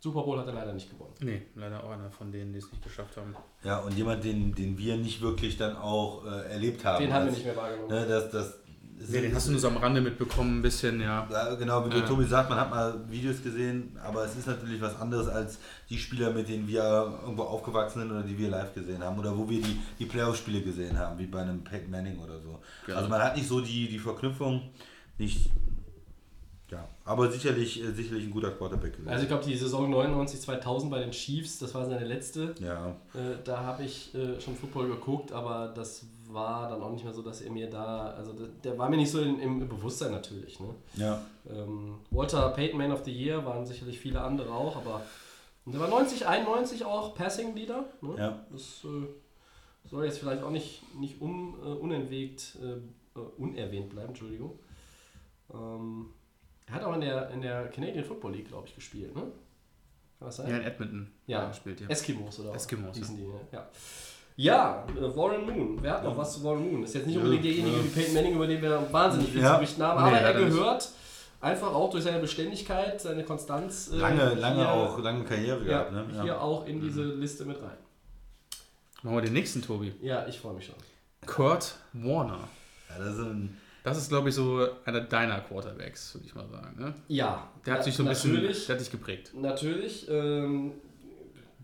Super Bowl hat er leider nicht gewonnen. Nee, leider auch einer von denen, die es nicht geschafft haben. Ja, und jemand, den, den wir nicht wirklich dann auch äh, erlebt haben. Den haben wir nicht mehr wahrgenommen. Ne, das, das, Nee, den hast du nur so am Rande mitbekommen, ein bisschen, ja. Ja, genau, wie der Ja. Tobi sagt, man hat mal Videos gesehen, aber es ist natürlich was anderes als die Spieler, mit denen wir irgendwo aufgewachsen sind oder die wir live gesehen haben oder wo wir die, die Playoff-Spiele gesehen haben, wie bei einem Peyton Manning oder so. Ja. Also man hat nicht so die, die Verknüpfung, nicht, ja, aber sicherlich, äh, sicherlich ein guter Quarterback gewesen. Also ich glaube, die Saison 99-2000 bei den Chiefs, das war seine letzte. ja, Äh, da habe ich äh, schon Football geguckt, aber das war dann auch nicht mehr so, dass er mir da, also der, der war mir nicht so in, im Bewusstsein natürlich. Ne? ja, Ähm, Walter Payton Man of the Year waren sicherlich viele andere auch, aber und der war 90, 91 auch Passing Leader. Ne? ja. Das äh, soll jetzt vielleicht auch nicht, nicht un, äh, unentwegt, äh, äh, unerwähnt bleiben, Entschuldigung. Ähm, er hat auch in der, in der Canadian Football League, glaube ich, gespielt, ne? Kann das sein? Ja, in Edmonton Ja. gespielt, ja. Eskimos oder Eskimos, hießen die, ja. Ja, äh, Warren Moon. Wer hat noch was zu Warren Moon? Ist jetzt nicht unbedingt derjenige ja. wie Peyton Manning, über den wir wahnsinnig viel Ja. zu berichten haben, Nee, aber er leider nicht. gehört einfach auch durch seine Beständigkeit, seine Konstanz. äh, Lange, lange hier, auch, lange Karriere Ja, gehabt, ne? hier auch in diese Liste mit rein. Machen wir den nächsten, Tobi. Ja, ich freue mich schon. Kurt Warner. Ja, das ist ein, Das ist, glaube ich, so einer deiner Quarterbacks, würde ich mal sagen. Ne? Ja, Der hat sich so ein bisschen, natürlich, der hat dich geprägt. Natürlich. Ähm,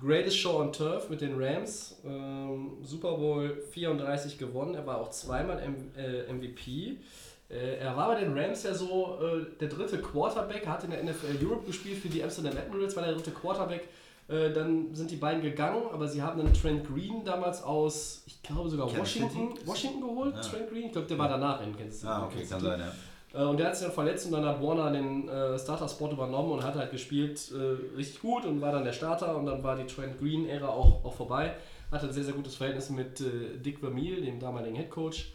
Greatest Show on Turf mit den Rams. Ähm, Super Bowl 34 gewonnen. Er war auch zweimal M äh, MVP. Äh, er war bei den Rams ja so äh, der dritte Quarterback. Er hat in der NFL Europe gespielt für die Amsterdam Admirals, war der dritte Quarterback. Äh, dann sind die beiden gegangen, aber sie haben dann Trent Green damals aus, ich glaube sogar Washington? Washington geholt. Ja. Trent Green, ich glaube, der war danach in Kansas City. ah, okay, kann sein, ja. Äh, Und der hat sich dann verletzt und dann hat Warner den äh, Starter-Spot übernommen und hat halt gespielt äh, richtig gut und war dann der Starter und dann war die Trent Green-Ära auch, auch vorbei. Hatte ein sehr, sehr gutes Verhältnis mit äh, Dick Vermeil, dem damaligen Headcoach.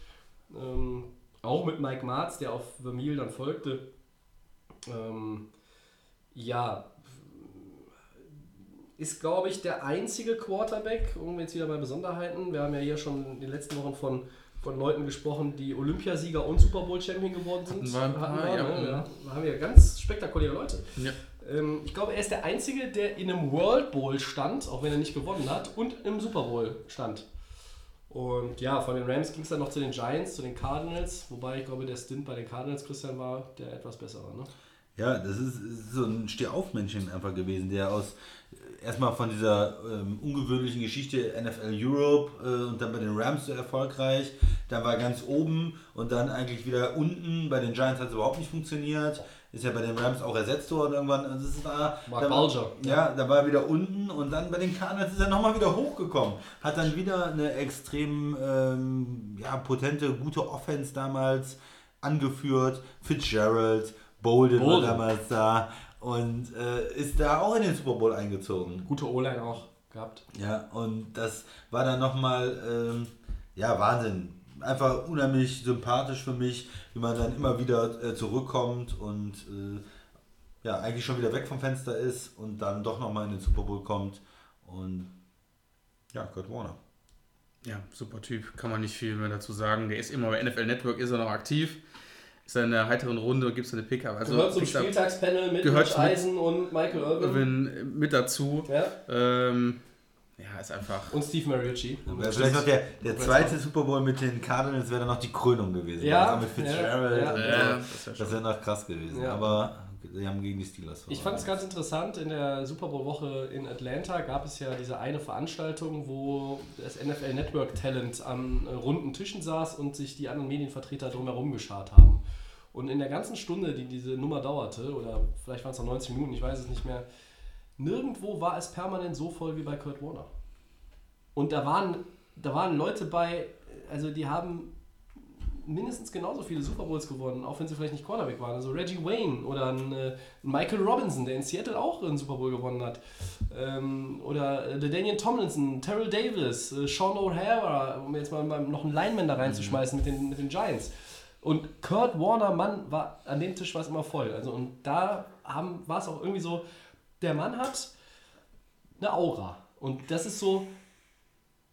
Ähm, auch mit Mike Marz, der auf Vermeil dann folgte. Ähm, ja, ist, glaube ich, der einzige Quarterback, um jetzt wieder bei Besonderheiten. Wir haben ja hier schon in den letzten Wochen von, von Leuten gesprochen, die Olympiasieger und Super Bowl-Champion geworden sind. Hatten wir paar, wir, ja. ne? ja. Da haben wir ganz spektakuläre Leute. Ja. Ähm, ich glaube, er ist der Einzige, der in einem World Bowl stand, auch wenn er nicht gewonnen hat, und im Super Bowl stand. Und ja, von den Rams ging es dann noch zu den Giants, zu den Cardinals, wobei ich glaube, der Stint bei den Cardinals, Christian, war der etwas bessere. Ne? Ja, das ist, ist so ein Stehaufmännchen einfach gewesen, der aus erstmal von dieser ähm, ungewöhnlichen Geschichte NFL Europe äh, und dann bei den Rams so erfolgreich, dann war er ganz oben und dann eigentlich wieder unten. Bei den Giants hat es überhaupt nicht funktioniert. Ist ja bei den Rams auch ersetzt worden irgendwann. Also es war, Mark Bulger. Ja, da war er wieder unten und dann bei den Cardinals ist er nochmal wieder hochgekommen. Hat dann wieder eine extrem ähm, ja, potente, gute Offense damals angeführt. Fitzgerald, Bolden, Bolden. war damals da und äh, ist da auch in den Super Bowl eingezogen. Gute O-Line auch. gehabt. Ja, und das war dann nochmal, ähm, ja, Wahnsinn. Einfach unheimlich sympathisch für mich, wie man dann immer wieder äh, zurückkommt und äh, ja, eigentlich schon wieder weg vom Fenster ist und dann doch nochmal in den Super Bowl kommt. Und ja, Kurt Warner. Ja, super Typ. Kann man nicht viel mehr dazu sagen. Der ist immer bei NFL Network, ist er noch aktiv. Ist in der heiteren Runde, gibt es eine Pickup. Also Gehört zum Pickup Spieltagspanel mit Gehört Rich mit- Eisen und Michael Irvin. Mit dazu. Ja. Ähm, ja, ist einfach. Und Steve Mariucci. Wäre vielleicht noch der, der zweite Super Bowl mit den Cardinals wäre dann noch die Krönung gewesen. Ja, Also mit Fitzgerald. ja, ja. so. das wär das wäre noch krass gewesen. Ja. Aber sie haben gegen die Steelers Ich fand es ganz interessant, in der Super Bowl-Woche in Atlanta gab es ja diese eine Veranstaltung, wo das NFL Network Talent an runden Tischen saß und sich die anderen Medienvertreter drumherum geschart haben. Und in der ganzen Stunde, die diese Nummer dauerte, oder vielleicht waren es noch 90 Minuten, ich weiß es nicht mehr, nirgendwo war es permanent so voll wie bei Kurt Warner. Und da waren, da waren Leute bei, also die haben mindestens genauso viele Super Bowls gewonnen, auch wenn sie vielleicht nicht Cornerback waren. Also Reggie Wayne oder ein, äh, Michael Robinson, der in Seattle auch einen Super Bowl gewonnen hat. Ähm, oder äh, der Daniel Tomlinson, Terrell Davis, äh, Sean O'Hara, um jetzt mal, noch einen Lineman da reinzuschmeißen mit, den, mit den Giants. Und Kurt Warner, Mann, war an dem Tisch war es immer voll. Also und da war es auch irgendwie so, der Mann hat eine Aura. Und das ist so,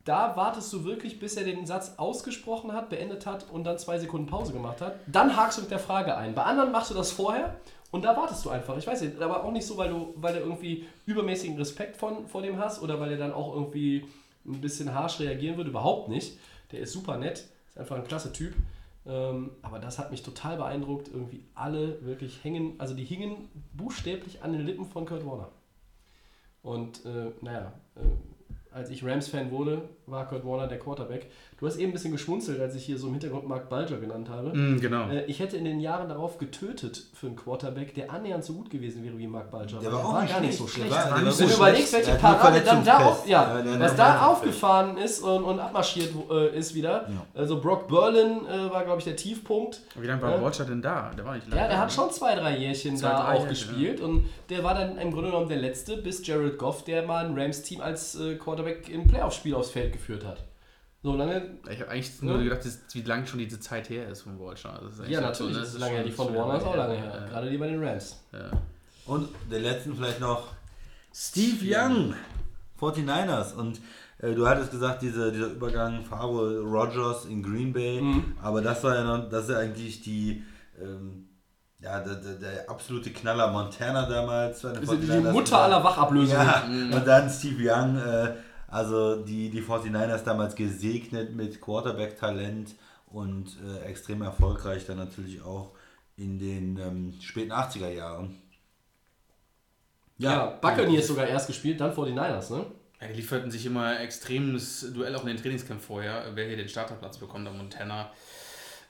da wartest du wirklich, bis er den Satz ausgesprochen hat, beendet hat und dann zwei Sekunden Pause gemacht hat. Dann hakst du mit der Frage ein. Bei anderen machst du das vorher und da wartest du einfach. Ich weiß nicht, aber auch nicht so, weil du, weil du irgendwie übermäßigen Respekt von, vor dem hast oder weil er dann auch irgendwie ein bisschen harsch reagieren würde. Überhaupt nicht. Der ist super nett, ist einfach ein klasse Typ. Ähm, aber das hat mich total beeindruckt. Irgendwie alle wirklich hängen, also die hingen buchstäblich an den Lippen von Kurt Warner. Und äh, naja, äh, als ich Rams-Fan wurde, war Kurt Warner der Quarterback. Du hast eben ein bisschen geschmunzelt, als ich hier so im Hintergrund Mark Bulger genannt habe. Mm, genau. Äh, ich hätte in den Jahren darauf getötet für einen Quarterback, der annähernd so gut gewesen wäre wie Mark Bulger. Der war auch nicht gar nicht schlecht. so schlecht. war- der war Wenn nicht du überlegst, schlecht. welche Parade dann da auf, ja, Ja, was da aufgefahren ist und, und abmarschiert äh, ist wieder. Also Brock Berlin äh, war, glaube ich, der Tiefpunkt. Wie lange war Ja. Walter denn da? Der war nicht lange. Ja, der hat ne? schon zwei, drei Jährchen Zwei, da drei auch Jährchen, gespielt und der war dann im Grunde genommen der Letzte, bis Jared Goff, der mal ein Rams-Team als äh, Quarterback im Playoff-Spiel aufs Feld geführt hat. So lange, Ich habe eigentlich Ja. nur gedacht, wie lange schon diese Zeit her ist von eigentlich ja natürlich, so, ne? das ist lange her, die von Warner ist auch lange her, ja. gerade die bei den Rams. Ja. Und der letzten vielleicht noch Steve Young, 49ers. Und äh, du hattest gesagt, diese, dieser Übergang Favre Rogers in Green Bay. Mhm. Aber das war ja noch, das ist ja eigentlich die, ähm, ja, der, der, der absolute Knaller Montana damals. ist die 49ers. Mutter aller Wachablösungen. Ja, und dann Steve Young, äh, also die, die 49ers damals gesegnet mit Quarterback-Talent und äh, extrem erfolgreich dann natürlich auch in den ähm, späten 80er Jahren. Ja, Buccaneers sogar erst gespielt, dann 49ers, ne? Ja, die lieferten sich immer extremes Duell auch in den Trainingscamp vorher, wer hier den Starterplatz bekommt. Der Montana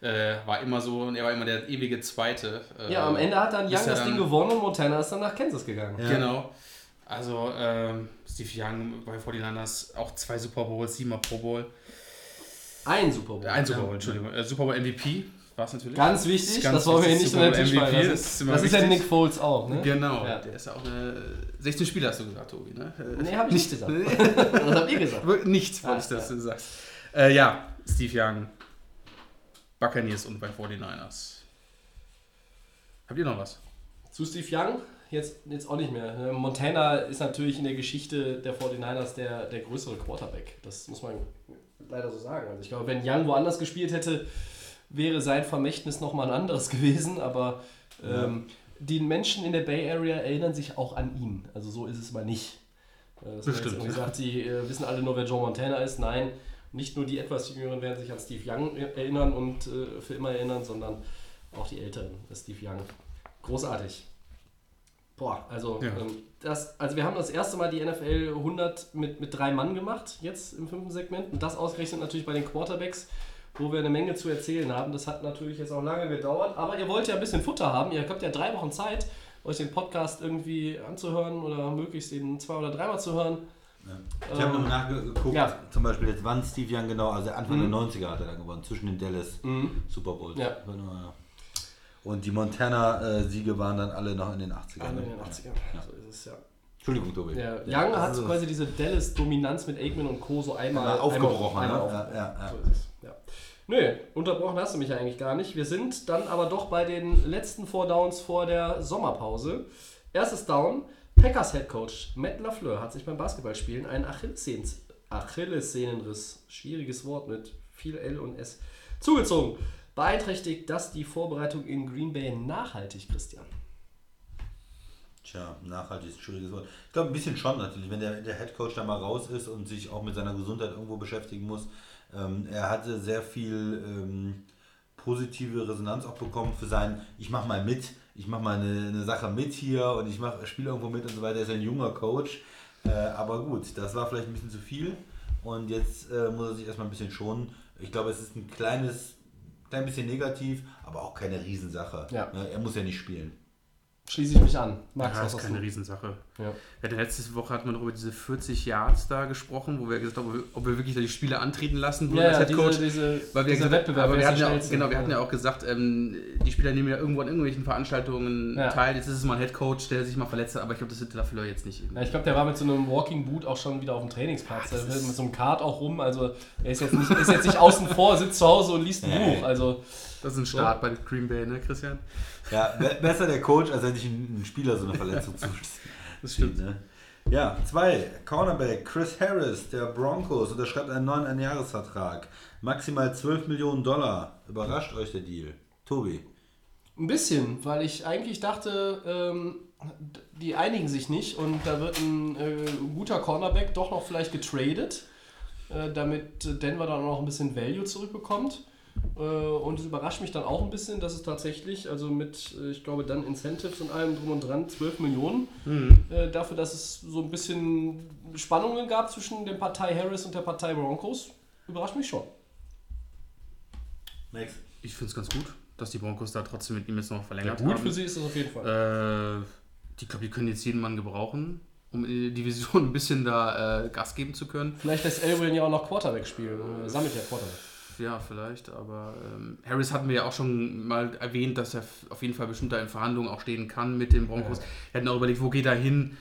äh, war immer so, er war immer der ewige Zweite. Äh, Ja, am Ende hat dann Young ja das Ding dann- gewonnen und Montana ist dann nach Kansas gegangen. Ja. Genau. Also ähm, Steve Young bei 49ers auch zwei Super Bowls, siebenmal Pro Bowl. Ein Super Bowl. Ein Super Bowl, Entschuldigung. Äh, Super Bowl MVP war es natürlich. Ganz wichtig, Ganz das wollen wir hier nicht Tisch Bowl fallen MVP, das ist Das ist ja. Nick Foles auch, ne? Genau, Ja. der ist ja auch eine 16 Spieler, hast du gesagt, Tobi, ne? Äh, Nee, hab ich nicht gesagt. das habt ihr gesagt. Nichts wollte ich, Ah, dass du sagst. Äh, ja, Steve Young, Buccaneers und bei 49ers. Habt ihr noch was? Zu Steve Young, jetzt, jetzt auch nicht mehr. Ne? Montana ist natürlich in der Geschichte der 49ers der, der größere Quarterback. Das muss man leider so sagen. Also ich glaube, wenn Young woanders gespielt hätte, wäre sein Vermächtnis nochmal ein anderes gewesen. Aber ähm, die Menschen in der Bay Area erinnern sich auch an ihn. Also so ist es mal nicht. Äh, Dass man Bestimmt. irgendwie sagt, sie äh, wissen alle nur, wer Joe Montana ist. Nein, nicht nur die etwas Jüngeren werden sich an Steve Young erinnern und äh, für immer erinnern, sondern auch die Älteren. Steve Young. Großartig. Boah, also, Ja. ähm, das, also wir haben das erste Mal die NFL 100 mit, mit drei Mann gemacht, jetzt im fünften Segment. Und das ausgerechnet natürlich bei den Quarterbacks, wo wir eine Menge zu erzählen haben. Das hat natürlich jetzt auch lange gedauert, aber ihr wollt ja ein bisschen Futter haben. Ihr habt ja drei Wochen Zeit, euch den Podcast irgendwie anzuhören oder möglichst den zwei- oder dreimal zu hören. Ich habe Ähm, noch nachgeguckt, ja. zum Beispiel jetzt wann Steve Young genau, also Anfang Mhm. der 90er hat er dann gewonnen, zwischen den Dallas Super Bowls. Ja. Und die Montana-Siege waren dann alle noch in den 80ern. Ah, in ne? den 80ern. Ja. So ist es ja. Entschuldigung, Tobi. Ja, Ja, Young hat ist- quasi diese Dallas-Dominanz mit Aikman und Co. so einmal aufgebrochen, Einmal, ne? einmal Ja, aufgebrochen. ja, ja. So ist es. Ja. Nö, unterbrochen hast du mich eigentlich gar nicht. Wir sind dann aber doch bei den letzten Four Downs vor der Sommerpause. Erstes Down, Packers Head Coach Matt LaFleur hat sich beim Basketballspielen einen Achillessehnen, Achillessehnenriss, schwieriges Wort mit viel L und S, zugezogen. Beeinträchtigt das die Vorbereitung in Green Bay nachhaltig, Christian? Tja, nachhaltig ist ein schwieriges Wort. Ich glaube, ein bisschen schon natürlich, wenn der, der Head Coach da mal raus ist und sich auch mit seiner Gesundheit irgendwo beschäftigen muss. Ähm, er hatte sehr viel ähm, positive Resonanz auch bekommen für sein, ich mache mal mit, ich mache mal eine, eine Sache mit hier und ich spiele irgendwo mit und so weiter. Er ist ein junger Coach. Äh, aber gut, das war vielleicht ein bisschen zu viel und jetzt äh, muss er sich erstmal ein bisschen schonen. Ich glaube, es ist ein kleines, klein bisschen negativ, aber auch keine Riesensache. Ja. Ne, Er muss ja nicht spielen. Schließe ich mich an. Max, Ja, was ist keine du? Riesensache. Ja. Hatten letzte Woche hatten wir noch über diese 40 Yards da gesprochen, wo wir gesagt haben, ob wir, ob wir wirklich die Spieler antreten lassen würden Ja, als ja, Head Coach. diese, diese, Weil wir gesagt, Wettbewerb, aber wer wir hatten ja auch, genau, wir hatten ja auch gesagt, ähm, die Spieler nehmen ja irgendwo an irgendwelchen Veranstaltungen Ja. teil. Jetzt ist es mal ein Head Coach, der sich mal verletzt hat, aber ich glaube, das sind dafür jetzt nicht. Ja, ich glaube, der war mit so einem Walking Boot auch schon wieder auf dem Trainingsplatz. Der will mit so einem Kart auch rum. Also er ist jetzt nicht, ist jetzt nicht außen vor, sitzt zu Hause und liest ein. Buch. Also Das ist ein Start bei Green Bay, ne, Christian? Ja, be- besser der Coach, als wenn sich ein, ein Spieler so eine Verletzung zuzieht. Das stimmt. Ne? Ja, zwei. Cornerback Chris Harris der Broncos unterschreibt einen neuen Einjahresvertrag. Maximal 12 Millionen Dollar. Überrascht euch der Deal? Tobi. ein bisschen, weil ich eigentlich dachte, ähm, die einigen sich nicht und da wird ein äh, guter Cornerback doch noch vielleicht getradet, äh, damit Denver dann noch ein bisschen Value zurückbekommt. Äh, und es überrascht mich dann auch ein bisschen, dass es tatsächlich, also mit, äh, ich glaube, dann Incentives und allem drum und dran, 12 Millionen, äh, dafür, dass es so ein bisschen Spannungen gab zwischen der Partei Harris und der Partei Broncos, überrascht mich schon. Max. Ich finde es ganz gut, dass die Broncos da trotzdem mit ihm jetzt noch verlängert Gut haben. für sie ist das auf jeden Fall. Äh, ich glaube, die können jetzt jeden Mann gebrauchen, um in der Division ein bisschen da äh, Gas geben zu können. Vielleicht lässt Elwin ja auch noch Quarterback spielen. Er sammelt ja Quarterback. Ja, vielleicht, aber ähm, Harris hatten wir ja auch schon mal erwähnt, dass er auf jeden Fall bestimmt da in Verhandlungen auch stehen kann mit den Broncos. Wir hatten auch überlegt, wo geht er hin?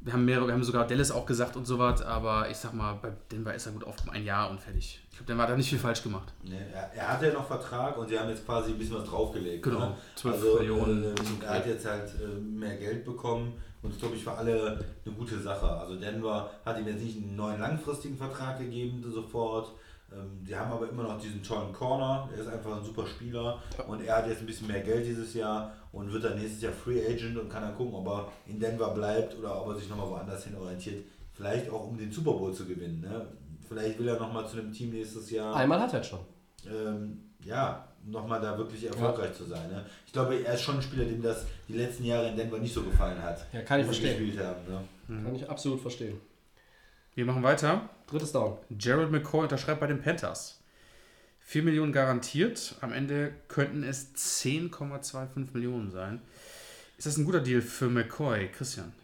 Wir haben mehrere, wir haben sogar Dallas auch gesagt und so was, aber ich sag mal, bei Denver ist er gut auf ein Jahr und fertig. Ich glaube, Denver hat da nicht viel falsch gemacht. Ne, er, er hat ja noch Vertrag und sie haben jetzt quasi ein bisschen was draufgelegt. Genau, Ne? 12 also, Millionen. Äh, er hat jetzt halt äh, mehr Geld bekommen und das glaube ich für alle eine gute Sache. Also Denver hat ihm jetzt nicht einen neuen langfristigen Vertrag gegeben sofort. Ähm, die haben aber immer noch diesen tollen Corner. Er ist einfach ein super Spieler und er hat jetzt ein bisschen mehr Geld dieses Jahr und wird dann nächstes Jahr Free Agent und kann dann gucken, ob er in Denver bleibt oder ob er sich nochmal woanders hin orientiert. Vielleicht auch um den Super Bowl zu gewinnen. Ne? Vielleicht will er nochmal zu einem Team nächstes Jahr Einmal hat er schon. ähm, ja, nochmal da wirklich erfolgreich zu sein. Ne? Ich glaube, er ist schon ein Spieler, dem das die letzten Jahre in Denver nicht so gefallen hat. Ja, kann ich verstehen. haben. Ne? Kann ich absolut verstehen. Wir machen weiter. Drittes Down. Gerald McCoy unterschreibt bei den Panthers. 4 Millionen garantiert. Am Ende könnten es 10,25 Millionen sein. Ist das ein guter Deal für McCoy, Christian?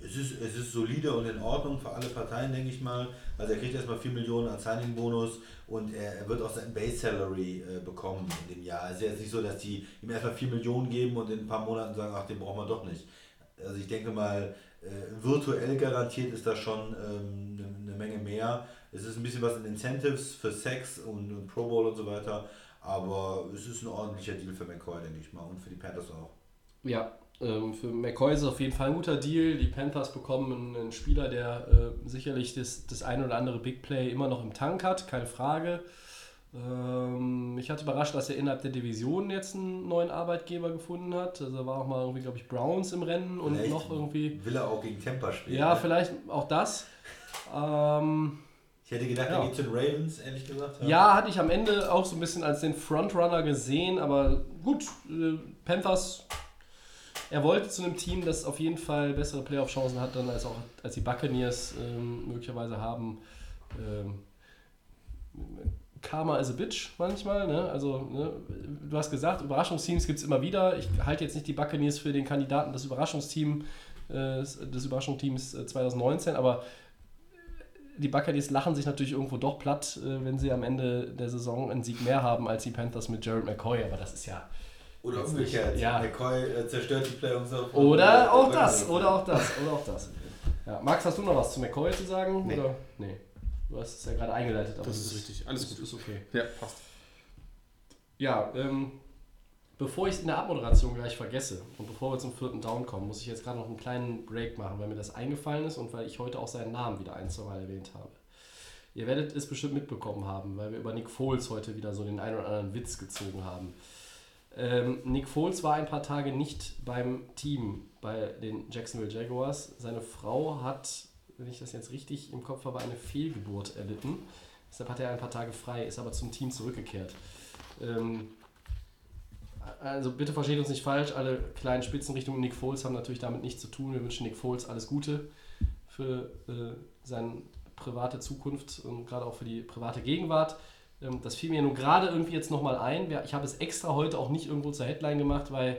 Es, ist, es ist solide und in Ordnung für alle Parteien, denke ich mal. Also er kriegt erstmal 4 Millionen als Signing-Bonus und er, er wird auch sein Base-Salary äh, bekommen in dem Jahr. Es ist nicht so, dass die ihm erstmal 4 Millionen geben und in ein paar Monaten sagen, ach, den brauchen wir doch nicht. Also ich denke mal, äh, virtuell garantiert ist da schon ähm, eine, eine Menge mehr. Es ist ein bisschen was in Incentives für Sex und, und Pro Bowl und so weiter, aber es ist ein ordentlicher Deal für McCoy, denke ich mal, und für die Panthers auch. Ja, ähm, für McCoy ist es auf jeden Fall ein guter Deal. Die Panthers bekommen einen, einen Spieler, der äh, sicherlich das, das ein oder andere Big Play immer noch im Tank hat, keine Frage. Ähm, mich hat überrascht, dass er innerhalb der Division jetzt einen neuen Arbeitgeber gefunden hat. Also war auch mal irgendwie, glaube ich, Browns im Rennen und Vielleicht noch irgendwie. Will er auch gegen Tampa spielen? Ja, ne? vielleicht auch das. Ähm, Ich hätte gedacht, Ja. er geht zu den Ravens, ehrlich gesagt. Ja, hatte ich am Ende auch so ein bisschen als den Frontrunner gesehen, aber gut, äh, Panthers, er wollte zu einem Team, das auf jeden Fall bessere Playoff-Chancen hat, dann als auch als die Buccaneers ähm, möglicherweise haben. Ähm, Karma is a bitch manchmal, ne? Also, ne? du hast gesagt, Überraschungsteams gibt es immer wieder. Ich halte jetzt nicht die Buccaneers für den Kandidaten des Überraschungsteams, äh, des Überraschungsteams äh, 2019, aber die Buccaneers lachen sich natürlich irgendwo doch platt, äh, wenn sie am Ende der Saison einen Sieg mehr haben als die Panthers mit Jared McCoy. Aber das ist ja, Oder umgekehrt. Ja. McCoy äh, zerstört die Playoffs auf. Oder Äh, auch äh, das, äh, oder auch das, oder auch das. Ja, Max, hast du noch was zu McCoy zu sagen? Nee. Oder? Nee. Du hast es ja gerade eingeleitet, aber Das ist richtig. Alles das gut. ist okay. Ja, passt. Ja, ähm, bevor ich es in der Abmoderation gleich vergesse und bevor wir zum vierten Down kommen, muss ich jetzt gerade noch einen kleinen Break machen, weil mir das eingefallen ist und weil ich heute auch seinen Namen wieder ein, zwei Mal erwähnt habe. Ihr werdet es bestimmt mitbekommen haben, weil wir über Nick Foles heute wieder so den einen oder anderen Witz gezogen haben. Ähm, Nick Foles war ein paar Tage nicht beim Team bei den Jacksonville Jaguars. Seine Frau hat, wenn ich das jetzt richtig im Kopf habe, eine Fehlgeburt erlitten. Deshalb hat er ein paar Tage frei, ist aber zum Team zurückgekehrt. Ähm, also bitte versteht uns nicht falsch, alle kleinen Spitzen Richtung Nick Foles haben natürlich damit nichts zu tun. Wir wünschen Nick Foles alles Gute für äh, seine private Zukunft und gerade auch für die private Gegenwart. Ähm, das fiel mir nur gerade irgendwie jetzt nochmal ein. Ich habe es extra heute auch nicht irgendwo zur Headline gemacht, weil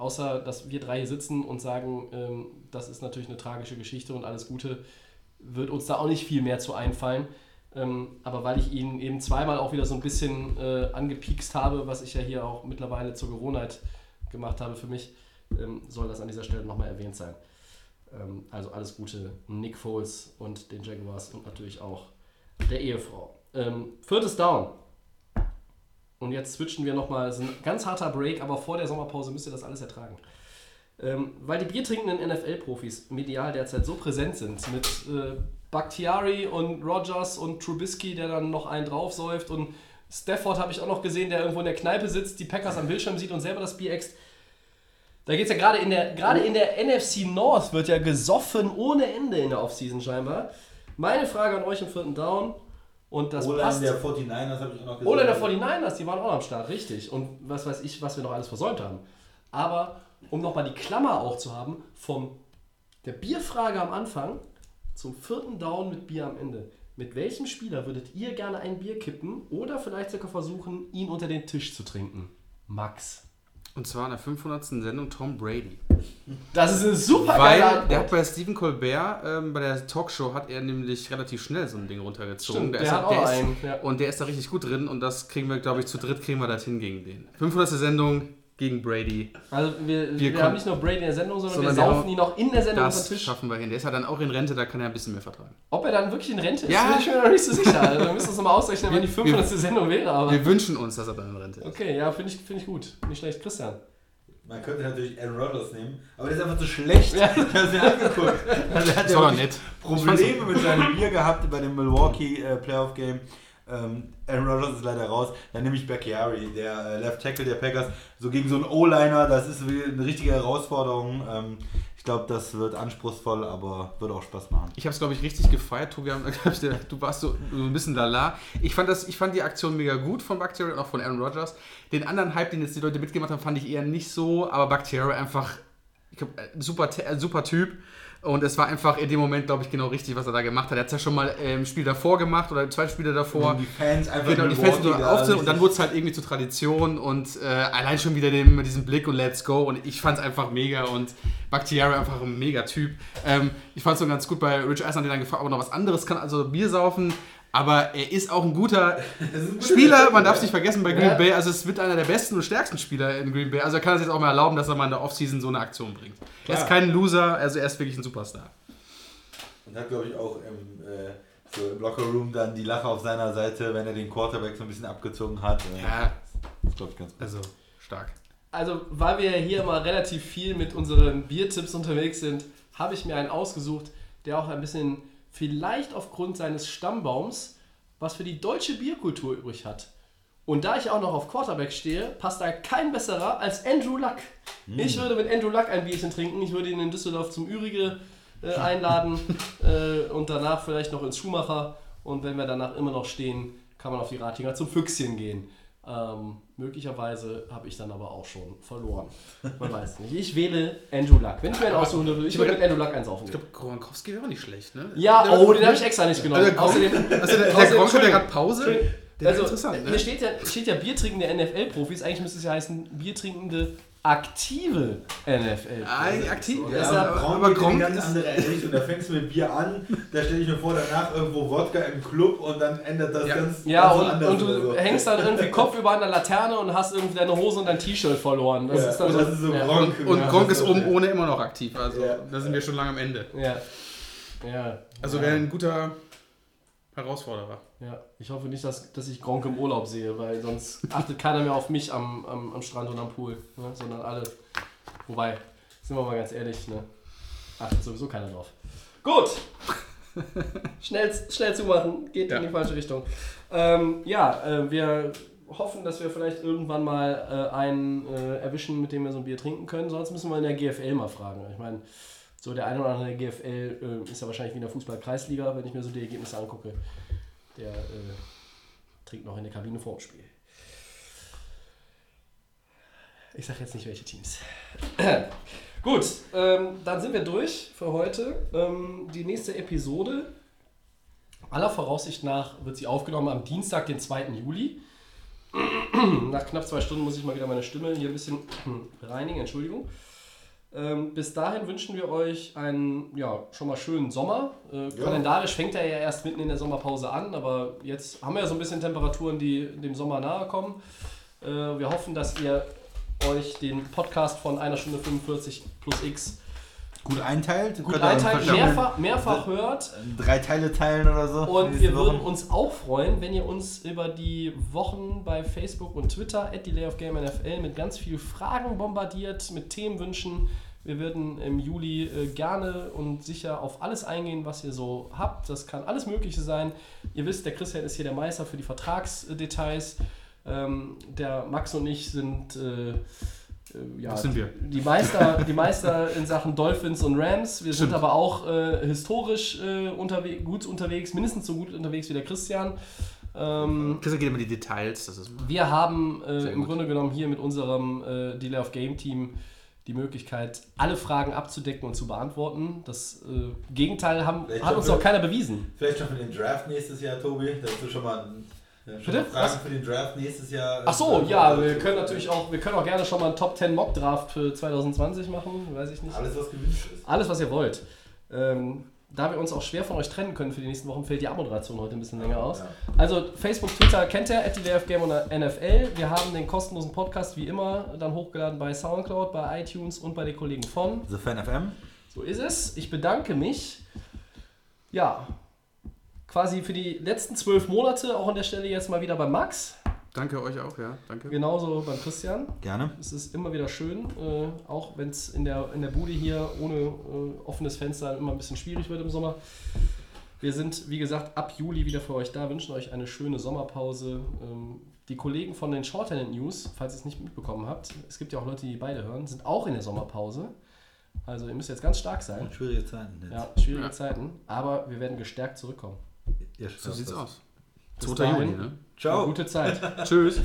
außer dass wir drei hier sitzen und sagen, ähm, das ist natürlich eine tragische Geschichte und alles Gute, wird uns da auch nicht viel mehr zu einfallen. Ähm, aber weil ich ihn eben zweimal auch wieder so ein bisschen äh, angepiekst habe, was ich ja hier auch mittlerweile zur Gewohnheit gemacht habe für mich, ähm, soll das an dieser Stelle nochmal erwähnt sein. Ähm, also alles Gute Nick Foles und den Jaguars und natürlich auch der Ehefrau. Ähm, viertes Down. Und jetzt switchen wir nochmal. Es ist ein ganz harter Break, aber vor der Sommerpause müsst ihr das alles ertragen. Ähm, weil die biertrinkenden NFL-Profis medial derzeit so präsent sind mit äh, Bakhtiari und Rogers und Trubisky, der dann noch einen draufsäuft und Stafford habe ich auch noch gesehen, der irgendwo in der Kneipe sitzt, die Packers am Bildschirm sieht und selber das Bier ext. Da geht es ja gerade in der gerade in der NFC North wird ja gesoffen ohne Ende in der Offseason scheinbar. Meine Frage an euch im vierten Down und das Oder passt. der 49ers habe ich auch noch gesehen. Oder der 49ers, die waren auch am Start, richtig. Und was weiß ich, was wir noch alles versäumt haben. Aber um nochmal die Klammer auch zu haben, vom der Bierfrage am Anfang zum vierten Down mit Bier am Ende. Mit welchem Spieler würdet ihr gerne ein Bier kippen oder vielleicht sogar versuchen, ihn unter den Tisch zu trinken? Max. Und zwar in der 500. Sendung Tom Brady. Das ist eine super Weil der hat bei Stephen Colbert, ähm, bei der Talkshow, hat er nämlich relativ schnell so ein Ding runtergezogen. Stimmt, der ist, hat auch der ist, einen, ja. Und der ist da richtig gut drin und das kriegen wir, glaube ich, zu dritt kriegen wir das hin gegen den. 500. Sendung gegen Brady. Also wir, wir, kommen- haben nicht nur Brady in der Sendung, sondern, Sondern wir wir saufen ihn auch in der Sendung unter den Das Tisch. schaffen wir hin. Der ist ja dann auch in Rente, da kann er ein bisschen mehr vertragen. Ob er dann wirklich in Rente ist, Ja. bin ich mir noch nicht so sicher. Also wir müssen uns nochmal ausrechnen, wann die 500. Sendung wäre. Aber Wir wünschen uns, dass er dann in Rente ist. okay, ja, finde ich, find ich gut. Nicht schlecht. Christian. Man könnte natürlich Aaron Rodgers nehmen, aber der ist einfach zu schlecht. Ja. Ich habe mir angeguckt. Also er hat ja. Probleme mit seinem Bier gehabt bei dem Milwaukee äh, Playoff Game. Ähm, Aaron Rodgers ist leider raus. Dann nehme ich Bakhtiari, der äh, Left Tackle der Packers. So gegen so einen O-Liner, das ist eine richtige Herausforderung. Ähm, ich glaube, das wird anspruchsvoll, aber wird auch Spaß machen. Ich habe es, glaube ich, richtig gefeiert. Tobi, du warst so, ein bisschen lala. Ich fand, das, ich fand die Aktion mega gut von Bakhtiari und auch von Aaron Rodgers. Den anderen Hype, den jetzt die Leute mitgemacht haben, fand ich eher nicht so. Aber Bakhtiari einfach, ich glaub, äh, super, äh, super Typ. Und es war einfach in dem Moment, glaube ich, genau richtig, was er da gemacht hat. Er hat es ja schon mal im Spiel davor gemacht oder zwei Spiele davor. Und die Fans einfach Genau, die Fans da aufzählen und dann wurde es halt irgendwie zur Tradition und äh, allein schon wieder den, mit diesem Blick und Let's Go und ich fand es einfach mega und Bakhtiari einfach ein mega Typ. Ähm, ich fand es so ganz gut bei Rich Eisen, hat ihn dann gefragt, ob er noch was anderes kann, also Bier saufen, aber er ist auch ein guter ein Spieler, man darf es nicht vergessen bei Green Ja. Bay, also es wird einer der besten und stärksten Spieler in Green Bay, also er kann es jetzt auch mal erlauben, dass er mal in der Offseason so eine Aktion bringt. Er ist Klar. kein Loser, also er ist wirklich ein Superstar. Und hat, glaube ich, auch im, äh, so im Lockerroom dann die Lache auf seiner Seite, wenn er den Quarterback so ein bisschen abgezogen hat. Äh, Ja, Das glaube ich ganz gut. also stark. Also, weil wir hier immer relativ viel mit unseren Biertipps unterwegs sind, habe ich mir einen ausgesucht, der auch ein bisschen vielleicht aufgrund seines Stammbaums was für die deutsche Bierkultur übrig hat. Und da ich auch noch auf Quarterback stehe, passt da kein besserer als Andrew Luck. Ich würde mit Andrew Luck ein Bierchen trinken. Ich würde ihn in Düsseldorf zum Ürige äh, einladen äh, und danach vielleicht noch ins Schumacher. Und wenn wir danach immer noch stehen, kann man auf die Ratinger zum Füchschen gehen. Ähm, möglicherweise habe ich dann aber auch schon verloren. Man weiß nicht. Ich wähle Andrew Luck. Wenn ich mir einen aussuchen würde, ich würde mit Andrew Luck einsaufen Ich gehen. glaube, Gronkowski wäre auch nicht schlecht, ne? Ja, Der- oh, den habe ich extra nicht genommen. Also der Gronk- Außerdem, Also der, der außerdem- Gronk hat gerade Pause. Der also, ist interessant, ne? steht ja, steht ja biertrinkende NFL-Profis. Eigentlich müsste es ja heißen, biertrinkende aktive NFL. Eigentlich aktiv. Und Ja, deshalb- aber, Gronk aber Gronk eine ganz ist, andere Richtung. Da fängst du mit Bier an, da stelle ich mir vor, danach irgendwo Wodka im Club und dann ändert das Ja. ganz, Ja, ganz und, anders und oder du so. hängst dann irgendwie kopfüber an der Laterne und hast irgendwie deine Hose und dein T-Shirt verloren. Das ja, ist dann und so. das ist so ja. Gronk. und Ja, Gronk ist oben ohne immer noch aktiv. Also Ja. da sind wir schon lange am Ende. Ja. Ja. Also ja. wäre ein guter Herausforderer. Ja, ich hoffe nicht, dass, dass ich Gronk im Urlaub sehe, weil sonst achtet keiner mehr auf mich am, am, am Strand und am Pool, ne? sondern alle. Wobei, sind wir mal ganz ehrlich, ne? achtet sowieso keiner drauf. Gut! schnell, schnell zumachen, geht Ja. in die falsche Richtung. Ähm, ja, äh, wir hoffen, dass wir vielleicht irgendwann mal äh, einen äh, erwischen, mit dem wir so ein Bier trinken können. Sonst müssen wir in der GFL mal fragen. Ich meine, so der eine oder andere GFL äh, ist ja wahrscheinlich wie in der Fußball-Kreisliga, wenn ich mir so die Ergebnisse angucke. Der äh, trinkt noch in der Kabine vorm Spiel. Ich sag jetzt nicht welche Teams. Gut, ähm, dann sind wir durch für heute. Ähm, die nächste Episode, aller Voraussicht nach, wird sie aufgenommen am Dienstag, den 2. Juli. nach knapp zwei Stunden muss ich mal wieder meine Stimme hier ein bisschen reinigen, Entschuldigung. Ähm, bis dahin wünschen wir euch einen ja, schon mal schönen Sommer. Äh, Kalendarisch fängt er ja erst mitten in der Sommerpause an, aber jetzt haben wir ja so ein bisschen Temperaturen, die dem Sommer nahe kommen. Äh, wir hoffen, dass ihr euch den Podcast von einer Stunde 45 plus X Gut einteilt. gut einteilt, mehrfach, mehrfach hört. Drei Teile teilen oder so. Und wir würden uns auch freuen, wenn ihr uns über die Wochen bei Facebook und Twitter at Delay of Game NFL mit ganz viel Fragen bombardiert, mit Themenwünschen. Wir würden im Juli äh, gerne und sicher auf alles eingehen, was ihr so habt. Das kann alles Mögliche sein. Ihr wisst, der Christian ist hier der Meister für die Vertragsdetails. Ähm, der Max und ich sind äh, ja, Was sind wir? Die, Meister, die Meister in Sachen Dolphins und Rams. Wir sind Stimmt. aber auch äh, historisch äh, unterwe gut unterwegs, mindestens so gut unterwegs wie der Christian. Ähm, Christian geht immer die Details. Das ist wir haben äh, im gut. Grunde genommen hier mit unserem äh, Delay of Game Team die Möglichkeit, alle Fragen abzudecken und zu beantworten. Das äh, Gegenteil haben, Vielleicht hat uns noch keiner bewiesen. Vielleicht schon für den Draft nächstes Jahr, Tobi. Da hast du schon mal, Bitte? Fragen Was? für den Draft nächstes Jahr. Ach so, ja, wir können natürlich auch, wir können auch gerne schon mal einen Top 10 Mock Draft für 2020 machen, weiß ich nicht. Alles, was gewünscht ist. Alles, was ihr wollt. Ähm, da wir uns auch schwer von euch trennen können für die nächsten Wochen, fällt die Abmoderation heute ein bisschen länger aus. Ja. Also Facebook, Twitter kennt ihr, at Game und NFL. Wir haben den kostenlosen Podcast wie immer dann hochgeladen bei Soundcloud, bei iTunes und bei den Kollegen von. The Fan FM. So ist es. Ich bedanke mich. Ja, quasi für die letzten zwölf Monate auch an der Stelle jetzt mal wieder bei Max. Danke euch auch, ja. Danke. Genauso beim Christian. Gerne. Es ist immer wieder schön, äh, auch wenn es in der, in der Bude hier ohne äh, offenes Fenster immer ein bisschen schwierig wird im Sommer. Wir sind, wie gesagt, ab Juli wieder für euch da, wünschen euch eine schöne Sommerpause. Ähm, die Kollegen von den Shorthand News, falls ihr es nicht mitbekommen habt, es gibt ja auch Leute, die beide hören, sind auch in der Sommerpause. Also ihr müsst jetzt ganz stark sein. Schwierige Zeiten. Jetzt. Ja, schwierige Ja. Zeiten, aber wir werden gestärkt zurückkommen. So sieht's aus. Bis 2. Juli, dahin. ne? Ciao. Gute Zeit. Tschüss.